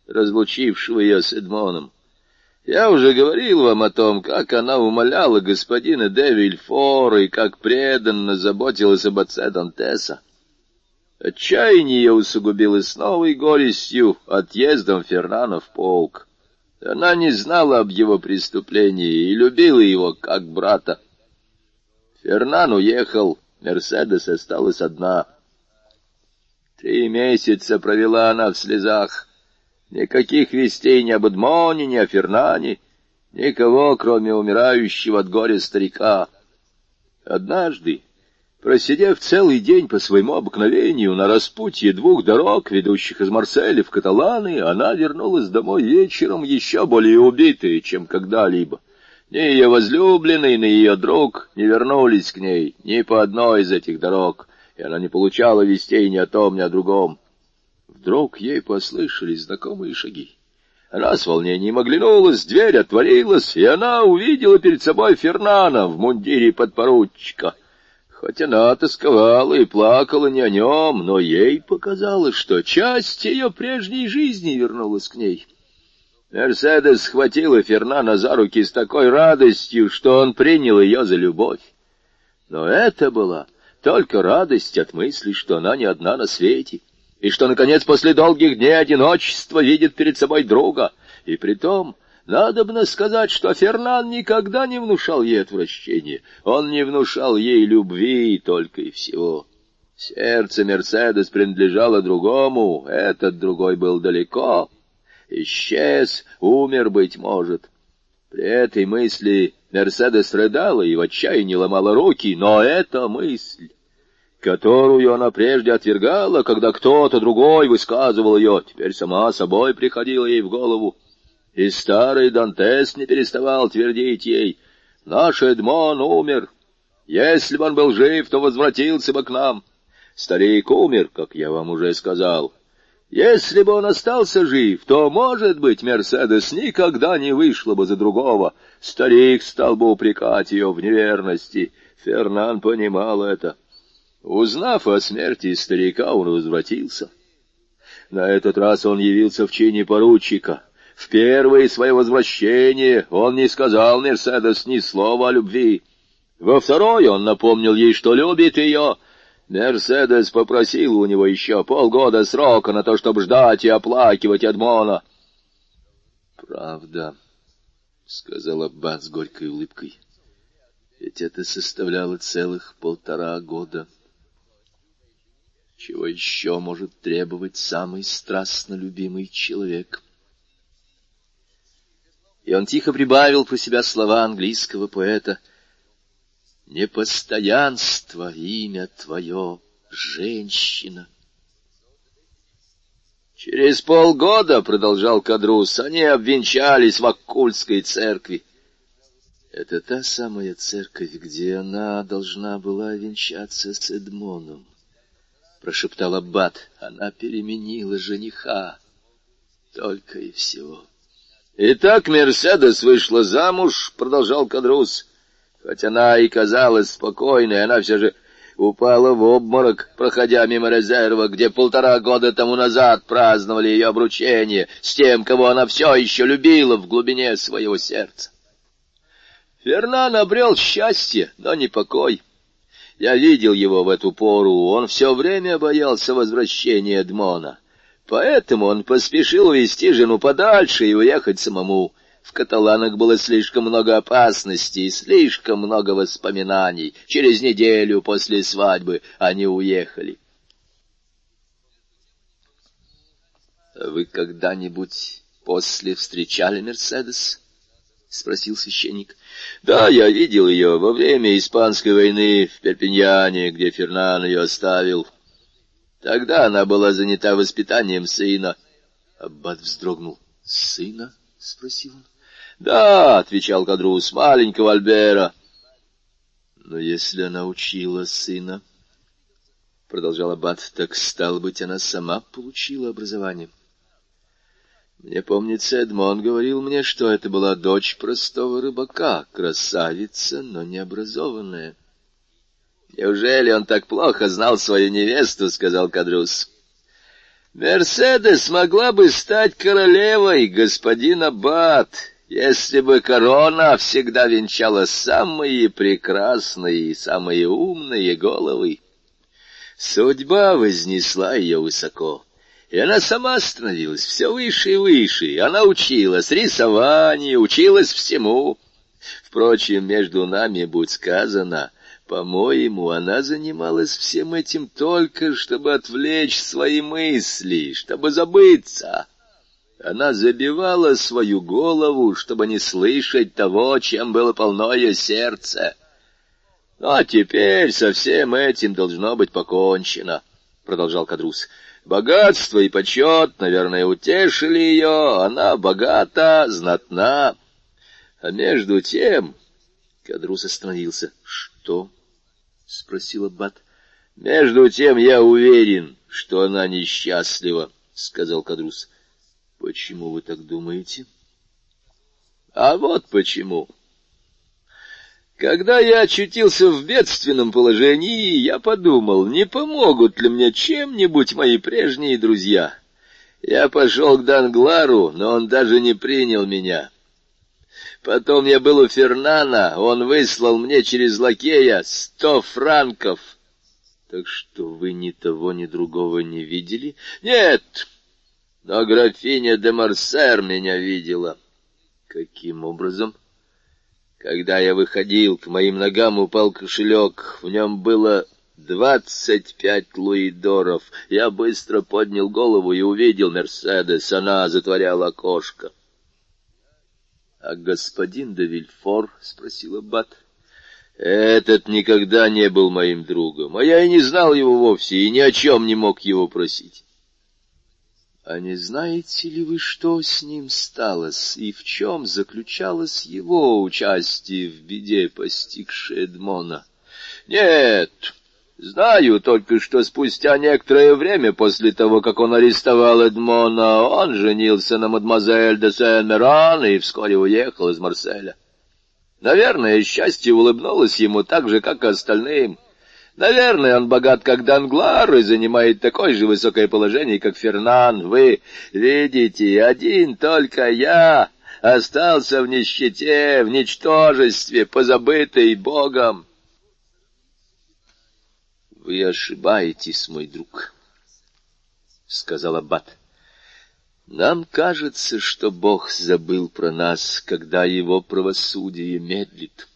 разлучившего ее с Эдмоном. Я уже говорил вам о том, как она умоляла господина де Вильфора и как преданно заботилась об отце Дантеса. Отчаяние ее усугубилось новой горестью отъездом Фернана в полк. Она не знала об его преступлении и любила его как брата. Фернан уехал, Мерседес осталась одна. Три месяца провела она в слезах, Никаких вестей ни об Эдмоне, ни о Фернане, никого, кроме умирающего от горя старика. Однажды, просидев целый день по своему обыкновению на распутье двух дорог, ведущих из Марселя в Каталаны, она вернулась домой вечером еще более убитая, чем когда-либо. Ни ее возлюбленный, ни ее друг не вернулись к ней ни по одной из этих дорог, и она не получала вестей ни о том, ни о другом. Вдруг ей послышались знакомые шаги. Она с волнением оглянулась, дверь отворилась, и она увидела перед собой Фернана в мундире подпоручика. Хоть она тосковала и плакала не о нем, но ей показалось, что часть ее прежней жизни вернулась к ней. Мерседес схватила Фернана за руки с такой радостью, что он принял ее за любовь. Но это была только радость от мысли, что она не одна на свете и что, наконец, после долгих дней одиночества видит перед собой друга. И притом, надобно сказать, что Фернан никогда не внушал ей отвращения, он не внушал ей любви только и всего. Сердце Мерседес принадлежало другому, этот другой был далеко, исчез, умер, быть может. При этой мысли Мерседес рыдала и в отчаянии ломала руки, но эта мысль которую она прежде отвергала, когда кто-то другой высказывал ее, теперь сама собой приходила ей в голову. И старый Дантес не переставал твердить ей, «Наш Эдмон умер. Если бы он был жив, то возвратился бы к нам. Старик умер, как я вам уже сказал. Если бы он остался жив, то, может быть, Мерседес никогда не вышла бы за другого. Старик стал бы упрекать ее в неверности. Фернан понимал это». Узнав о смерти старика, он возвратился. На этот раз он явился в чине поручика. В первое свое возвращение он не сказал Мерседес ни слова о любви. Во второе он напомнил ей, что любит ее, Мерседес попросил у него еще полгода срока на то, чтобы ждать и оплакивать Эдмона. — Правда, — сказал Аббат с горькой улыбкой, — ведь это составляло целых полтора года. Чего еще может требовать самый страстно любимый человек? И он тихо прибавил про себя слова английского поэта — Непостоянство имя твое, женщина. Через полгода, — продолжал Кадрус, — они обвенчались в Аккульской церкви. Это та самая церковь, где она должна была венчаться с Эдмоном, — прошептал Аббат. Она переменила жениха. Только и всего. — Итак, Мерседес вышла замуж, — продолжал Кадрус, — Хоть она и казалась спокойной, она все же упала в обморок, проходя мимо резерва, где полтора года тому назад праздновали ее обручение с тем, кого она все еще любила в глубине своего сердца. Фернан обрел счастье, но не покой. Я видел его в эту пору, он все время боялся возвращения Эдмона. Поэтому он поспешил увести жену подальше и уехать самому. В каталанах было слишком много опасностей, слишком много воспоминаний. Через неделю после свадьбы они уехали. — Вы когда-нибудь после встречали Мерседес? — спросил священник. — Да, я видел ее во время Испанской войны в Перпиньяне, где Фернан ее оставил. Тогда она была занята воспитанием сына. Аббат вздрогнул. — Сына? — спросил он. — Да, — отвечал Кадрус, — маленького Альбера. — Но если она учила сына, — продолжал Аббат, — так, стало быть, она сама получила образование. Мне помнится, Эдмон говорил мне, что это была дочь простого рыбака, красавица, но необразованная. — Неужели он так плохо знал свою невесту? — сказал Кадрус. — Мерседес могла бы стать королевой, господин Аббат, если бы корона всегда венчала самые прекрасные и самые умные головы. Судьба вознесла ее высоко, и она сама становилась все выше и выше. Она училась рисованию, училась всему. Впрочем, между нами, будь сказано, по-моему, она занималась всем этим только, чтобы отвлечь свои мысли, чтобы забыться. Она забивала свою голову, чтобы не слышать того, чем было полно ее сердце. Ну, а теперь со всем этим должно быть покончено, — продолжал Кадрус. Богатство и почет, наверное, утешили ее, она богата, знатна. А между тем... Кадрус остановился. — Что? — спросил Аббат. — Между тем я уверен, что она несчастлива, — сказал Кадрус. — Почему вы так думаете? А вот почему. Когда я очутился в бедственном положении, я подумал, не помогут ли мне чем-нибудь мои прежние друзья. Я пошел к Данглару, но он даже не принял меня. Потом я был у Фернана, он выслал мне через лакея сто франков. Так что вы ни того, ни другого не видели? Нет, но графиня де Марсер меня видела. Каким образом? Когда я выходил, к моим ногам упал кошелек. В нем было двадцать пять луидоров. Я быстро поднял голову и увидел Мерседес. Она затворяла окошко. — А господин де Вильфор? — спросил Аббат. — Этот никогда не был моим другом, а я и не знал его вовсе, и ни о чем не мог его просить. А не знаете ли вы, что с ним сталось, и в чем заключалось его участие в беде, постигшей Эдмона? Нет, знаю только, что спустя некоторое время после того, как он арестовал Эдмона, он женился на мадемуазель де Сен-Меран и вскоре уехал из Марселя. Наверное, счастье улыбнулось ему так же, как и остальным — Наверное, он богат, как Данглар, и занимает такое же высокое положение, как Фернан. Вы видите, один только я остался в нищете, в ничтожестве, позабытый Богом. Вы ошибаетесь, мой друг, — сказал Аббат. Нам кажется, что Бог забыл про нас, когда его правосудие медлит.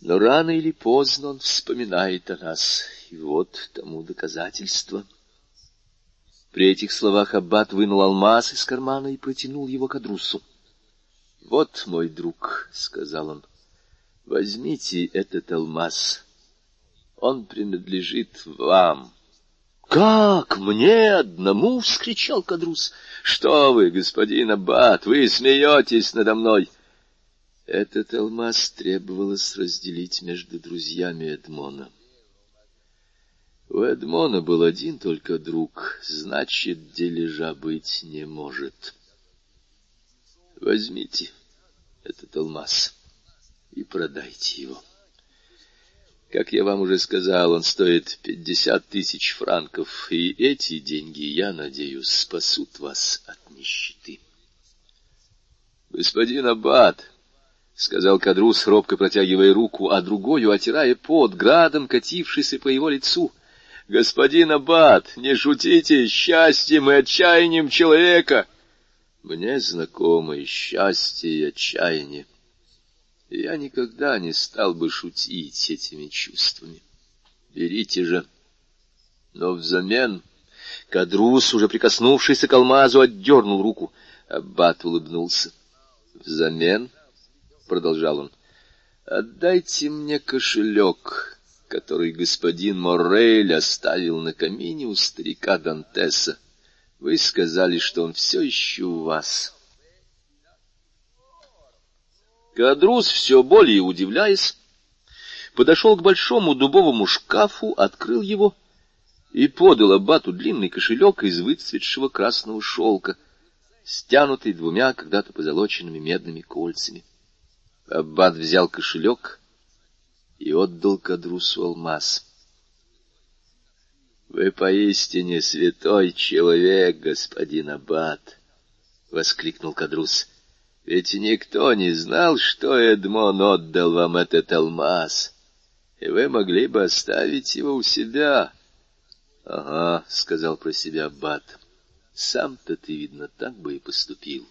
Но рано или поздно он вспоминает о нас, и вот тому доказательство. При этих словах Аббат вынул алмаз из кармана и протянул его к Адрусу. — Вот, мой друг, — сказал он, — возьмите этот алмаз. Он принадлежит вам. — Как? Мне одному? — вскричал Кадрус. — Что вы, господин Аббат, вы смеетесь надо мной? Этот алмаз требовалось разделить между друзьями Эдмона. У Эдмона был один только друг, значит, дележа быть не может. Возьмите этот алмаз и продайте его. Как я вам уже сказал, он стоит пятьдесят тысяч франков, и эти деньги, я надеюсь, спасут вас от нищеты. Господин Аббат, — сказал Кадрус, робко протягивая руку, а другую отирая пот, градом катившийся по его лицу. — Господин Аббат, не шутите счастьем и отчаянием человека! — Мне знакомо и счастье, и отчаяние я никогда не стал бы шутить этими чувствами. Берите же. Но взамен Кадрус, уже прикоснувшийся к алмазу, отдернул руку. Аббат улыбнулся. Взамен, — продолжал он, — отдайте мне кошелек, который господин Моррель оставил на камине у старика Дантеса. Вы сказали, что он все еще у вас. Кадрус, все более удивляясь, подошел к большому дубовому шкафу, открыл его и подал аббату длинный кошелек из выцветшего красного шелка, стянутый двумя когда-то позолоченными медными кольцами. Аббат взял кошелек и отдал Кадрусу алмаз. — Вы поистине святой человек, господин Аббат! — воскликнул Кадрус. — ведь никто не знал, что Эдмон отдал вам этот алмаз, и вы могли бы оставить его у себя. — Ага, — сказал про себя Аббат, — сам-то ты, видно, так бы и поступил.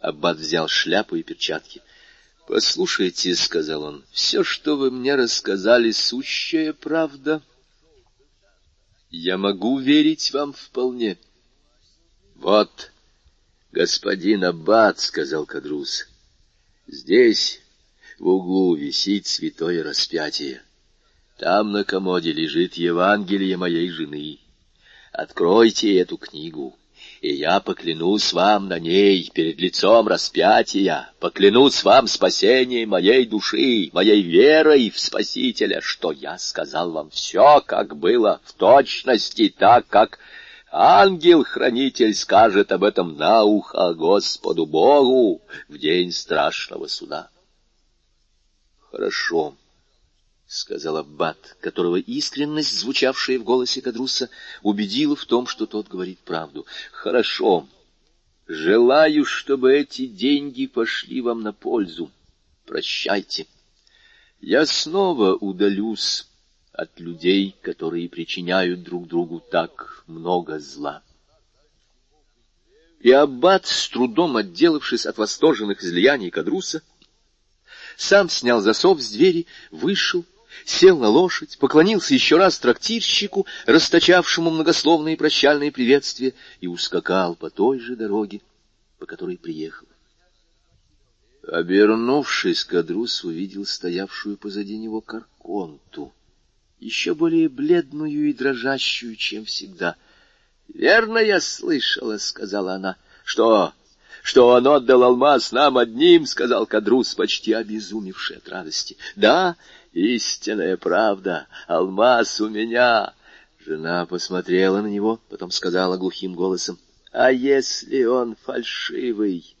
Аббат взял шляпу и перчатки. — Послушайте, — сказал он, — все, что вы мне рассказали, сущая правда. Я могу верить вам вполне. Вот господин Аббат, — сказал Кадрус, — здесь в углу висит святое распятие. Там на комоде лежит Евангелие моей жены. Откройте эту книгу, и я поклянусь вам на ней перед лицом распятия, поклянусь вам спасением моей души, моей верой в Спасителя, что я сказал вам все, как было, в точности так, как Ангел-хранитель скажет об этом на ухо Господу Богу в день страшного суда. Хорошо, — сказал Аббат, которого искренность, звучавшая в голосе Кадруса, убедила в том, что тот говорит правду. Хорошо. Желаю, чтобы эти деньги пошли вам на пользу. Прощайте. Я снова удалюсь от людей, которые причиняют друг другу так много зла. И Аббат, с трудом отделавшись от восторженных излияний Кадруса, сам снял засов с двери, вышел, сел на лошадь, поклонился еще раз трактирщику, расточавшему многословные прощальные приветствия, и ускакал по той же дороге, по которой приехал. Обернувшись, Кадрус увидел стоявшую позади него Карконту еще более бледную и дрожащую, чем всегда. — Верно я слышала, — сказала она. — Что? Что он отдал алмаз нам одним, — сказал Кадрус, почти обезумевший от радости. — Да, истинная правда, алмаз у меня. Жена посмотрела на него, потом сказала глухим голосом. — А если он фальшивый?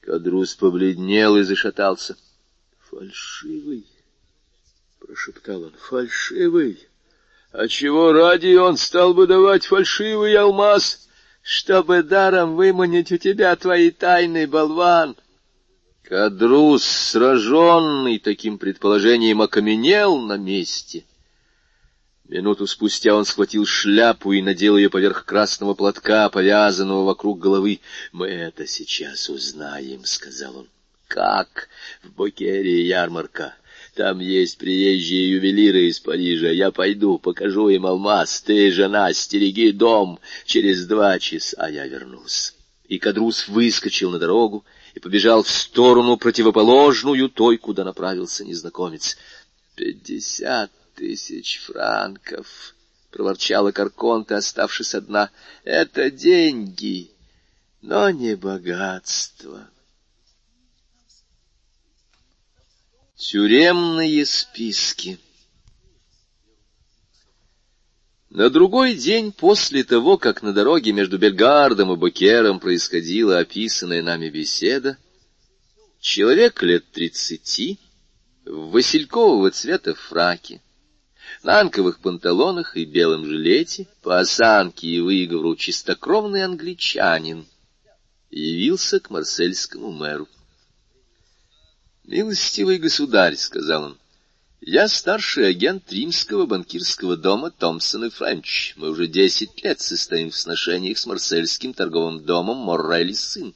Кадрус побледнел и зашатался. — Фальшивый? Прошептал он. Фальшивый? А чего ради он стал бы давать фальшивый алмаз, чтобы даром выманить у тебя твои тайны, болван? Кадрус, сраженный таким предположением, окаменел на месте. Минуту спустя он схватил шляпу и надел ее поверх красного платка, повязанного вокруг головы. «Мы это сейчас узнаем», — сказал он. «Как? В Бокерии ярмарка. Там есть приезжие ювелиры из Парижа. Я пойду, покажу им алмаз. Ты, жена, стереги дом. Через два часа я вернусь». И Кадрус выскочил на дорогу и побежал в сторону противоположную той, куда направился незнакомец. «Пятьдесят тысяч франков!» — проворчала Карконта, оставшись одна. «Это деньги, но не богатство». Тюремные списки На другой день после того, как на дороге между Бельгардом и Бокером происходила описанная нами беседа, человек лет тридцати, в василькового цвета фраке, на анковых панталонах и белом жилете, по осанке и выговору чистокровный англичанин, явился к марсельскому мэру. «Милостивый государь», — сказал он, — «я старший агент римского банкирского дома Томпсон и Френч. Мы уже десять лет состоим в сношениях с марсельским торговым домом Моррелли сын.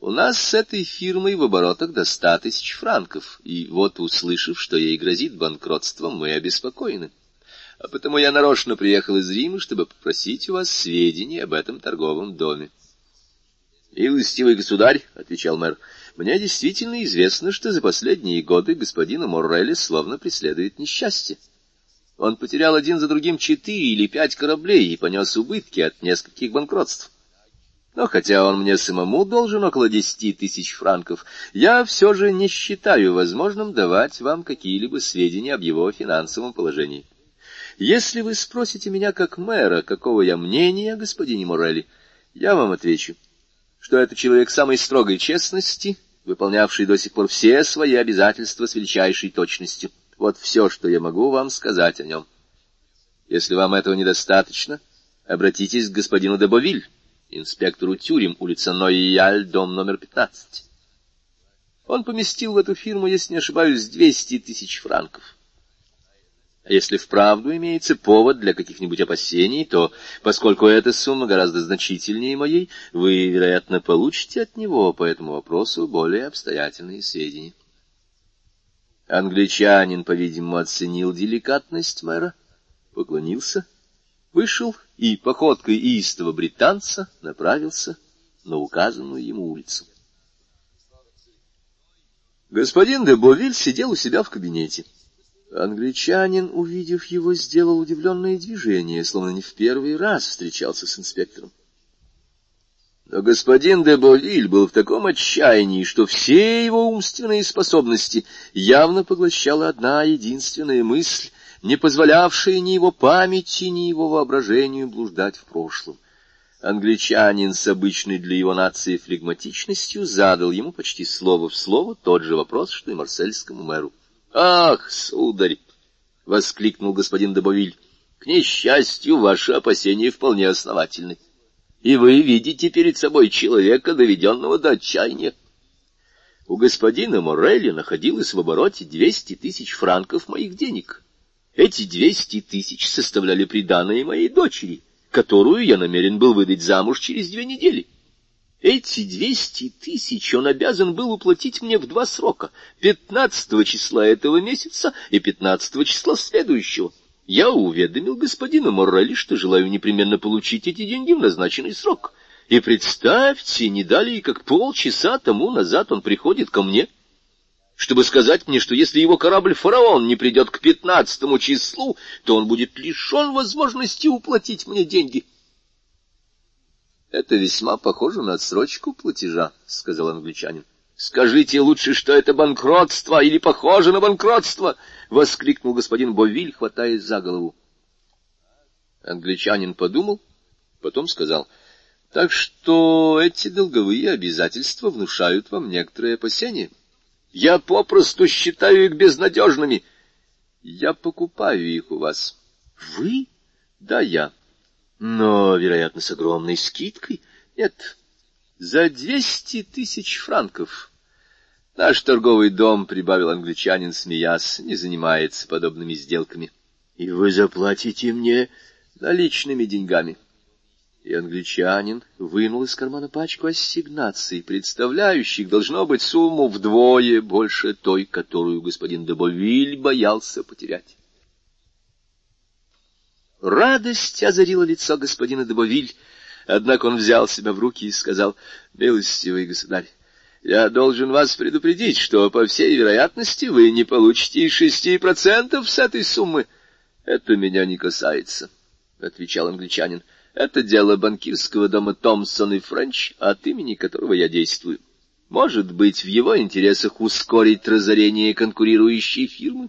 У нас с этой фирмой в оборотах до ста тысяч франков, и вот, услышав, что ей грозит банкротство, мы обеспокоены. А потому я нарочно приехал из Рима, чтобы попросить у вас сведений об этом торговом доме. — Милостивый государь, — отвечал мэр, — мне действительно известно, что за последние годы господина Моррелли словно преследует несчастье. Он потерял один за другим четыре или пять кораблей и понес убытки от нескольких банкротств. Но хотя он мне самому должен около десяти тысяч франков, я все же не считаю возможным давать вам какие-либо сведения об его финансовом положении. Если вы спросите меня как мэра, какого я мнения о господине Морелли, я вам отвечу, что это человек самой строгой честности, выполнявший до сих пор все свои обязательства с величайшей точностью. Вот все, что я могу вам сказать о нем. Если вам этого недостаточно, обратитесь к господину Дебовиль, инспектору тюрем, улица Нойяль, дом номер 15. Он поместил в эту фирму, если не ошибаюсь, 200 тысяч франков. А если вправду имеется повод для каких-нибудь опасений, то, поскольку эта сумма гораздо значительнее моей, вы, вероятно, получите от него по этому вопросу более обстоятельные сведения. Англичанин, по-видимому, оценил деликатность мэра, поклонился, вышел и походкой истого британца направился на указанную ему улицу. Господин де Бовиль сидел у себя в кабинете. Англичанин, увидев его, сделал удивленное движение, словно не в первый раз встречался с инспектором. Но господин де Бовиль был в таком отчаянии, что все его умственные способности явно поглощала одна единственная мысль, не позволявшая ни его памяти, ни его воображению блуждать в прошлом. Англичанин с обычной для его нации флегматичностью задал ему почти слово в слово тот же вопрос, что и марсельскому мэру. Ах, сударь! — воскликнул господин Добовиль. — К несчастью, ваши опасения вполне основательны. И вы видите перед собой человека, доведенного до отчаяния. У господина Морелли находилось в обороте двести тысяч франков моих денег. Эти двести тысяч составляли приданое моей дочери, которую я намерен был выдать замуж через две недели. Эти двести тысяч он обязан был уплатить мне в два срока — пятнадцатого числа этого месяца и пятнадцатого числа следующего. Я уведомил господина Моррелли, что желаю непременно получить эти деньги в назначенный срок. И представьте, не далее как полчаса тому назад он приходит ко мне, чтобы сказать мне, что если его корабль «Фараон» не придет к пятнадцатому числу, то он будет лишен возможности уплатить мне деньги. — Это весьма похоже на отсрочку платежа, — сказал англичанин. — Скажите лучше, что это банкротство или похоже на банкротство! — воскликнул господин Бовиль, хватаясь за голову. Англичанин подумал, потом сказал, — Так что эти долговые обязательства внушают вам некоторые опасения. Я попросту считаю их безнадежными. Я покупаю их у вас. — Вы? — Да, я. — но, вероятно, с огромной скидкой. Нет, за двести тысяч франков. Наш торговый дом, — прибавил англичанин, смеясь, — не занимается подобными сделками. И вы заплатите мне наличными деньгами. И англичанин вынул из кармана пачку ассигнаций, представляющих, должно быть, сумму вдвое больше той, которую господин Добовиль боялся потерять. Радость озарила лицо господина Добовиль, однако он взял себя в руки и сказал, «Милостивый государь, я должен вас предупредить, что, по всей вероятности, вы не получите и шести процентов с этой суммы». «Это меня не касается», — отвечал англичанин. «Это дело банкирского дома Томпсон и Френч, от имени которого я действую. Может быть, в его интересах ускорить разорение конкурирующей фирмы?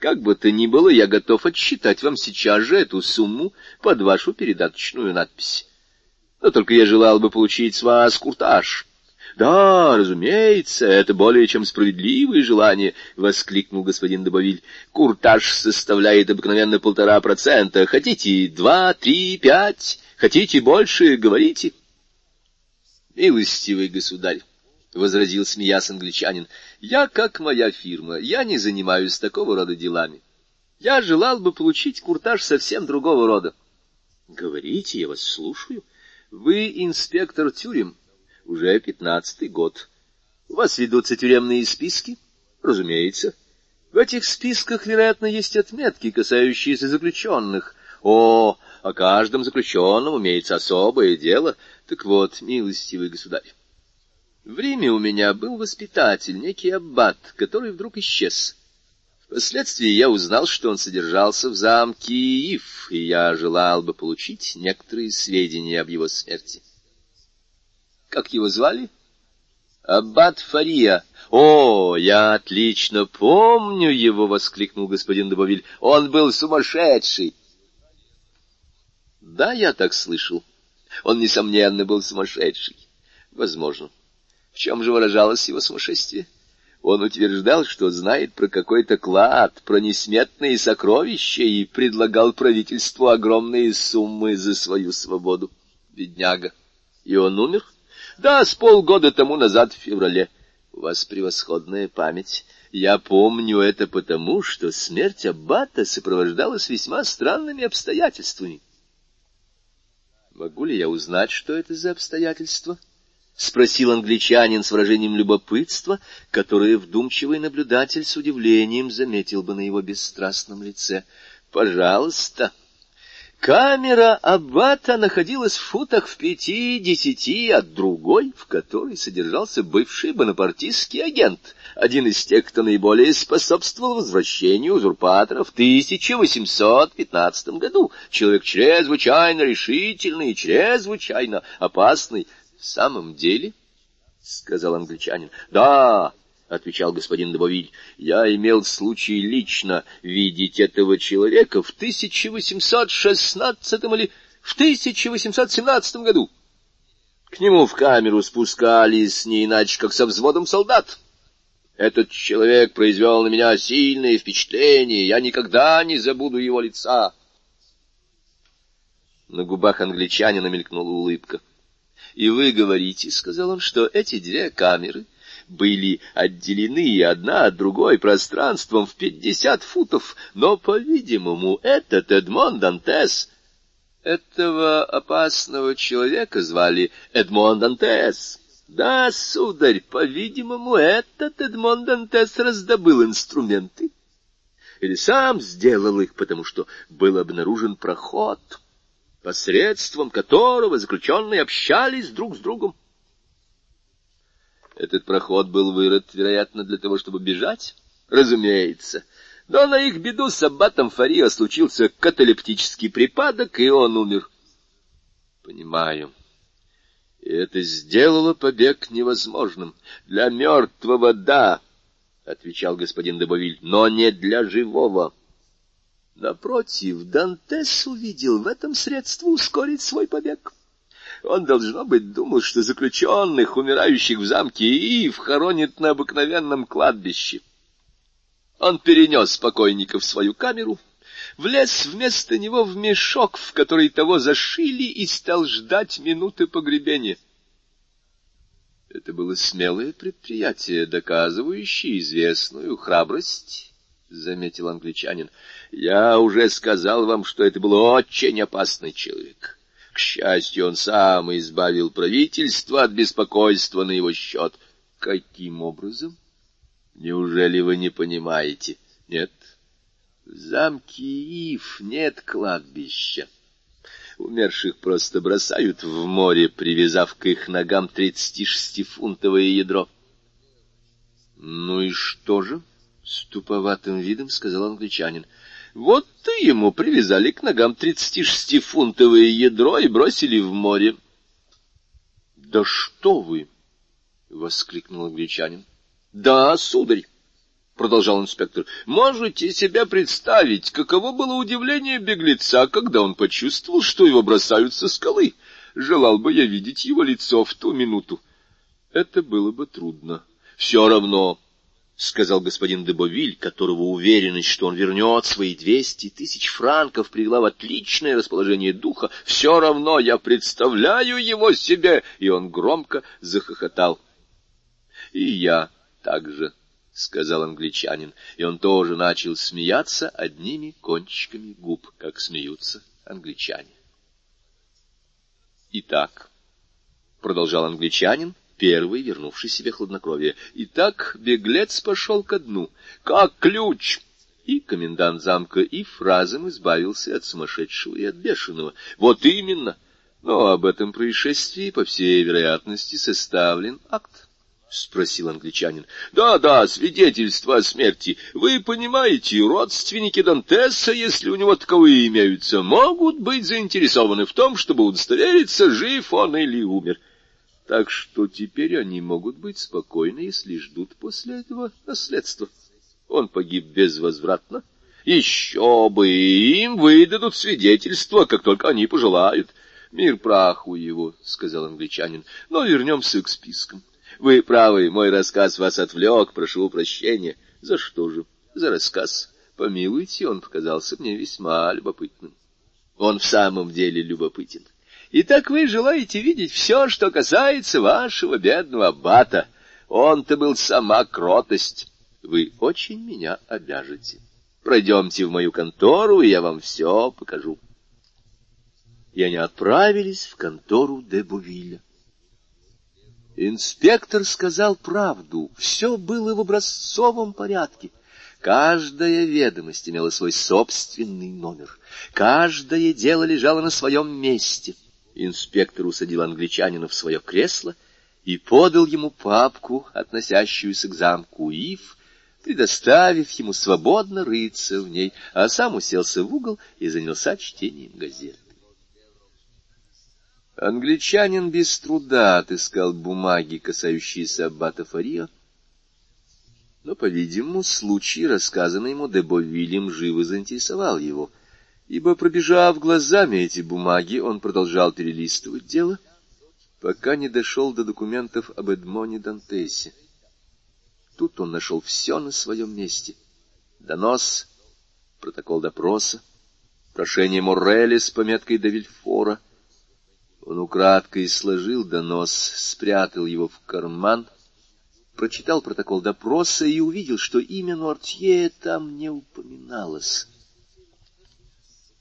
Как бы то ни было, я готов отсчитать вам сейчас же эту сумму под вашу передаточную надпись. Но только я желал бы получить с вас куртаж». Да, разумеется, это более чем справедливое желание, воскликнул господин Добавиль. Куртаж составляет обыкновенно полтора процента. Хотите два, три, пять? Хотите больше? Говорите. Милостивый государь, возразил смеясь англичанин. Я, как моя фирма, я не занимаюсь такого рода делами. Я желал бы получить куртаж совсем другого рода. Говорите, я вас слушаю. Вы инспектор тюрем, уже пятнадцатый год. У вас ведутся тюремные списки? Разумеется. В этих списках, вероятно, есть отметки, касающиеся заключенных. О, о каждом заключенном имеется особое дело. Так вот, милостивый государь, в Риме у меня был воспитатель, некий аббат, который вдруг исчез. Впоследствии я узнал, что он содержался в замке Ив, и я желал бы получить некоторые сведения об его смерти. Как его звали? Аббат Фария. О, я отлично помню его, воскликнул господин Добовиль. Он был сумасшедший. Да, я так слышал. Он несомненно был сумасшедший. Возможно. Чем же выражалось его сумасшествие? Он утверждал, что знает про какой-то клад, про несметные сокровища и предлагал правительству огромные суммы за свою свободу. Бедняга. И он умер? — да, с полгода тому назад, в феврале. У вас превосходная память. Я помню это потому, что смерть Аббата сопровождалась весьма странными обстоятельствами. Могу ли я узнать, что это за обстоятельства? — спросил англичанин с выражением любопытства, которое вдумчивый наблюдатель с удивлением заметил бы на его бесстрастном лице. — Пожалуйста. — Камера аббата находилась в футах в пяти-десяти от другой, в которой содержался бывший бонапартистский агент, один из тех, кто наиболее способствовал возвращению узурпатора в 1815 году. Человек чрезвычайно решительный и чрезвычайно опасный. — В самом деле? — сказал англичанин. — Да, — отвечал господин Добовиль, — я имел случай лично видеть этого человека в 1816 или в 1817 году. К нему в камеру спускались не иначе, как со взводом солдат. Этот человек произвел на меня сильное впечатление, я никогда не забуду его лица. На губах англичанина мелькнула улыбка. — И вы говорите, — сказал он, — что эти две камеры — были отделены одна от другой пространством в пятьдесят футов, но, по-видимому, этот Эдмон Дантес... Этого опасного человека звали Эдмон Дантес. Да, сударь, по-видимому, этот Эдмон Дантес раздобыл инструменты. Или сам сделал их, потому что был обнаружен проход, посредством которого заключенные общались друг с другом. Этот проход был вырыт, вероятно, для того, чтобы бежать? Разумеется. Но на их беду с аббатом Фарио случился каталептический припадок, и он умер. Понимаю. И это сделало побег невозможным. Для мертвого — да, — отвечал господин Добовиль, — но не для живого. Напротив, Дантес увидел в этом средство ускорить свой побег. Он, должно быть, думал, что заключенных, умирающих в замке Иив, хоронит на обыкновенном кладбище. Он перенес покойника в свою камеру, влез вместо него в мешок, в который того зашили, и стал ждать минуты погребения. Это было смелое предприятие, доказывающее известную храбрость заметил англичанин. — Я уже сказал вам, что это был очень опасный человек. К счастью, он сам избавил правительство от беспокойства на его счет. — Каким образом? Неужели вы не понимаете? — Нет. В замке Ив нет кладбища. Умерших просто бросают в море, привязав к их ногам тридцатишестифунтовое ядро. — Ну и что же? — с туповатым видом сказал англичанин. Вот ты ему привязали к ногам тридцатишестифунтовое ядро и бросили в море. — Да что вы! — воскликнул англичанин. — Да, сударь, — продолжал инспектор, — можете себе представить, каково было удивление беглеца, когда он почувствовал, что его бросают со скалы. Желал бы я видеть его лицо в ту минуту. Это было бы трудно. Все равно — сказал господин Дебовиль, которого уверенность, что он вернет свои двести тысяч франков, привела в отличное расположение духа. — Все равно я представляю его себе! И он громко захохотал. — И я также, — сказал англичанин, и он тоже начал смеяться одними кончиками губ, как смеются англичане. — Итак, — продолжал англичанин, первый вернувший себе хладнокровие. Итак, беглец пошел ко дну. Как ключ! И комендант замка и фразом избавился от сумасшедшего и от бешеного. Вот именно! Но об этом происшествии, по всей вероятности, составлен акт. — спросил англичанин. — Да, да, свидетельство о смерти. Вы понимаете, родственники Дантеса, если у него таковые имеются, могут быть заинтересованы в том, чтобы удостовериться, жив он или умер. — так что теперь они могут быть спокойны, если ждут после этого наследства. Он погиб безвозвратно. Еще бы, им выдадут свидетельство, как только они пожелают. Мир праху его, — сказал англичанин, — но вернемся к спискам. Вы правы, мой рассказ вас отвлек, прошу прощения. За что же? За рассказ. Помилуйте, он показался мне весьма любопытным. Он в самом деле любопытен. Итак, вы желаете видеть все, что касается вашего бедного аббата. Он-то был сама кротость. Вы очень меня обяжете. Пройдемте в мою контору, и я вам все покажу. И они отправились в контору де Бувиля. Инспектор сказал правду. Все было в образцовом порядке. Каждая ведомость имела свой собственный номер. Каждое дело лежало на своем месте — Инспектор усадил англичанина в свое кресло и подал ему папку, относящуюся к замку Ив, предоставив ему свободно рыться в ней, а сам уселся в угол и занялся чтением газеты. Англичанин без труда отыскал бумаги, касающиеся аббата Фарио, но, по-видимому, случай, рассказанный ему Дебовилем, живо заинтересовал его — ибо, пробежав глазами эти бумаги, он продолжал перелистывать дело, пока не дошел до документов об Эдмоне Дантесе. Тут он нашел все на своем месте. Донос, протокол допроса, прошение Моррели с пометкой Давильфора. Он украдкой сложил донос, спрятал его в карман, прочитал протокол допроса и увидел, что имя Нортье там не упоминалось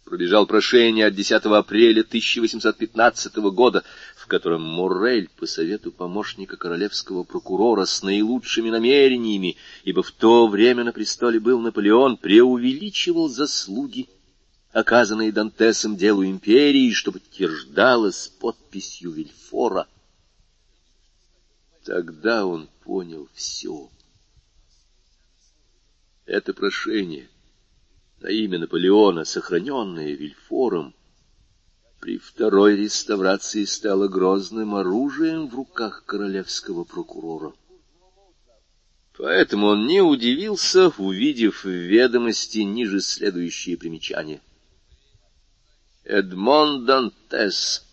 пробежал прошение от 10 апреля 1815 года, в котором Муррель по совету помощника королевского прокурора с наилучшими намерениями, ибо в то время на престоле был Наполеон, преувеличивал заслуги, оказанные Дантесом делу империи, что подтверждалось подписью Вильфора. Тогда он понял все. Это прошение — на имя Наполеона, сохраненное Вильфором, при второй реставрации стало грозным оружием в руках королевского прокурора. Поэтому он не удивился, увидев в ведомости ниже следующие примечания. Эдмон Дантес,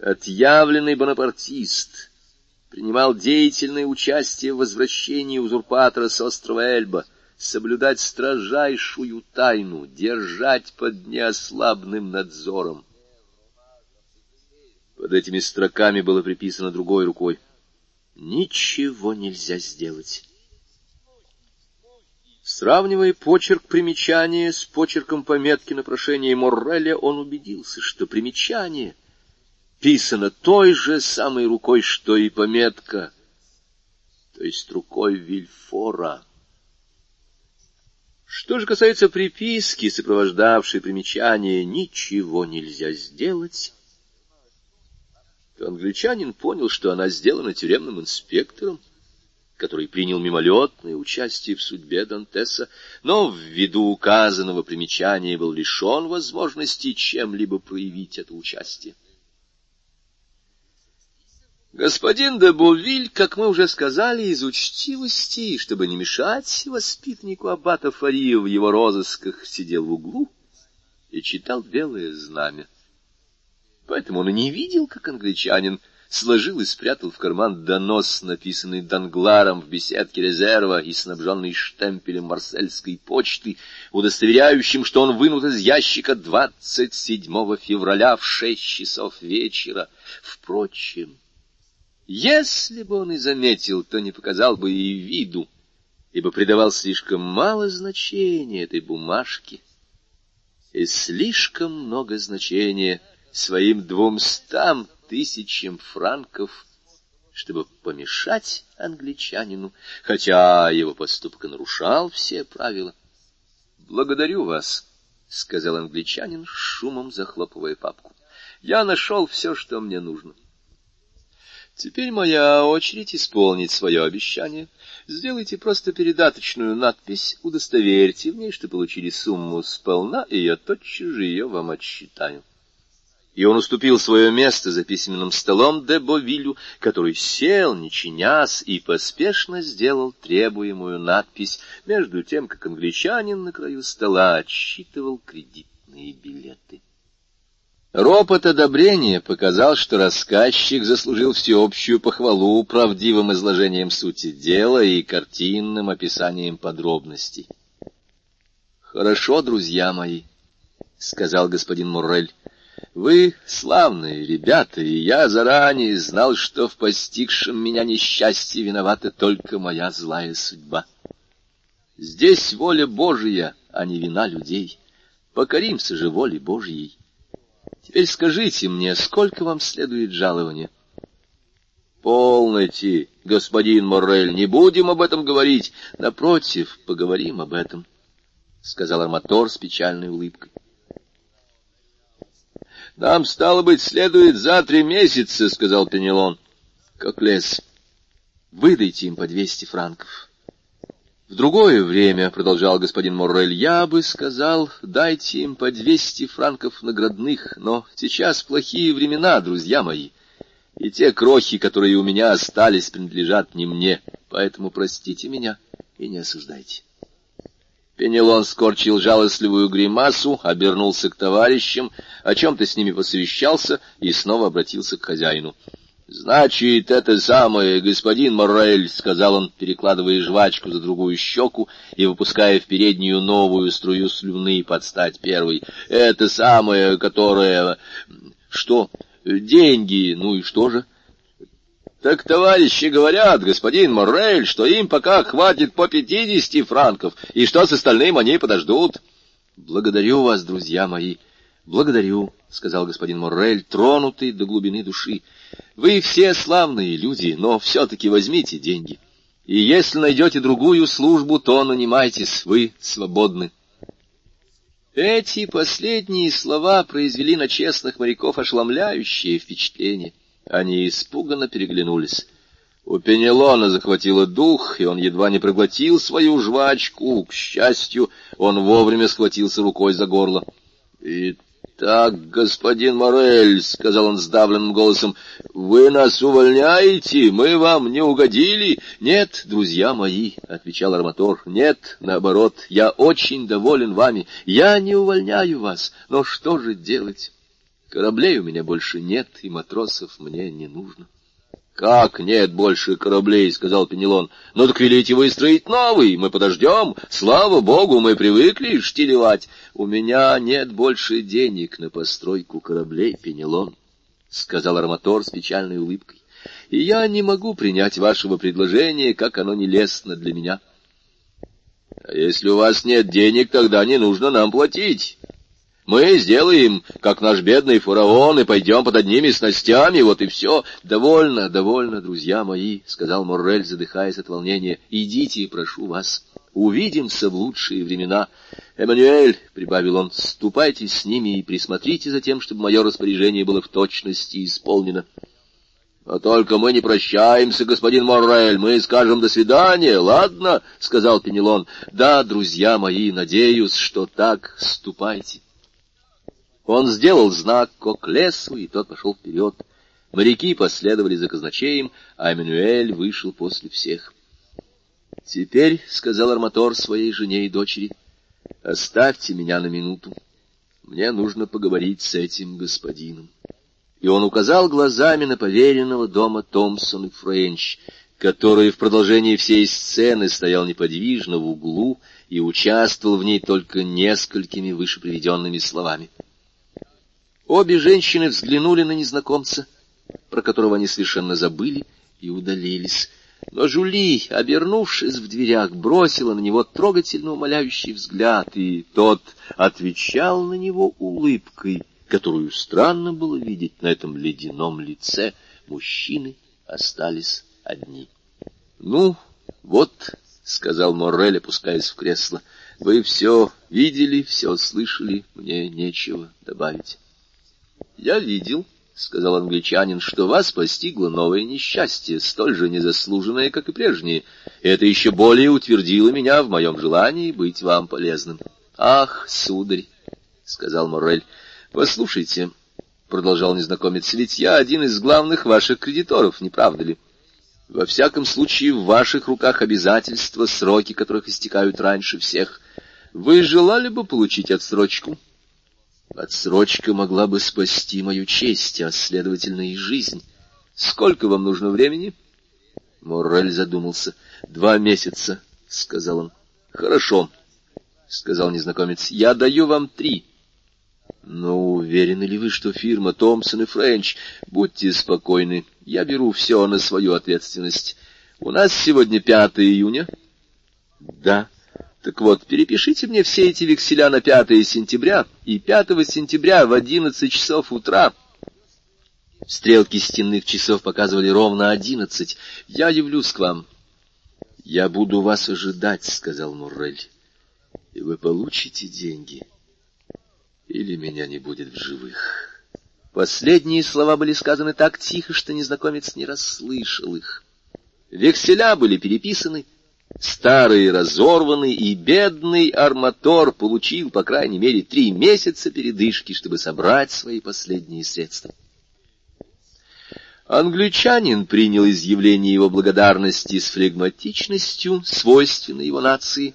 отъявленный бонапартист, принимал деятельное участие в возвращении узурпатора с острова Эльба — соблюдать строжайшую тайну, держать под неослабным надзором. Под этими строками было приписано другой рукой. Ничего нельзя сделать. Сравнивая почерк примечания с почерком пометки на прошение Морреля, он убедился, что примечание писано той же самой рукой, что и пометка, то есть рукой Вильфора. Что же касается приписки, сопровождавшей примечание, ничего нельзя сделать, то англичанин понял, что она сделана тюремным инспектором, который принял мимолетное участие в судьбе Дантеса, но ввиду указанного примечания был лишен возможности чем-либо проявить это участие. Господин де Бувиль, как мы уже сказали, из учтивости, чтобы не мешать воспитаннику аббата Фария в его розысках, сидел в углу и читал белое знамя. Поэтому он и не видел, как англичанин сложил и спрятал в карман донос, написанный Дангларом в беседке резерва и снабженный штемпелем марсельской почты, удостоверяющим, что он вынут из ящика 27 февраля в шесть часов вечера. Впрочем, если бы он и заметил, то не показал бы и виду, ибо придавал слишком мало значения этой бумажке и слишком много значения своим двумстам тысячам франков, чтобы помешать англичанину, хотя его поступок нарушал все правила. — Благодарю вас, — сказал англичанин, шумом захлопывая папку. — Я нашел все, что мне нужно. Теперь моя очередь исполнить свое обещание. Сделайте просто передаточную надпись, удостоверьте в ней, что получили сумму сполна, и я тотчас же ее вам отсчитаю и он уступил свое место за письменным столом де Бовилю, который сел, не чинясь, и поспешно сделал требуемую надпись, между тем, как англичанин на краю стола отсчитывал кредитные билеты. Ропот одобрения показал, что рассказчик заслужил всеобщую похвалу правдивым изложением сути дела и картинным описанием подробностей. «Хорошо, друзья мои», — сказал господин Муррель, — вы славные ребята, и я заранее знал, что в постигшем меня несчастье виновата только моя злая судьба. Здесь воля Божия, а не вина людей. Покоримся же воле Божьей. Теперь скажите мне, сколько вам следует жалования? Полноте, господин Моррель, не будем об этом говорить. Напротив, поговорим об этом, — сказал арматор с печальной улыбкой. — Нам, стало быть, следует за три месяца, — сказал Пенелон. — Как лес. Выдайте им по двести франков. В другое время, — продолжал господин Моррель, — я бы сказал, дайте им по двести франков наградных, но сейчас плохие времена, друзья мои, и те крохи, которые у меня остались, принадлежат не мне, поэтому простите меня и не осуждайте. Пенелон скорчил жалостливую гримасу, обернулся к товарищам, о чем-то с ними посовещался и снова обратился к хозяину. — Значит, это самое, господин Моррель, — сказал он, перекладывая жвачку за другую щеку и выпуская в переднюю новую струю слюны под стать первой. — Это самое, которое... Что? Деньги, ну и что же? — так товарищи говорят, господин Моррель, что им пока хватит по пятидесяти франков, и что с остальным они подождут. — Благодарю вас, друзья мои, благодарю, — сказал господин Моррель, тронутый до глубины души. — Вы все славные люди, но все-таки возьмите деньги. И если найдете другую службу, то нанимайтесь, вы свободны. Эти последние слова произвели на честных моряков ошеломляющее впечатление. Они испуганно переглянулись. У Пенелона захватило дух, и он едва не проглотил свою жвачку. К счастью, он вовремя схватился рукой за горло. — Итак, господин Морель, — сказал он сдавленным голосом, — вы нас увольняете? Мы вам не угодили? — Нет, друзья мои, — отвечал арматор, — нет, наоборот, я очень доволен вами. Я не увольняю вас, но что же делать? Кораблей у меня больше нет, и матросов мне не нужно. — Как нет больше кораблей? — сказал Пенелон. — Ну так велите выстроить новый, мы подождем. Слава богу, мы привыкли штилевать. — У меня нет больше денег на постройку кораблей, Пенелон, — сказал арматор с печальной улыбкой. — И я не могу принять вашего предложения, как оно нелестно для меня. — А если у вас нет денег, тогда не нужно нам платить. Мы сделаем, как наш бедный фараон, и пойдем под одними снастями, вот и все. Довольно, довольно, друзья мои, — сказал Моррель, задыхаясь от волнения. Идите, прошу вас. Увидимся в лучшие времена. Эммануэль, — прибавил он, — ступайте с ними и присмотрите за тем, чтобы мое распоряжение было в точности исполнено. «Но только мы не прощаемся, господин Моррель, мы скажем «до свидания», ладно?» — сказал Пенелон. «Да, друзья мои, надеюсь, что так. Ступайте». Он сделал знак Коклесу, и тот пошел вперед. Моряки последовали за казначеем, а Эммануэль вышел после всех. «Теперь», — сказал Арматор своей жене и дочери, — «оставьте меня на минуту. Мне нужно поговорить с этим господином». И он указал глазами на поверенного дома Томпсон и Френч, который в продолжении всей сцены стоял неподвижно в углу и участвовал в ней только несколькими выше приведенными словами. Обе женщины взглянули на незнакомца, про которого они совершенно забыли, и удалились. Но Жули, обернувшись в дверях, бросила на него трогательно умоляющий взгляд, и тот отвечал на него улыбкой, которую странно было видеть на этом ледяном лице. Мужчины остались одни. — Ну, вот, — сказал Моррель, опускаясь в кресло, — вы все видели, все слышали, мне нечего добавить. — Я видел, — сказал англичанин, — что вас постигло новое несчастье, столь же незаслуженное, как и прежние. И это еще более утвердило меня в моем желании быть вам полезным. — Ах, сударь, — сказал Моррель, — послушайте, — продолжал незнакомец, — ведь я один из главных ваших кредиторов, не правда ли? Во всяком случае, в ваших руках обязательства, сроки которых истекают раньше всех. Вы желали бы получить отсрочку? — Отсрочка могла бы спасти мою честь, а, следовательно, и жизнь. Сколько вам нужно времени? Моррель задумался. Два месяца, — сказал он. Хорошо, — сказал незнакомец. Я даю вам три. Но уверены ли вы, что фирма Томпсон и Френч? Будьте спокойны, я беру все на свою ответственность. У нас сегодня 5 июня. Да. Так вот, перепишите мне все эти векселя на 5 сентября и 5 сентября в 11 часов утра. Стрелки стенных часов показывали ровно одиннадцать. Я явлюсь к вам. — Я буду вас ожидать, — сказал Муррель. — И вы получите деньги. Или меня не будет в живых. Последние слова были сказаны так тихо, что незнакомец не расслышал их. Векселя были переписаны, — Старый разорванный и бедный арматор получил, по крайней мере, три месяца передышки, чтобы собрать свои последние средства. Англичанин принял изъявление его благодарности с флегматичностью, свойственной его нации,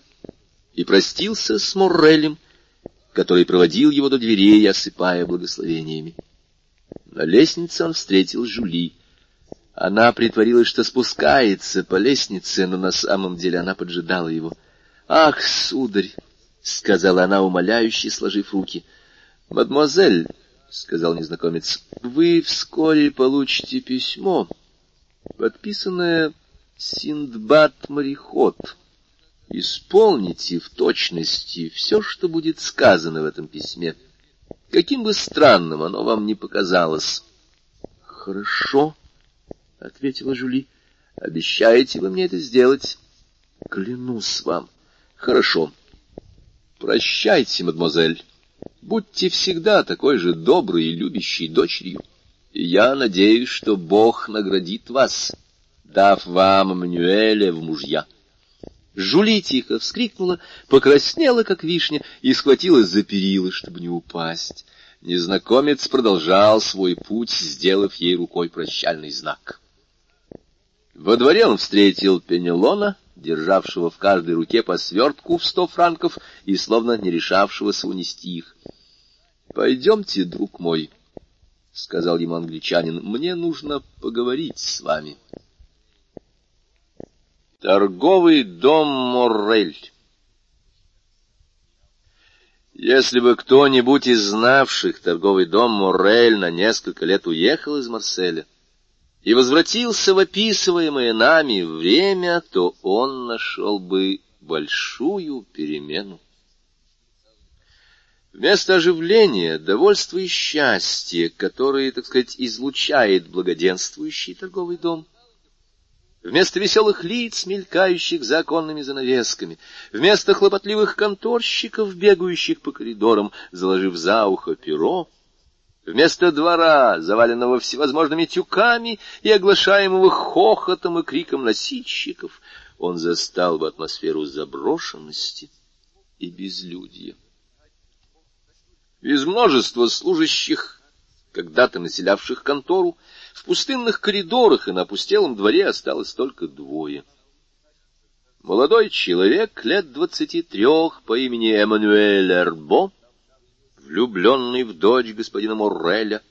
и простился с Моррелем, который проводил его до дверей, осыпая благословениями. На лестнице он встретил Жули. Она притворилась, что спускается по лестнице, но на самом деле она поджидала его. — Ах, сударь! — сказала она, умоляюще сложив руки. — Мадемуазель, — сказал незнакомец, — вы вскоре получите письмо, подписанное Синдбад-мореход. Исполните в точности все, что будет сказано в этом письме. Каким бы странным оно вам ни показалось. — Хорошо, — ответила Жули. — Обещаете вы мне это сделать? — Клянусь вам. — Хорошо. Прощайте, мадемуазель. Будьте всегда такой же доброй и любящей дочерью. И я надеюсь, что Бог наградит вас, дав вам Мануэля в мужья. Жули тихо вскрикнула, покраснела, как вишня, и схватилась за перила, чтобы не упасть. Незнакомец продолжал свой путь, сделав ей рукой прощальный знак. Во дворе он встретил Пенелона, державшего в каждой руке по свертку в сто франков и словно не решавшегося унести их. — Пойдемте, друг мой, — сказал ему англичанин, — мне нужно поговорить с вами. Торговый дом Моррель Если бы кто-нибудь из знавших торговый дом Моррель на несколько лет уехал из Марселя, и возвратился в описываемое нами время, то он нашел бы большую перемену. Вместо оживления, довольства и счастья, которые, так сказать, излучает благоденствующий торговый дом, вместо веселых лиц, мелькающих за оконными занавесками, вместо хлопотливых конторщиков, бегающих по коридорам, заложив за ухо перо, вместо двора, заваленного всевозможными тюками и оглашаемого хохотом и криком носильщиков, он застал бы атмосферу заброшенности и безлюдья. Из множества служащих, когда-то населявших контору, в пустынных коридорах и на опустелом дворе осталось только двое. Молодой человек лет двадцати трех по имени Эммануэль Эрбо, влюбленный в дочь господина Морреля,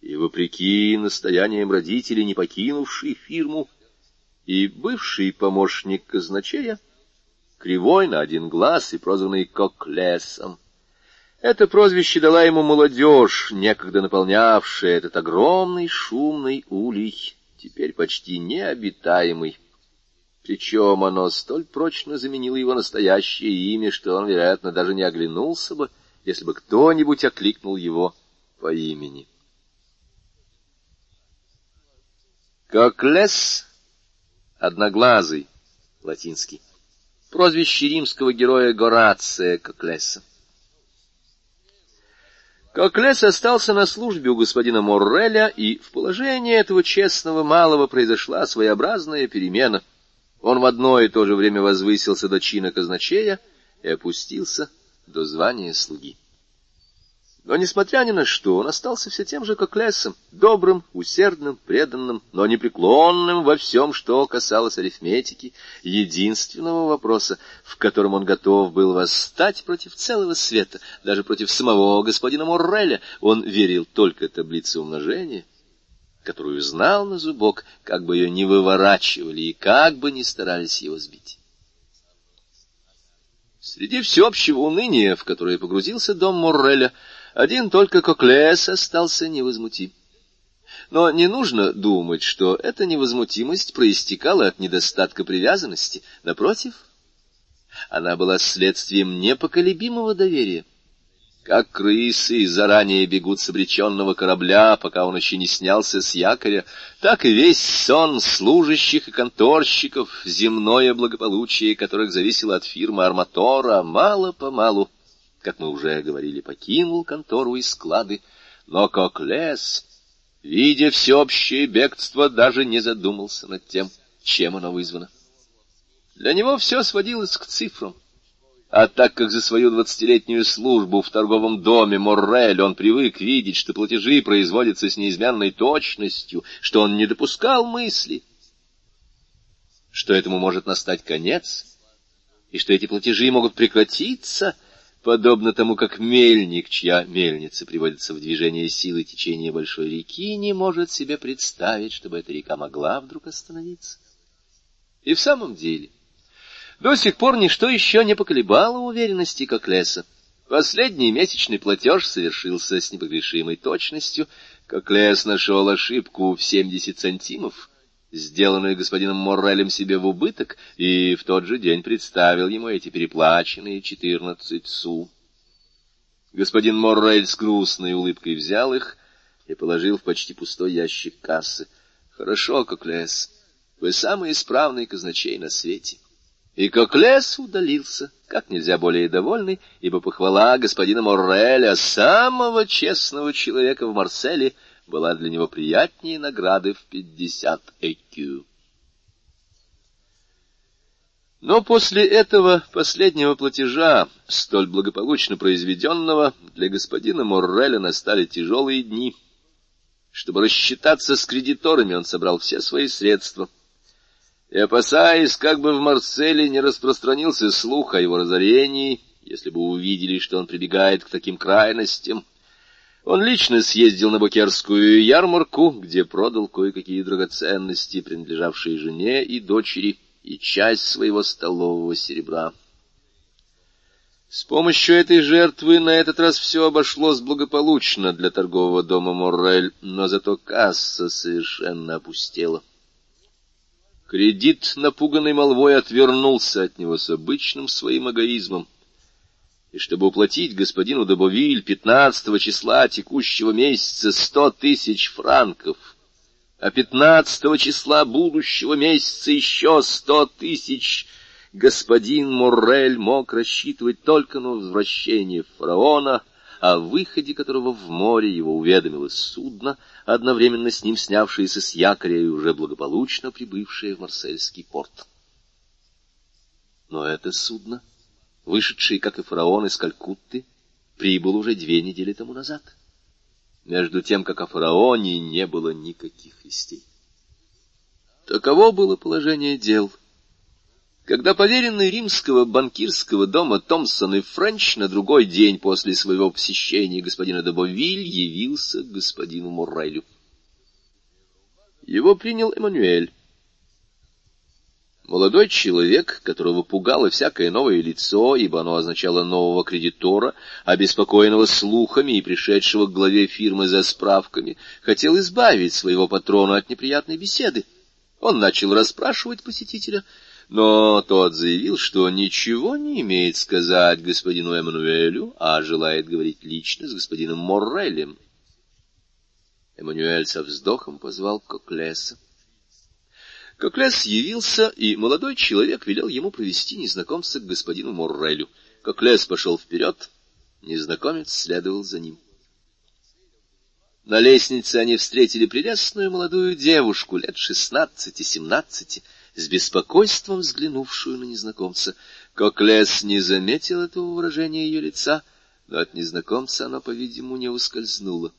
и, вопреки настояниям родителей, не покинувший фирму, и бывший помощник казначея, кривой на один глаз и прозванный Коклесом. Это прозвище дала ему молодежь, некогда наполнявшая этот огромный шумный улей, теперь почти необитаемый. Причем оно столь прочно заменило его настоящее имя, что он, вероятно, даже не оглянулся бы, если бы кто-нибудь окликнул его по имени. Коклес, одноглазый, латинский, прозвище римского героя Горация Коклеса. Коклес остался на службе у господина Морреля, и в положении этого честного малого произошла своеобразная перемена. Он в одно и то же время возвысился до чина казначея и опустился до звания слуги. Но, несмотря ни на что, он остался все тем же, как Лесом, добрым, усердным, преданным, но непреклонным во всем, что касалось арифметики, единственного вопроса, в котором он готов был восстать против целого света, даже против самого господина Морреля. Он верил только таблице умножения, которую знал на зубок, как бы ее ни выворачивали и как бы ни старались его сбить. Среди всеобщего уныния, в которое погрузился дом Морреля, один только Коклес остался невозмутим. Но не нужно думать, что эта невозмутимость проистекала от недостатка привязанности. Напротив, она была следствием непоколебимого доверия. Как крысы заранее бегут с обреченного корабля, пока он еще не снялся с якоря, так и весь сон служащих и конторщиков, земное благополучие которых зависело от фирмы Арматора, мало-помалу как мы уже говорили, покинул контору и склады, но Коклес, видя всеобщее бегство, даже не задумался над тем, чем оно вызвано. Для него все сводилось к цифрам. А так как за свою двадцатилетнюю службу в торговом доме Моррель он привык видеть, что платежи производятся с неизменной точностью, что он не допускал мысли, что этому может настать конец, и что эти платежи могут прекратиться — подобно тому, как мельник, чья мельница приводится в движение силы течения большой реки, не может себе представить, чтобы эта река могла вдруг остановиться. И в самом деле, до сих пор ничто еще не поколебало уверенности Коклеса. Последний месячный платеж совершился с непогрешимой точностью. Коклес нашел ошибку в семьдесят сантимов — сделанную господином Моррелем себе в убыток, и в тот же день представил ему эти переплаченные четырнадцать су. Господин Моррель с грустной улыбкой взял их и положил в почти пустой ящик кассы. — Хорошо, Коклес, вы самый исправный казначей на свете. И Коклес удалился, как нельзя более довольный, ибо похвала господина Морреля, самого честного человека в Марселе, — была для него приятнее награды в пятьдесят ЭКЮ. Но после этого последнего платежа, столь благополучно произведенного, для господина Морреля настали тяжелые дни. Чтобы рассчитаться с кредиторами, он собрал все свои средства. И, опасаясь, как бы в Марселе не распространился слух о его разорении, если бы увидели, что он прибегает к таким крайностям, он лично съездил на Букерскую ярмарку, где продал кое-какие драгоценности, принадлежавшие жене и дочери, и часть своего столового серебра. С помощью этой жертвы на этот раз все обошлось благополучно для торгового дома Моррель, но зато касса совершенно опустела. Кредит, напуганный молвой, отвернулся от него с обычным своим эгоизмом. И чтобы уплатить господину Добовиль 15 числа текущего месяца сто тысяч франков, а 15 числа будущего месяца еще сто тысяч, господин Моррель мог рассчитывать только на возвращение фараона, о выходе которого в море его уведомило судно, одновременно с ним снявшееся с якоря и уже благополучно прибывшее в Марсельский порт. Но это судно, вышедшее, как и фараон, из Калькутты, прибыл уже две недели тому назад. Между тем, как о фараоне не было никаких вестей. Таково было положение дел — когда поверенный римского банкирского дома Томпсон и Френч на другой день после своего посещения господина Добовиль явился к господину Моррелю. Его принял Эммануэль. Молодой человек, которого пугало всякое новое лицо, ибо оно означало нового кредитора, обеспокоенного слухами и пришедшего к главе фирмы за справками, хотел избавить своего патрона от неприятной беседы. Он начал расспрашивать посетителя — но тот заявил, что ничего не имеет сказать господину Эммануэлю, а желает говорить лично с господином Моррелем. Эммануэль со вздохом позвал Коклеса. Коклес явился, и молодой человек велел ему провести незнакомца к господину Моррелю. Коклес пошел вперед, незнакомец следовал за ним. На лестнице они встретили прелестную молодую девушку лет шестнадцати-семнадцати, с беспокойством взглянувшую на незнакомца. Коклес не заметил этого выражения ее лица, но от незнакомца оно, по-видимому, не ускользнуло.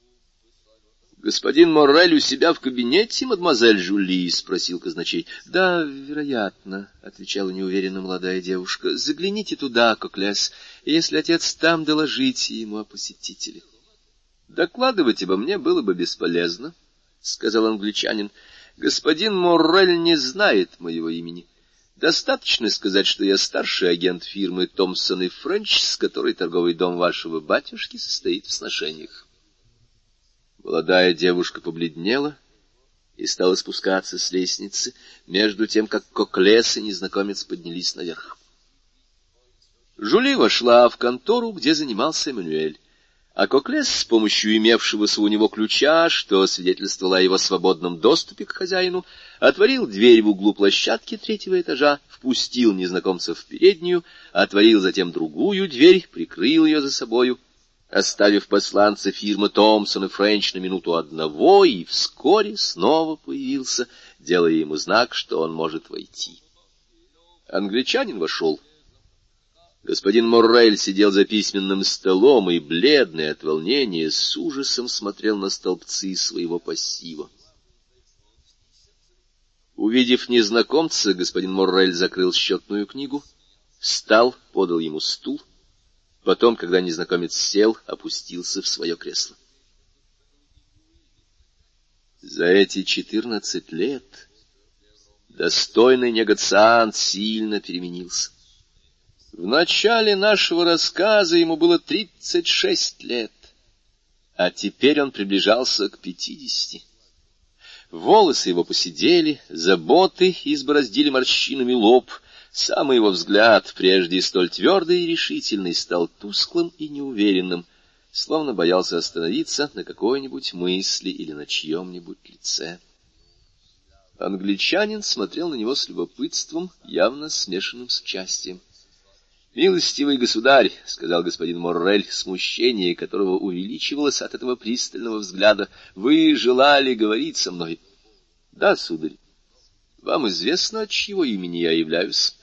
— Господин Моррель у себя в кабинете, мадемуазель Жули? — спросил казначей. — Да, вероятно, — отвечала неуверенно молодая девушка. — Загляните туда, Коклес, если отец там, доложите ему о посетителе. — Докладывать обо мне было бы бесполезно, — сказал англичанин. Господин Моррель не знает моего имени. Достаточно сказать, что я старший агент фирмы Томпсон и Френч, с которой торговый дом вашего батюшки состоит в сношениях. Молодая девушка побледнела и стала спускаться с лестницы, между тем, как Коклес и незнакомец поднялись наверх. Жули вошла в контору, где занимался Эммануэль. А Коклес с помощью имевшегося у него ключа, что свидетельствовало о его свободном доступе к хозяину, отворил дверь в углу площадки третьего этажа, впустил незнакомца в переднюю, отворил затем другую дверь, прикрыл ее за собою, оставив посланца фирмы Томпсон и Френч на минуту одного, и вскоре снова появился, делая ему знак, что он может войти. Англичанин вошел. Господин Моррель сидел за письменным столом и, бледный от волнения, с ужасом смотрел на столбцы своего пассива. Увидев незнакомца, господин Моррель закрыл счетную книгу, встал, подал ему стул, потом, когда незнакомец сел, опустился в свое кресло. За эти четырнадцать лет достойный негациант сильно переменился. В начале нашего рассказа ему было тридцать шесть лет, а теперь он приближался к пятидесяти. Волосы его посидели, заботы избороздили морщинами лоб, самый его взгляд, прежде столь твердый и решительный, стал тусклым и неуверенным, словно боялся остановиться на какой-нибудь мысли или на чьем-нибудь лице. Англичанин смотрел на него с любопытством, явно смешанным с участием. — Милостивый государь, — сказал господин Моррель, смущение которого увеличивалось от этого пристального взгляда, — вы желали говорить со мной? — Да, сударь. Вам известно, от чьего имени я являюсь?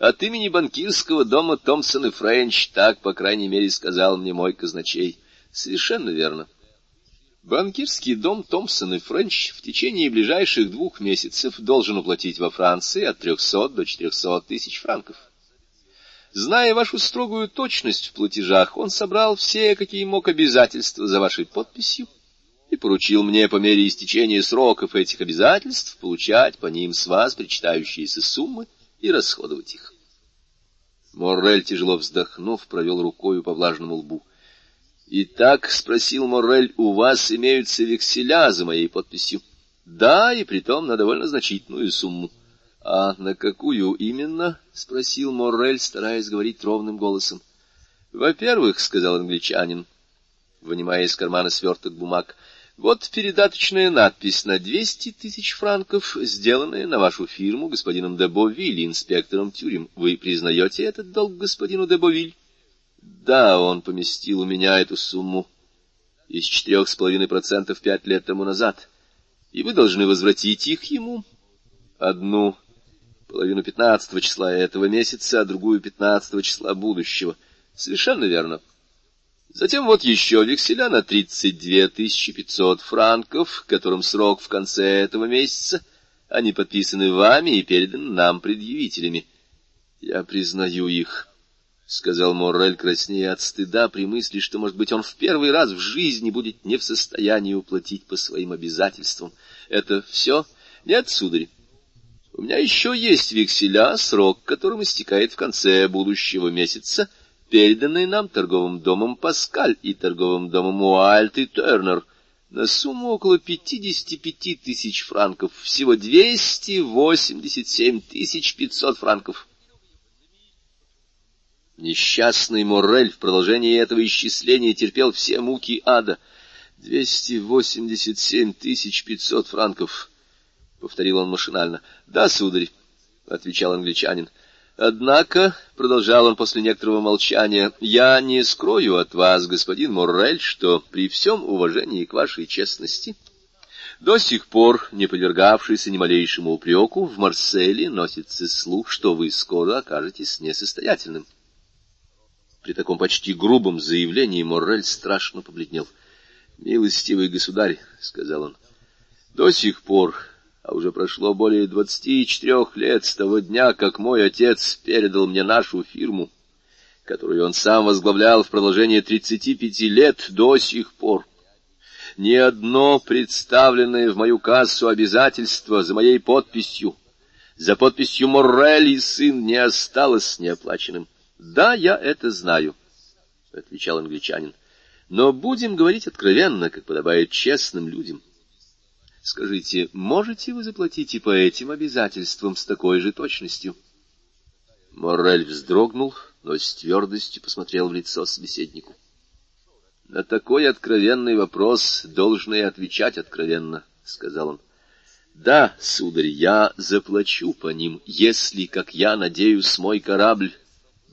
От имени банкирского дома Томпсон и Френч, так, по крайней мере, сказал мне мой казначей. Совершенно верно. Банкирский дом Томпсон и Френч в течение ближайших двух месяцев должен уплатить во Франции от трехсот до четырехсот тысяч франков. Зная вашу строгую точность в платежах, он собрал все, какие мог, обязательства за вашей подписью и поручил мне по мере истечения сроков этих обязательств получать по ним с вас причитающиеся суммы и расходовать их. Моррель, тяжело вздохнув, провел рукою по влажному лбу. — Итак, — спросил Моррель, — у вас имеются векселя за моей подписью? — Да, и притом на довольно значительную сумму. — А на какую именно? — спросил Моррель, стараясь говорить ровным голосом. — Во-первых, — сказал англичанин, вынимая из кармана сверток бумаг, — вот передаточная надпись на двести тысяч франков, сделанная на вашу фирму господином Дебовиль, инспектором тюрем. Вы признаете этот долг господину Дебовиль? — Да, он поместил у меня эту сумму из четырех с половиной процентов пять лет тому назад, и вы должны возвратить их ему. Одну половину пятнадцатого числа этого месяца, а другую пятнадцатого числа будущего. Совершенно верно. Затем вот еще векселя на тридцать две тысячи пятьсот франков, которым срок в конце этого месяца. Они подписаны вами и переданы нам предъявителями. Я признаю их. — сказал Моррель, краснея от стыда при мысли, что, может быть, он в первый раз в жизни будет не в состоянии уплатить по своим обязательствам. — Это все? — Нет, сударь. У меня еще есть векселя, срок которым истекает в конце будущего месяца, переданные нам торговым домом Паскаль и торговым домом Уальт и Тернер на сумму около 55 тысяч франков, всего 287 тысяч 500 франков. Несчастный Моррель в продолжении этого исчисления терпел все муки ада. «Двести восемьдесят семь тысяч пятьсот франков», — повторил он машинально. «Да, сударь», — отвечал англичанин. «Однако», — продолжал он после некоторого молчания, — «я не скрою от вас, господин Моррель, что при всем уважении к вашей честности...» До сих пор, не подвергавшийся ни малейшему упреку, в Марселе носится слух, что вы скоро окажетесь несостоятельным. При таком почти грубом заявлении Моррель страшно побледнел. — Милостивый государь, — сказал он, — до сих пор, а уже прошло более двадцати четырех лет с того дня, как мой отец передал мне нашу фирму, которую он сам возглавлял в продолжение тридцати пяти лет до сих пор, ни одно представленное в мою кассу обязательство за моей подписью, за подписью Моррель и сын не осталось неоплаченным. — Да, я это знаю, — отвечал англичанин. — Но будем говорить откровенно, как подобает честным людям. Скажите, можете вы заплатить и по этим обязательствам с такой же точностью? Моррель вздрогнул, но с твердостью посмотрел в лицо собеседнику. — На такой откровенный вопрос должно и отвечать откровенно, — сказал он. — Да, сударь, я заплачу по ним, если, как я надеюсь, мой корабль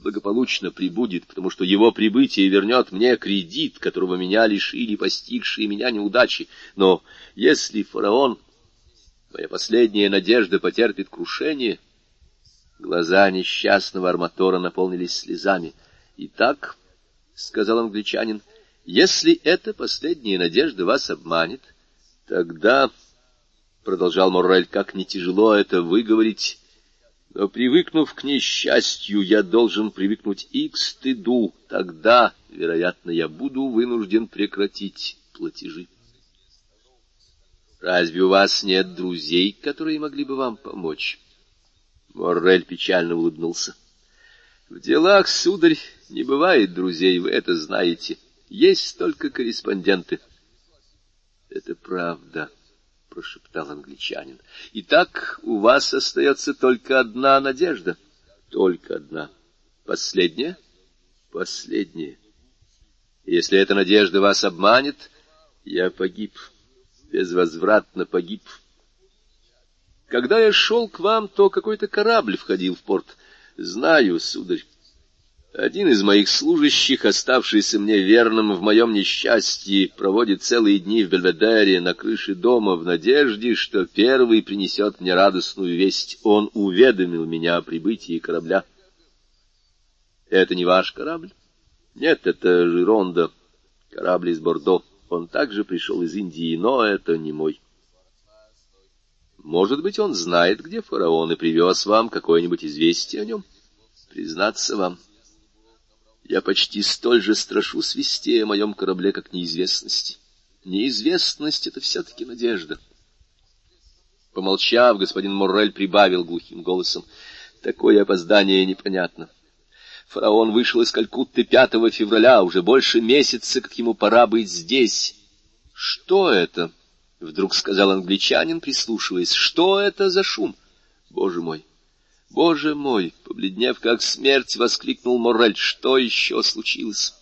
благополучно прибудет, потому что его прибытие вернет мне кредит, которого меня лишили постигшие меня неудачи. Но если фараон, моя последняя надежда, потерпит крушение... Глаза несчастного арматора наполнились слезами. «Итак», — сказал англичанин, — «если эта последняя надежда вас обманет, тогда...» — продолжал Моррель, — «как не тяжело это выговорить...» Но, привыкнув к несчастью, я должен привыкнуть и к стыду. Тогда, вероятно, я буду вынужден прекратить платежи. Разве у вас нет друзей, которые могли бы вам помочь? Моррель печально улыбнулся. В делах, сударь, не бывает друзей, вы это знаете. Есть только корреспонденты. Это правда прошептал англичанин. — Итак, у вас остается только одна надежда. — Только одна. Последняя? — Последняя. Если эта надежда вас обманет, я погиб. Безвозвратно погиб. Когда я шел к вам, то какой-то корабль входил в порт. Знаю, сударь. Один из моих служащих, оставшийся мне верным в моем несчастье, проводит целые дни в Бельведере на крыше дома в надежде, что первый принесет мне радостную весть. Он уведомил меня о прибытии корабля. Это не ваш корабль? Нет, это Жиронда, корабль из Бордо. Он также пришел из Индии, но это не мой. Может быть, он знает, где фараон, и привез вам какое-нибудь известие о нем? Признаться вам, я почти столь же страшу свести о моем корабле, как неизвестности. Неизвестность — это все-таки надежда. Помолчав, господин Моррель прибавил глухим голосом. Такое опоздание непонятно. Фараон вышел из Калькутты 5 февраля, уже больше месяца, как ему пора быть здесь. Что это? — вдруг сказал англичанин, прислушиваясь. — Что это за шум? — Боже мой! Боже мой! Побледнев как смерть, воскликнул Моррель. Что еще случилось?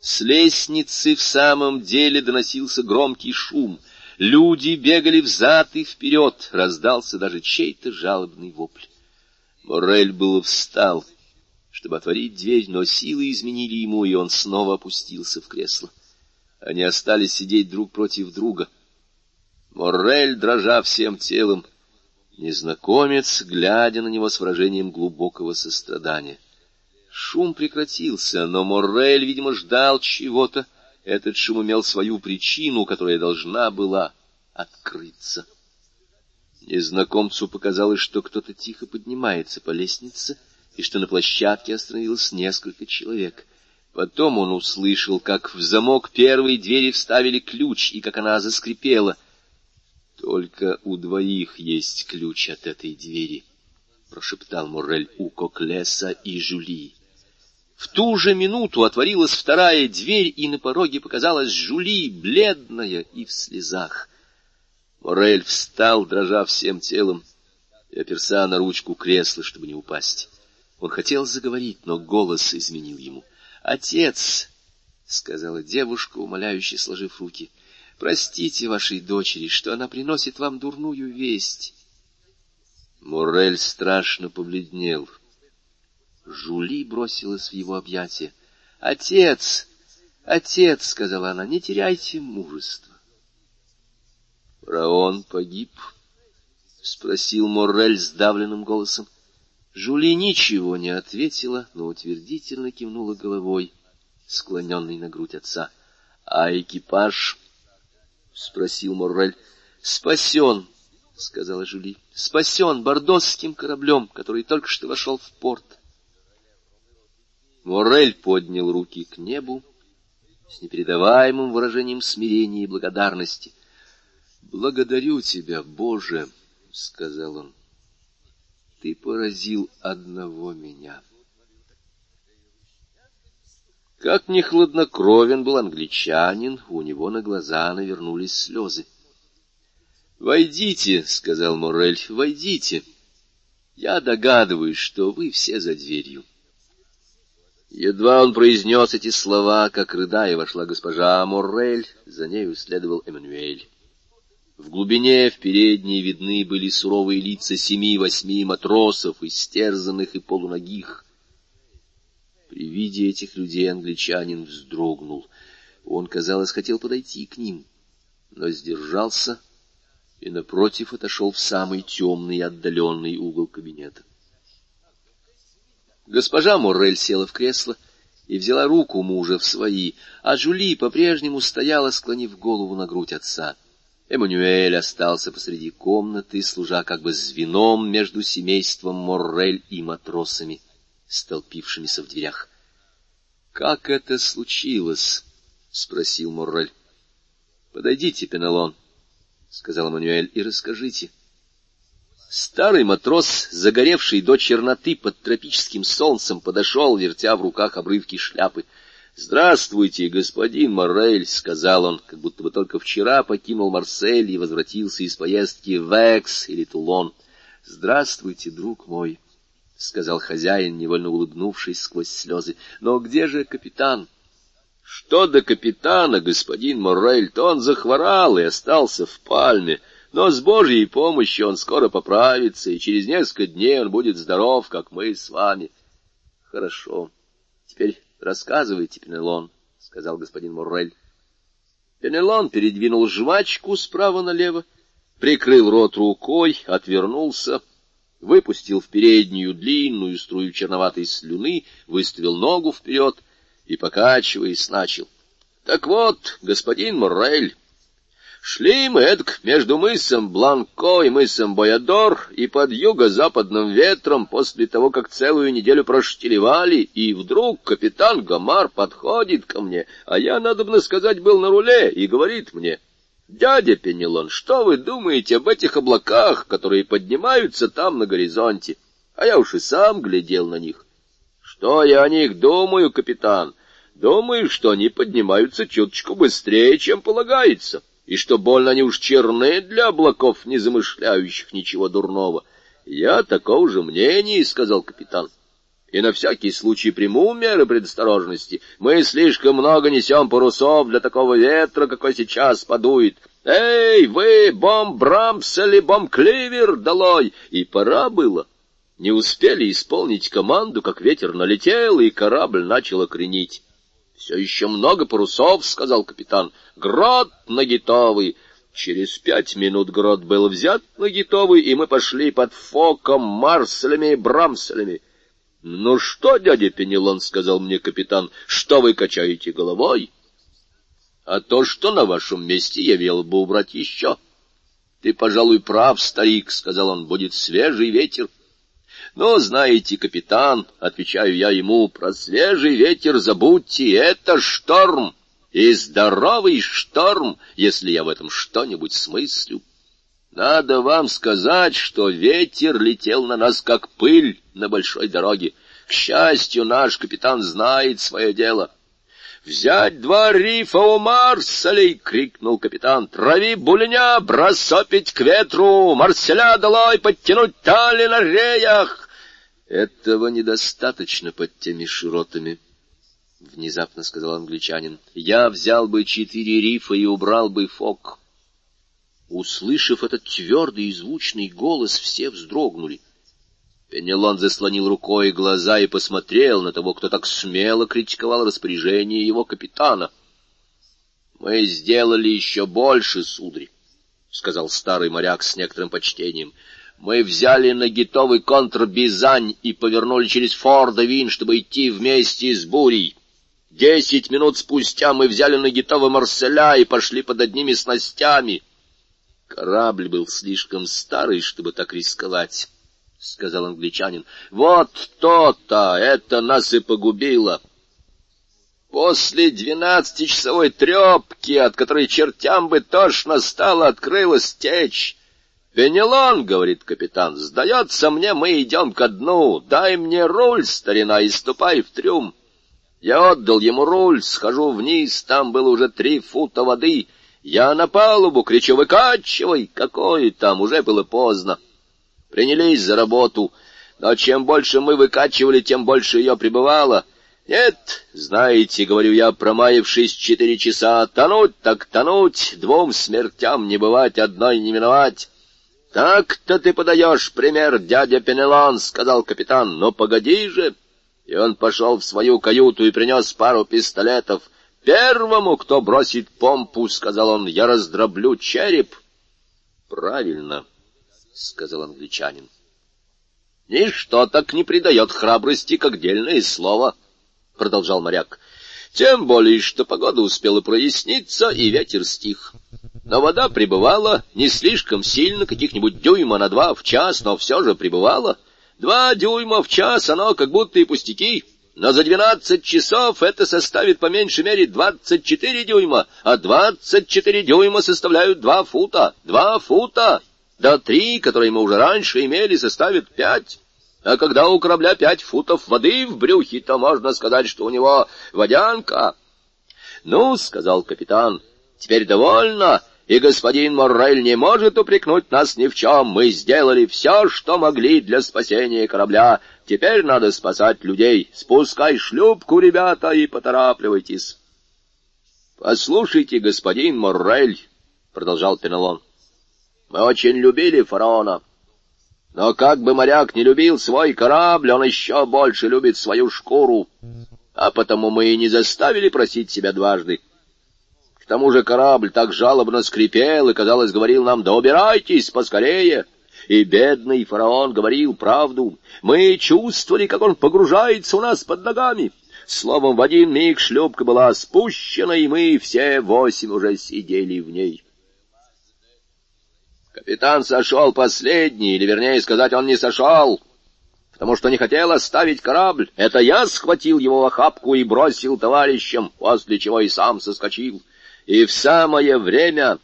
С лестницы в самом деле доносился громкий шум. Люди бегали взад и вперед. Раздался даже чей-то жалобный вопль. Моррель был встал, чтобы отворить дверь, но силы изменили ему, и он снова опустился в кресло. Они остались сидеть друг против друга. Моррель, дрожа всем телом, незнакомец, глядя на него с выражением глубокого сострадания. Шум прекратился, но Моррель, видимо, ждал чего-то. Этот шум имел свою причину, которая должна была открыться. Незнакомцу показалось, что кто-то тихо поднимается по лестнице, и что на площадке остановилось несколько человек. Потом он услышал, как в замок первой двери вставили ключ, и как она заскрипела. «Только у двоих есть ключ от этой двери», — прошептал Моррель у Коклеса и Жюли. В ту же минуту отворилась вторая дверь, и на пороге показалась Жюли, бледная и в слезах. Морель встал, дрожа всем телом, и оперся на ручку кресла, чтобы не упасть. Он хотел заговорить, но голос изменил ему. «Отец!» — сказала девушка, умоляюще сложив руки. «Простите вашей дочери, что она приносит вам дурную весть». Морель страшно побледнел. Жули бросилась в его объятия. «Отец! Отец!» — сказала она. «Не теряйте мужества. Раон погиб? — спросил Моррель сдавленным голосом. Жули ничего не ответила, но утвердительно кивнула головой, склоненной на грудь отца. — А экипаж? — спросил Моррель. — Спасен, — сказала Жули. — Спасен бордосским кораблем, который только что вошел в порт. Моррель поднял руки к небу с непередаваемым выражением смирения и благодарности — «Благодарю тебя, Боже!» — сказал он. «Ты поразил одного меня». Как ни хладнокровен был англичанин, у него на глаза навернулись слезы. «Войдите», — сказал Морель, — «войдите. Я догадываюсь, что вы все за дверью». Едва он произнес эти слова, как рыдая вошла госпожа Моррель, за нею следовал Эммануэль. В глубине, в передней видны были суровые лица семи-восьми матросов, истерзанных и полуногих. При виде этих людей англичанин вздрогнул. Он, казалось, хотел подойти к ним, но сдержался и, напротив, отошел в самый темный и отдаленный угол кабинета. Госпожа Моррель села в кресло и взяла руку мужа в свои, а Жули по-прежнему стояла, склонив голову на грудь отца. Эммануэль остался посреди комнаты, служа как бы звеном между семейством Моррель и матросами, столпившимися в дверях. — Как это случилось? — спросил Моррель. — Подойдите, Пенелон, — сказал Эммануэль, — и расскажите. Старый матрос, загоревший до черноты под тропическим солнцем, подошел, вертя в руках обрывки шляпы — «Здравствуйте, господин Моррель», — сказал он, как будто бы только вчера покинул Марсель и возвратился из поездки в Экс или Тулон. «Здравствуйте, друг мой», — сказал хозяин, невольно улыбнувшись сквозь слезы. «Но где же капитан?» «Что до капитана, господин Моррель, то он захворал и остался в Пальме». Но с Божьей помощью он скоро поправится, и через несколько дней он будет здоров, как мы с вами. Хорошо. Теперь Рассказывайте, Пенелон, — сказал господин Муррель. Пенелон передвинул жвачку справа налево, прикрыл рот рукой, отвернулся, выпустил в переднюю длинную струю черноватой слюны, выставил ногу вперед и, покачиваясь, начал. — Так вот, господин Моррель, Шли мы эдак между мысом Бланко и мысом Боядор, и под юго-западным ветром после того, как целую неделю проштелевали, и вдруг капитан Гамар подходит ко мне, а я, надобно сказать, был на руле, и говорит мне, «Дядя Пенелон, что вы думаете об этих облаках, которые поднимаются там на горизонте?» А я уж и сам глядел на них. «Что я о них думаю, капитан?» Думаю, что они поднимаются чуточку быстрее, чем полагается. и что больно они уж черны для облаков, не замышляющих ничего дурного. Я такого же мнения, — сказал капитан. И на всякий случай приму меры предосторожности. Мы слишком много несем парусов для такого ветра, какой сейчас подует. Эй, вы, бомб-брамс или бомб-кливер, долой! И пора было. Не успели исполнить команду, как ветер налетел, и корабль начал окренить. — Все еще много парусов, — сказал капитан. — Грот нагитовый. Через пять минут грот был взят нагитовый, и мы пошли под фоком, марселями и брамселями. — Ну что, дядя Пенелон, — сказал мне капитан, — что вы качаете головой? — А то, что на вашем месте я велел бы убрать еще. — Ты, пожалуй, прав, старик, — сказал он, — будет свежий ветер. Но, знаете, капитан, — отвечаю я ему, — про свежий ветер забудьте, это шторм, и здоровый шторм, если я в этом что-нибудь смыслю. Надо вам сказать, что ветер летел на нас, как пыль на большой дороге. К счастью, наш капитан знает свое дело. «Взять два рифа у Марселей!» — крикнул капитан. «Трави буленя, бросопить к ветру! Марселя долой, подтянуть тали на реях!» Этого недостаточно под теми широтами, — внезапно сказал англичанин. Я взял бы четыре рифа и убрал бы фок. Услышав этот твердый и звучный голос, все вздрогнули. Пенелон заслонил рукой глаза и посмотрел на того, кто так смело критиковал распоряжение его капитана. — Мы сделали еще больше, сударь, — сказал старый моряк с некоторым почтением. Мы взяли на гитовый контр Бизань и повернули через Фордовин, чтобы идти вместе с бурей. Десять минут спустя мы взяли на гитовый Марселя и пошли под одними снастями. Корабль был слишком старый, чтобы так рисковать, — сказал англичанин. — Вот то-то, это нас и погубило. После двенадцатичасовой трепки, от которой чертям бы тошно стало, открылась течь. «Пенелон, — говорит капитан, — сдается мне, мы идем ко дну. Дай мне руль, старина, и ступай в трюм». Я отдал ему руль, схожу вниз, там было уже три фута воды. Я на палубу кричу «Выкачивай!» Какое там, уже было поздно. Принялись за работу, но чем больше мы выкачивали, тем больше ее прибывало. Нет, знаете, говорю я, промаявшись четыре часа, тонуть так тонуть, двум смертям не бывать, одной не миновать. «Так-то ты подаешь пример, дядя Пенелон», — сказал капитан. «Но погоди же!» И он пошел в свою каюту и принес пару пистолетов. «Первому, кто бросит помпу, — сказал он, — я раздроблю череп». «Правильно», — сказал англичанин. «Ничто так не придает храбрости, как дельное слово», — продолжал моряк. «Тем более, что погода успела проясниться, и ветер стих». Но вода прибывала не слишком сильно, каких-нибудь дюйма на два в час, но все же прибывала. Два дюйма в час, оно как будто и пустяки. Но за двенадцать часов это составит по меньшей мере двадцать четыре дюйма, а двадцать четыре дюйма составляют два фута. Два фута! Да три, которые мы уже раньше имели, составят пять. А когда у корабля пять футов воды в брюхе, то можно сказать, что у него водянка. — Ну, — сказал капитан, — теперь довольно и господин Моррель не может упрекнуть нас ни в чем. Мы сделали все, что могли для спасения корабля. Теперь надо спасать людей. Спускай шлюпку, ребята, и поторапливайтесь. — Послушайте, господин Моррель, — продолжал Пенелон, — мы очень любили фараона. Но как бы моряк не любил свой корабль, он еще больше любит свою шкуру. А потому мы и не заставили просить себя дважды. К тому же корабль так жалобно скрипел и, казалось, говорил нам «Да убирайтесь поскорее!» И бедный фараон говорил правду. Мы чувствовали, как он погружается у нас под ногами. Словом, в один миг шлюпка была спущена, и мы все восемь уже сидели в ней. Капитан сошел последний, или, вернее сказать, он не сошел, потому что не хотел оставить корабль. Это я схватил его в охапку и бросил товарищам, после чего и сам соскочил и в самое время...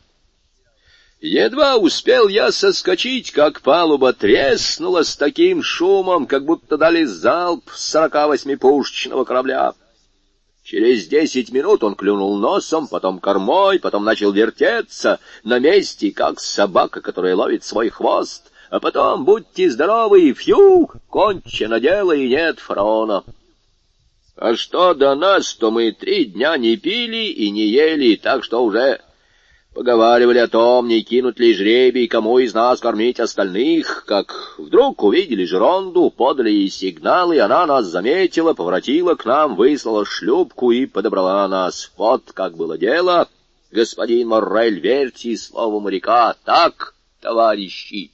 Едва успел я соскочить, как палуба треснула с таким шумом, как будто дали залп сорока восьмипушечного корабля. Через десять минут он клюнул носом, потом кормой, потом начал вертеться на месте, как собака, которая ловит свой хвост. А потом, будьте здоровы, фью, кончено дело и нет фараона. А что до нас, то мы три дня не пили и не ели, так что уже Поговаривали о том, не кинут ли жребий, кому из нас кормить остальных, как вдруг увидели Жеронду, подали ей сигналы, она нас заметила, поворотила к нам, выслала шлюпку и подобрала нас. Вот как было дело. Господин Моррель, верьте слову моряка, так, товарищи.